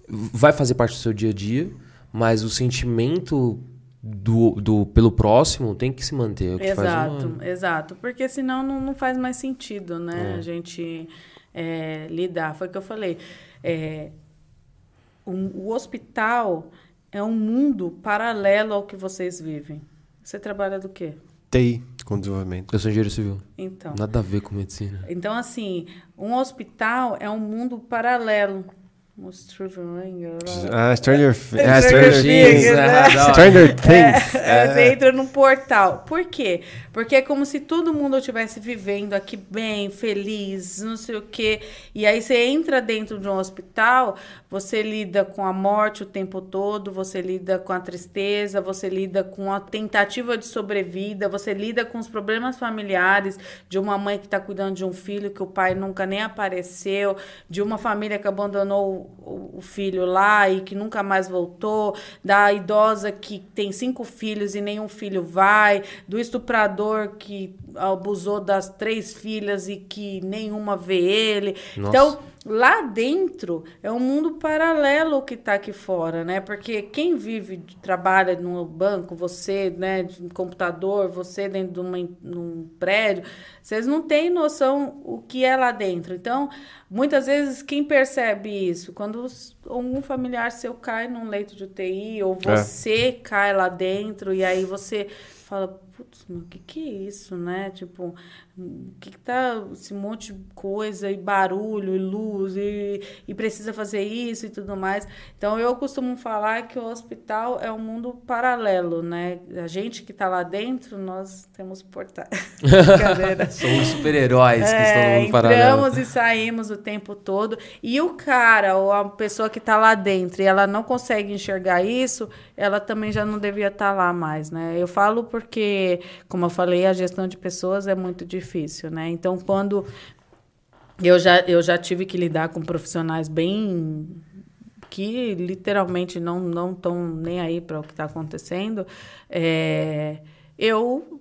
vai fazer parte do seu dia a dia, mas o sentimento do, do, pelo próximo tem que se manter. É exato, uma... exato. Porque senão não, não faz mais sentido, né? É. A gente é, lidar. Foi o que eu falei. É, o hospital é um mundo paralelo ao que vocês vivem. Você trabalha do quê? TI, com desenvolvimento. Eu sou engenheiro civil. Então. Nada a ver com medicina. Então, assim, um hospital é um mundo paralelo ah, Stranger, é, Stranger Things. Né? Stranger Things. É, é. Você entra num portal. Por quê? Porque é como se todo mundo estivesse vivendo aqui bem, feliz, não sei o quê. E aí você entra dentro de um hospital, você lida com a morte o tempo todo, você lida com a tristeza, você lida com a tentativa de sobrevida, você lida com os problemas familiares de uma mãe que está cuidando de um filho que o pai nunca nem apareceu, de uma família que abandonou o, filho lá e que nunca mais voltou, da idosa que tem cinco filhos e nenhum filho vai, do estuprador que abusou das três filhas e que nenhuma vê ele. Nossa. Então, lá dentro é um mundo paralelo que está aqui fora, né? Porque quem vive, trabalha no banco, você, né, de computador, você dentro de uma, num prédio, vocês não têm noção o que é lá dentro. Então, muitas vezes, quem percebe isso? Quando algum familiar seu cai num leito de UTI, ou é. você é. cai lá dentro, e aí você fala, putz, o que, que é isso, né? Tipo, o que, que tá esse monte de coisa e barulho e luz e, e precisa fazer isso e tudo mais. Então eu costumo falar que o hospital é um mundo paralelo, né? A gente que está lá dentro, nós temos portais. Somos super-heróis é, que estão no mundo paralelo. Entramos e saímos o tempo todo. E o cara ou a pessoa que está lá dentro e ela não consegue enxergar isso, ela também já não devia estar tá lá mais, né? Eu falo porque, como eu falei, a gestão de pessoas é muito difícil né? Então, quando eu já, eu já tive que lidar com profissionais bem que literalmente não não estão nem aí para o que está acontecendo, é, eu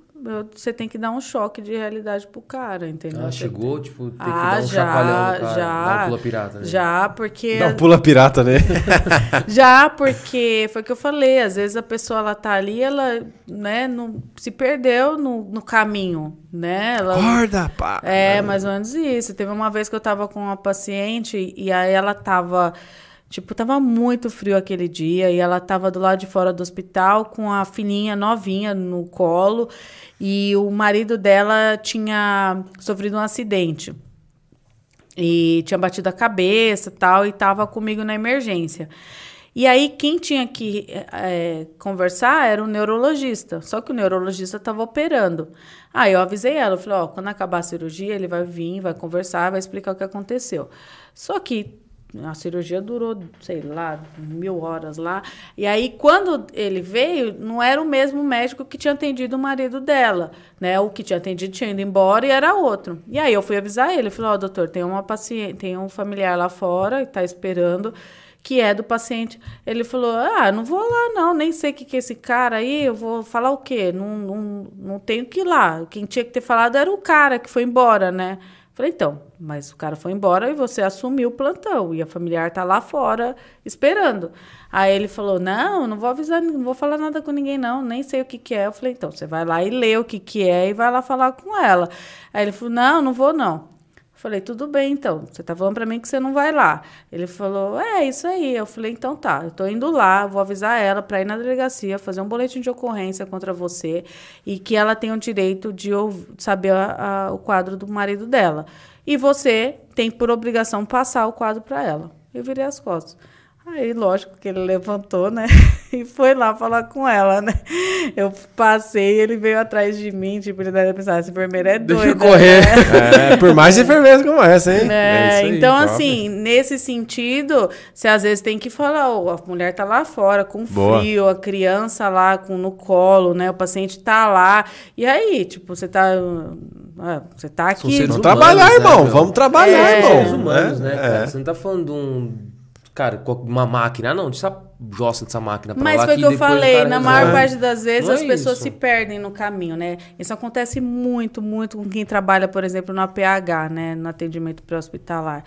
você tem que dar um choque de realidade pro cara, entendeu? Ah, chegou, tipo, tem que ah, dar um já, chacoalhão cara, já, dá um pula pirata, né? Já, porque... Dá um pula pirata, né? já, porque foi o que eu falei, às vezes a pessoa, ela tá ali, ela, né, não, se perdeu no, no caminho, né? Ela, Acorda, pá! É, mais ou menos isso. Teve uma vez que eu tava com uma paciente e aí ela tava Tipo, tava muito frio aquele dia e ela tava do lado de fora do hospital com a filhinha novinha no colo e o marido dela tinha sofrido um acidente. E tinha batido a cabeça tal, e tava comigo na emergência. E aí, quem tinha que é, conversar era o neurologista. Só que o neurologista estava operando. Aí eu avisei ela, eu falei, ó, quando acabar a cirurgia, ele vai vir, vai conversar, vai explicar o que aconteceu. Só que a cirurgia durou, sei lá, mil horas lá. E aí, quando ele veio, não era o mesmo médico que tinha atendido o marido dela, né? O que tinha atendido tinha ido embora e era outro. E aí eu fui avisar ele, falei, ó, oh, doutor, tem uma paciente, tem um familiar lá fora que está esperando que é do paciente. Ele falou: Ah, não vou lá, não, nem sei o que, que é esse cara aí, eu vou falar o quê? Não, não, não tenho que ir lá. Quem tinha que ter falado era o cara que foi embora, né? Falei, então, mas o cara foi embora e você assumiu o plantão e a familiar tá lá fora esperando. Aí ele falou: Não, não vou avisar, não vou falar nada com ninguém, não, nem sei o que, que é. Eu falei: Então, você vai lá e lê o que, que é e vai lá falar com ela. Aí ele falou: Não, não vou, não. Falei, tudo bem, então. Você tá falando para mim que você não vai lá. Ele falou, é, isso aí. Eu falei, então tá, eu tô indo lá, vou avisar ela para ir na delegacia, fazer um boletim de ocorrência contra você e que ela tem o direito de saber a, a, o quadro do marido dela. E você tem por obrigação passar o quadro para ela. Eu virei as costas. Aí, lógico que ele levantou, né? E foi lá falar com ela, né? Eu passei, ele veio atrás de mim, tipo, ele deve pensar, essa enfermeira é doida. Deixa eu correr. Né? É, por mais enfermeiras como essa, hein? É, é então, aí, assim, nesse sentido, você às vezes tem que falar, oh, a mulher tá lá fora, com Boa. frio, a criança lá com, no colo, né? O paciente tá lá. E aí, tipo, você tá. Ah, você tá aqui. Vamos trabalhar, né, irmão. Vamos trabalhar, é, irmão. humanos, né? É. Você não tá falando de um cara, uma máquina. Ah, não, deixa essa jossa dessa máquina pra Mas lá. Mas foi o que eu falei, na maior parte das vezes as é pessoas isso. se perdem no caminho, né? Isso acontece muito, muito com quem trabalha, por exemplo, no APH, né? No atendimento pré-hospitalar.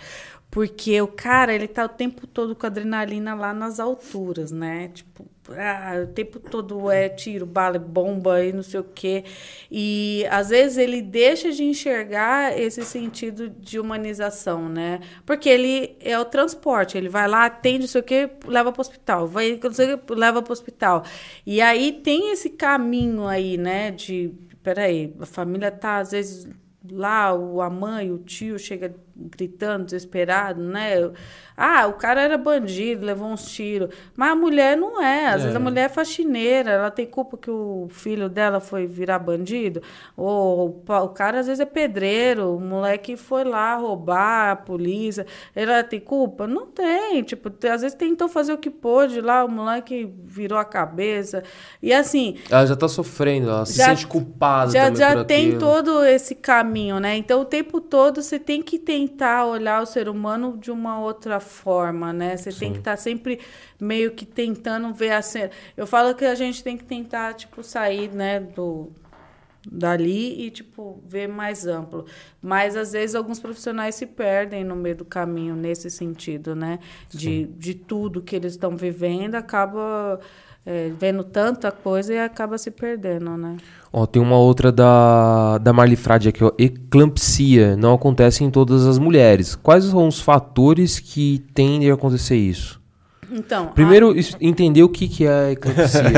Porque o cara, ele tá o tempo todo com adrenalina lá nas alturas, né? Tipo, ah, o tempo todo é tiro, bala, bomba e não sei o quê. E às vezes ele deixa de enxergar esse sentido de humanização, né? Porque ele é o transporte, ele vai lá, atende, não sei o quê, leva para o hospital, vai, não sei o quê, leva para o hospital. E aí tem esse caminho aí, né? De, peraí, a família tá às vezes lá, a mãe, o tio chega gritando, desesperado, né? Ah, o cara era bandido, levou uns tiros. Mas a mulher não é. Às é. vezes a mulher é faxineira, ela tem culpa que o filho dela foi virar bandido. Ou o cara às vezes é pedreiro, o moleque foi lá roubar a polícia. Ela tem culpa? Não tem. Tipo, às vezes tentou fazer o que pôde lá, o moleque virou a cabeça. E assim. Ela já tá sofrendo, ela se sente culpada. Já, já tem todo esse caminho, né? Então o tempo todo você tem que tentar olhar o ser humano de uma outra forma, né? Você Sim. tem que estar tá sempre meio que tentando ver a cena. Eu falo que a gente tem que tentar, tipo, sair, né, do dali e, tipo, ver mais amplo. Mas, às vezes, alguns profissionais se perdem no meio do caminho nesse sentido, né? De, de tudo que eles estão vivendo, acaba é, vendo tanta coisa e acaba se perdendo, né? Ó, tem uma outra da, da Marli Frade aqui, ó. Eclampsia não acontece em todas as mulheres. Quais são os fatores que tendem a acontecer isso? Então, Primeiro, is- entender o que, que é a eclampsia. né?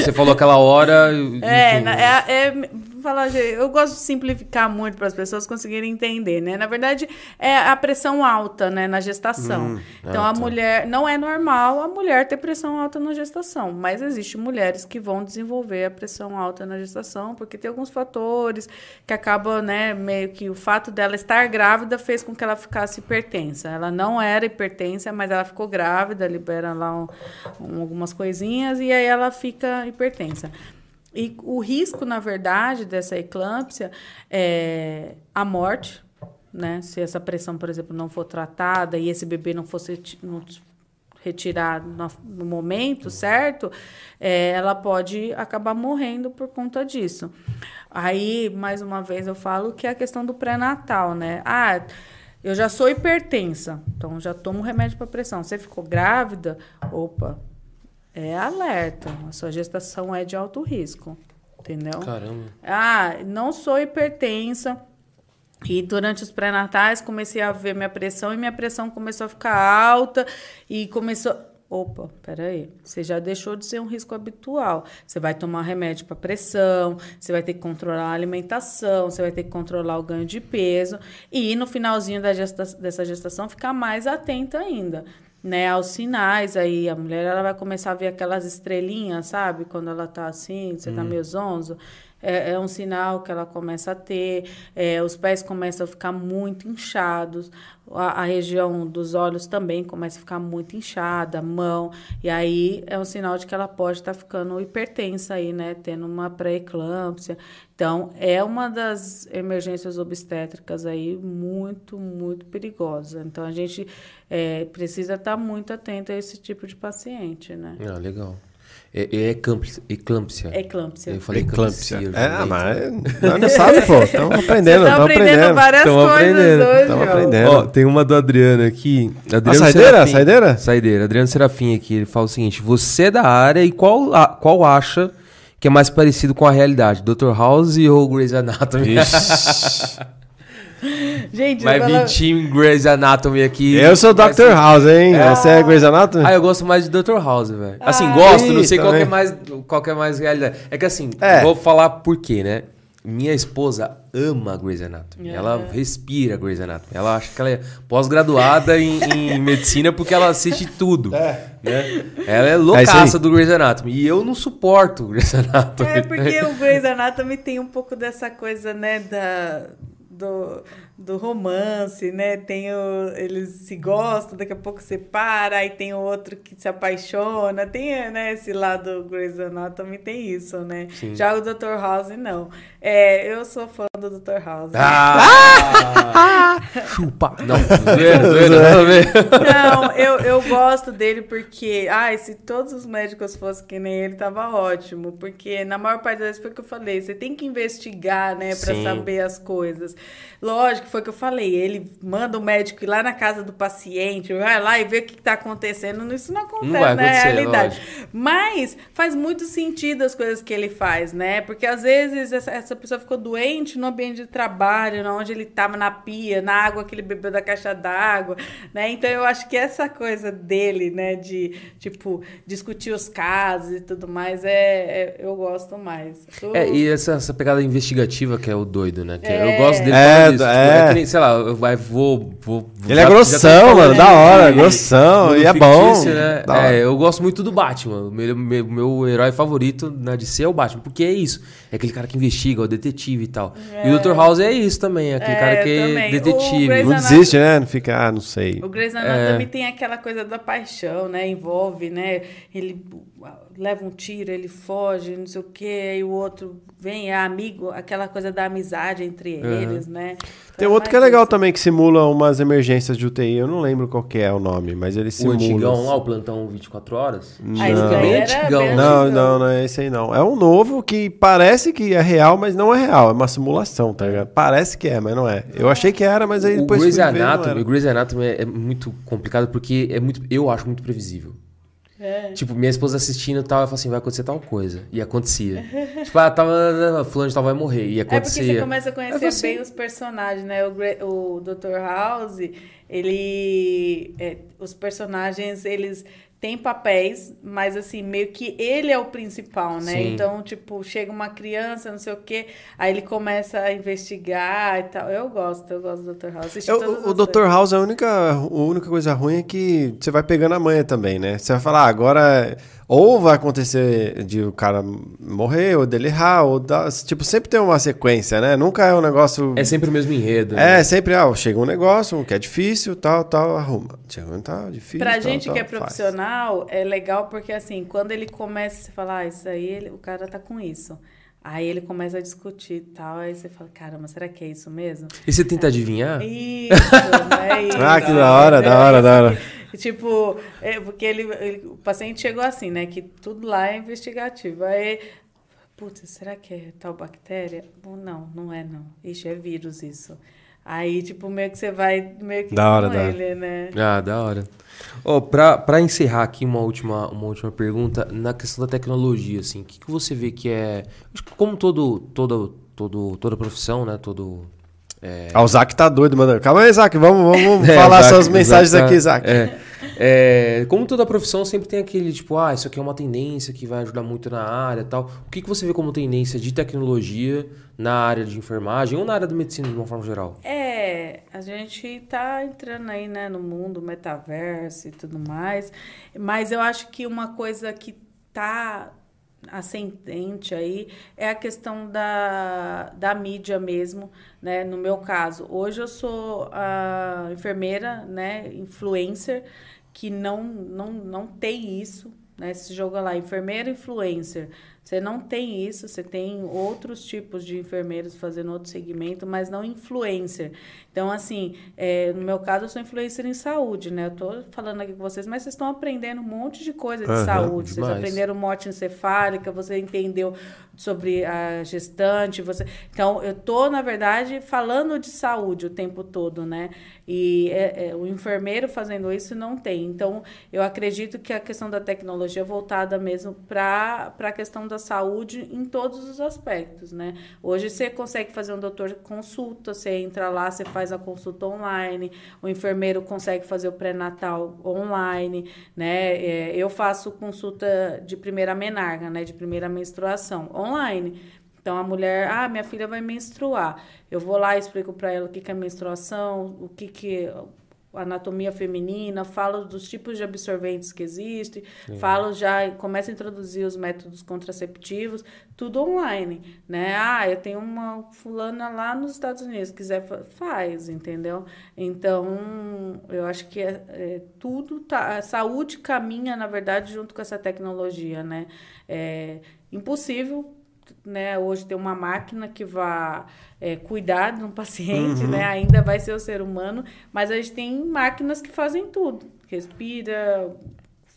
Você falou aquela hora. É, enfim, é, é- falar, eu gosto de simplificar muito para as pessoas conseguirem entender, né? Na verdade, é a pressão alta, né, na gestação. então, ah, a mulher, não é normal a mulher ter pressão alta na gestação, mas existem mulheres que vão desenvolver a pressão alta na gestação, porque tem alguns fatores que acabam, né, meio que o fato dela estar grávida fez com que ela ficasse hipertensa. Ela não era hipertensa, mas ela ficou grávida, libera lá um- um- algumas coisinhas e aí ela fica hipertensa. E o risco, na verdade, dessa eclâmpsia é a morte, né? Se essa pressão, por exemplo, não for tratada e esse bebê não fosse retirado no, no momento certo, é, ela pode acabar morrendo por conta disso. Aí, mais uma vez, eu falo que é a questão do pré-natal, né? Ah, eu já sou hipertensa, então já tomo remédio para pressão. Você ficou grávida? Opa, é alerta. A sua gestação é de alto risco, entendeu? Caramba. Ah, não sou hipertensa. E durante os pré-natais comecei a ver minha pressão e minha pressão começou a ficar alta e começou. Opa, peraí. Você já deixou de ser um risco habitual. Você vai tomar remédio para pressão, você vai ter que controlar a alimentação, você vai ter que controlar o ganho de peso e no finalzinho gesta- dessa gestação ficar mais atenta ainda. Né, aos sinais aí, a mulher ela vai começar a ver aquelas estrelinhas, sabe? Quando ela tá assim, você tá meio zonzo. É, é um sinal que ela começa a ter, é, os pés começam a ficar muito inchados, a, a região dos olhos também começa a ficar muito inchada, a mão, e aí é um sinal de que ela pode estar ficando hipertensa aí, né? Tendo uma pré-eclâmpsia. Então, é uma das emergências obstétricas aí muito, muito perigosa. Então, a gente é, precisa estar muito atento a esse tipo de paciente, né? Ah, legal. É, é eclâmpsia. eclâmpsia. Eclâmpsia. Eu falei Eclâmpsia. eclâmpsia. É, mas não sabe, pô. Estamos aprendendo, estão aprendendo aprendendo. várias Tamo coisas aprendendo, hoje. ó. aprendendo. Ó, tem uma do Adriano aqui. Adriano A saideira? Serafim. Saideira? Saideira. Adriano Serafim aqui. Ele fala o seguinte: Você é da área e qual, a- qual acha que é mais parecido com a realidade? Dr. House ou Grey's Anatomy? Gente, Vai vir Team Grey's Anatomy aqui. Eu sou Dr. ser- House, hein? Você é Grey's Anatomy? Ah, eu gosto mais de Dr. House, velho. Assim, Ah, gosto, não sei qual que, é mais, qual que é mais realidade. É que assim, É. vou falar por quê, né? Minha esposa ama Grey's Anatomy. É. Ela respira Grey's Anatomy. Ela acha que ela é pós-graduada em, em medicina porque ela assiste tudo. É. Né? Ela é É loucaça aí. do Grey's Anatomy. E eu não suporto Grey's Anatomy. É porque o Grey's Anatomy tem um pouco dessa coisa, né, da, do, do romance, né? Tem o, eles se gostam, daqui a pouco separa, aí tem o outro que se apaixona. Tem, né, esse lado do Grey's Anatomy tem isso, né? Já o Dr. House não. É, eu sou fã do Dr. House. Ah! Chupa! Não. Não, eu, eu gosto dele porque, ai, se todos os médicos fossem que nem ele, tava ótimo. Porque na maior parte das vezes foi o que eu falei, você tem que investigar, né, pra Sim. saber as coisas. Lógico, foi o que eu falei, ele manda o médico ir lá na casa do paciente, vai lá e vê o que tá acontecendo. Isso não acontece Não na acontecer, realidade. Mas faz muito sentido as coisas que ele faz, né? Porque às vezes essa, essa pessoa ficou doente no ambiente de trabalho, na onde ele estava na pia, na água que ele bebeu da caixa d'água, né? Então eu acho que essa coisa dele, né, de tipo discutir os casos e tudo mais, é, é- eu gosto mais. O- É, e essa, essa pegada investigativa que é o doido, né? Que É. Eu gosto dele É, por é. Nem, sei lá, eu vai, vou, vou. Ele é já- grossão, tô falando mano, da hora, de- grossão, mundo e é bom, Né? É, eu gosto muito do Batman. Meu, meu, meu herói favorito na DC é o Batman, porque é isso. É aquele cara que investiga, é o detetive e tal. E o Dr. House é isso também, é aquele É, cara que é também. O detetive. Não desiste, né? Não fica, ah, não sei. O Grey's Anatomy É. tem aquela coisa da paixão, né? Envolve, né? Ele leva um tiro, ele foge, não sei o quê, aí o outro vem, é amigo, aquela coisa da amizade entre eles, né? Tem Então, outro que é legal isso. também, que simula umas emergências de UTI. Eu não lembro qual que é o nome, mas ele O simula. antigão lá, o plantão 24 horas. Ah, esse Não. Bem antigão. bem Não, antigão. não, não é esse aí não. É um novo que parece que é real, mas não é real. É uma simulação, tá ligado? Parece que é, mas não é. Eu achei que era, mas aí O depois Grey's ver, não Anatomy, era. o Grey's Anatomy é, é muito complicado porque é muito, eu acho muito previsível. É. Tipo, minha esposa assistindo e tal, ela fala assim, vai acontecer tal coisa. E acontecia. tipo, ah, tava, fulano de tal vai morrer. E É porque acontecia. você começa a conhecer você- bem os personagens, né? O, o Dr. House, ele. é, os personagens, eles têm papéis, mas assim, meio que ele é o principal, né? Sim. Então, tipo, chega uma criança, não sei o quê, aí ele começa a investigar e tal. Eu gosto, eu gosto do Dr. House. Eu- o Dr. House, a única, a única coisa ruim é que você vai pegando a manha também, né? Você vai falar, ah, agora ou vai acontecer de o cara morrer, ou dele errar, ou dar, tipo, sempre tem uma sequência, né? Nunca é um negócio... É sempre o mesmo enredo. É, né? sempre, ah, chega um negócio que é difícil, tal, tal, arruma. Chega um tal, difícil, Pra tal, gente tal, que é faz. É legal porque assim, quando ele começa, você fala, ah, isso aí, ele- o cara tá com isso. Aí ele começa a discutir e tal, aí você fala, caramba, será que é isso mesmo? E você tenta adivinhar? Isso, né? Isso, Ah, que da hora, da hora, da hora. Tipo, é, porque ele, ele- o paciente chegou assim, né? Que tudo lá é investigativo. Aí, putz, será que é tal bactéria? Bom, Não, não é não. Ixi, é vírus isso. Aí, tipo, meio que você vai meio que Da hora, com da hora. ele, né? Ah, da hora. Ó, pra, pra encerrar aqui uma última, uma última pergunta, na questão da tecnologia, assim, o que, que você vê que é. Acho que como todo, todo, todo, toda profissão, né? Todo. É, Ah, o Zac tá doido, mandando. Calma aí, Zac, vamos, vamos É, falar Zac, suas mensagens Zac tá- aqui, Zac. É, É, como toda profissão, sempre tem aquele tipo, ah, isso aqui é uma tendência que vai ajudar muito na área tal. O que, que você vê como tendência de tecnologia na área de enfermagem ou na área de medicina de uma forma geral? É, a gente tá entrando aí, né, no mundo metaverso e tudo mais, mas eu acho que uma coisa que tá ascendente aí é a questão da, da mídia mesmo, né? No meu caso, hoje eu sou a enfermeira, né, influencer, que não, não, não tem isso, né? Se joga lá, enfermeira influencer. Você não tem isso, você tem outros tipos de enfermeiros fazendo outro segmento, mas não influencer. Então, assim, é, no meu caso, eu sou influencer em saúde, né? Eu tô falando aqui com vocês, mas vocês estão aprendendo um monte de coisa de Aham, saúde. Vocês demais. aprenderam morte encefálica, você entendeu sobre a gestante, você... Então, eu tô, na verdade, falando de saúde o tempo todo, né? E é- é, o enfermeiro fazendo isso não tem. Então, eu acredito que a questão da tecnologia é voltada mesmo para a questão da saúde em todos os aspectos, né? Hoje você consegue fazer um doutor consulta, você entra lá, você faz a consulta online, o enfermeiro consegue fazer o pré-natal online, né? É, eu faço consulta de primeira menarca, né? De primeira menstruação online. Então a mulher, ah, minha filha vai menstruar. Eu vou lá e explico para ela o que, que é menstruação, o que, que anatomia feminina, falo dos tipos de absorventes que existem, falo já, começo a introduzir os métodos contraceptivos, tudo online, né? Ah, eu tenho uma fulana lá nos Estados Unidos, quiser fa- faz, entendeu? Então, eu acho que é, é, tudo tá, a saúde caminha, na verdade, junto com essa tecnologia, né? É impossível né, hoje ter uma máquina que vá é, cuidar de um paciente, né, ainda vai ser o ser humano, mas a gente tem máquinas que fazem tudo, respira,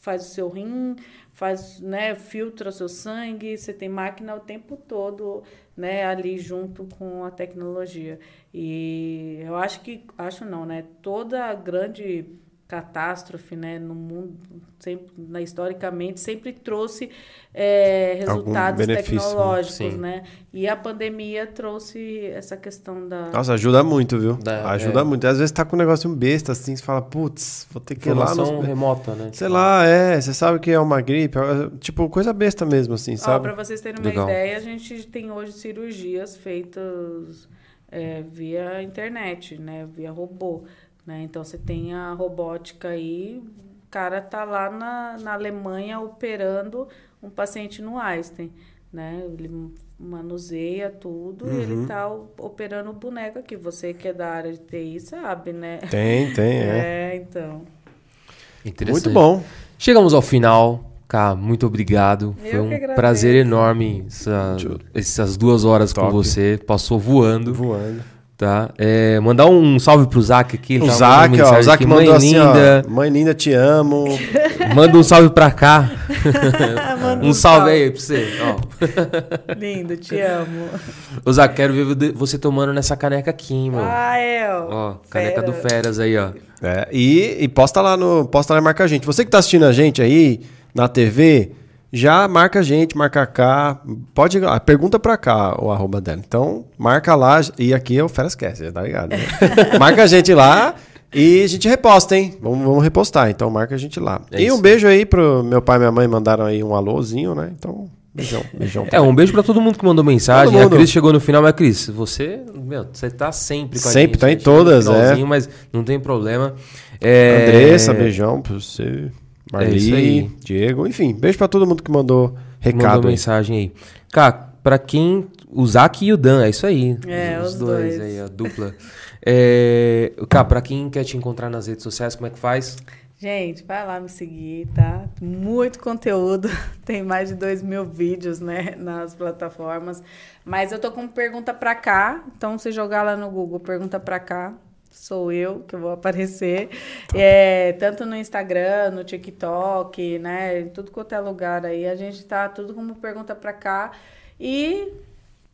faz o seu rim, faz, né, filtra o seu sangue, você tem máquina o tempo todo, né, ali junto com a tecnologia. E eu acho que, acho não, né, toda grande catástrofe, né, no mundo, sempre, na, historicamente, sempre trouxe é, resultados né? tecnológicos, Sim. né? E a pandemia trouxe essa questão da... Nossa, ajuda muito, viu? Da- ajuda é. muito. Às vezes tá com um negócio besta, assim, você fala, putz, vou ter que ir lá Informação nos... remota, né? Sei lá, é, você sabe que é uma gripe, é, tipo, coisa besta mesmo, assim, Ó, sabe? para vocês terem uma Legal. ideia, a gente tem hoje cirurgias feitas é, via internet, né? Via robô, né? Então você tem a robótica aí, o cara tá lá na, na Alemanha operando um paciente no Einstein, né? Ele manuseia tudo e Uhum. ele tá o- operando o boneco aqui. Você que é da área de TI sabe, né? Tem, tem, é. É, então. Interessante. Muito bom. Chegamos ao final. Cá, muito obrigado. Eu Foi um prazer enorme essa- essas duas horas com Top. você. Passou voando, Voando. Tá? É, mandar um salve pro Zac aqui. ele O mandando Zac, ó. O Zac aqui. mandou Mãe assim, linda, ó. Mãe linda, te amo. manda um salve pra cá. Manda um salve aí pra você. Ó. Lindo, te amo. Ô, Zac, quero ver você tomando nessa caneca aqui, hein, meu. Ah, é, ó. Ó, caneca Fera. do Feras aí, ó. É, e, e posta lá no. Posta lá e marca a gente. Você que tá assistindo a gente aí na TV, já marca a gente, marca cá. Pode. Pergunta pra cá o arroba dela. Então, marca lá. E aqui é o Ferascast, tá ligado? né? marca a gente lá e a gente reposta, hein? Vamos, vamos repostar. Então, marca a gente lá. É e isso um beijo aí pro meu pai e minha mãe mandaram aí um alôzinho, né? Então, beijão. beijão É, um beijo pra todo mundo que mandou mensagem. A Cris chegou no final, mas Cris, você, meu, você tá sempre com a Sempre, gente. tá em né? No todas, é. finalzinho, Mas não tem problema. É... Andressa, beijão pra você. É isso Marli, aí. Diego, enfim, beijo pra todo mundo que mandou recado. Mandou aí. mensagem aí. Cara, pra quem. O Zac e o Dan, é isso aí. É, os dois. aí, a dupla. É, cara, pra quem quer te encontrar nas redes sociais, como é que faz? Gente, vai lá me seguir, tá? Muito conteúdo. Tem mais de 2 mil vídeos, né, nas plataformas. Mas eu tô com pergunta pra cá. Então, se jogar lá no Google, pergunta pra cá. Sou eu que vou aparecer. É, tanto no Instagram, no TikTok, né? Em tudo quanto é lugar aí. A gente tá tudo como pergunta pra cá. E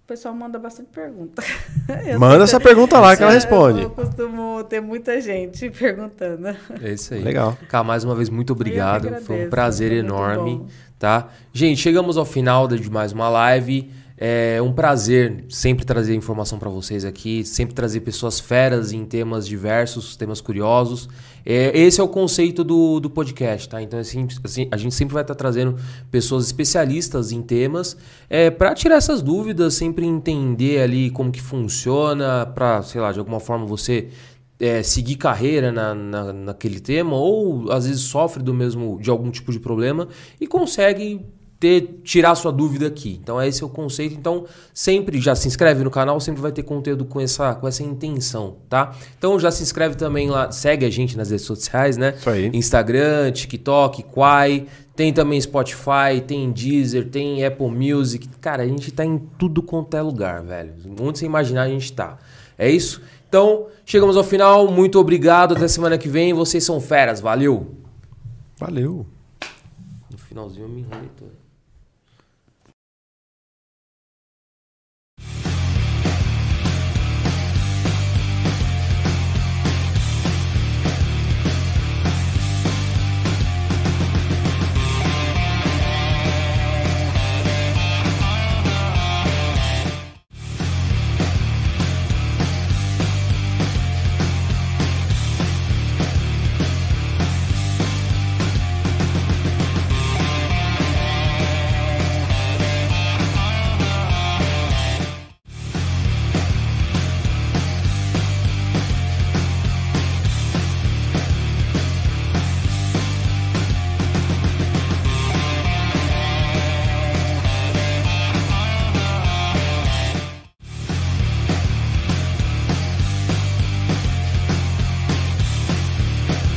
o pessoal manda bastante pergunta. Eu Manda essa pergunta lá que ela responde. Eu costumo ter muita gente perguntando. É isso aí. Legal. Cara, mais uma vez, muito obrigado. agradeço, Foi um prazer enorme, bom. tá? Gente, chegamos ao final de mais uma live. É um prazer sempre trazer informação para vocês aqui, sempre trazer pessoas feras em temas diversos, temas curiosos. É, esse é o conceito do, do podcast, tá? Então, assim, assim, a gente sempre vai estar trazendo pessoas especialistas em temas é, para tirar essas dúvidas, sempre entender ali como que funciona, para, sei lá, de alguma forma você é, seguir carreira na, na, naquele tema ou às vezes sofre do mesmo de algum tipo de problema e consegue ter tirar sua dúvida aqui. Então esse é o conceito. Então sempre já se inscreve no canal, sempre vai ter conteúdo com essa com essa intenção, tá? Então já se inscreve também lá, segue a gente nas redes sociais, né? Isso aí. Instagram, TikTok, Quai, tem também Spotify, tem Deezer, tem Apple Music. Cara, a gente tá em tudo quanto é lugar, velho. Onde você imaginar a gente tá. É isso? Então, chegamos ao final. Muito obrigado. Até semana que vem. Vocês são feras. Valeu. Valeu. No finalzinho eu me enrolei todo.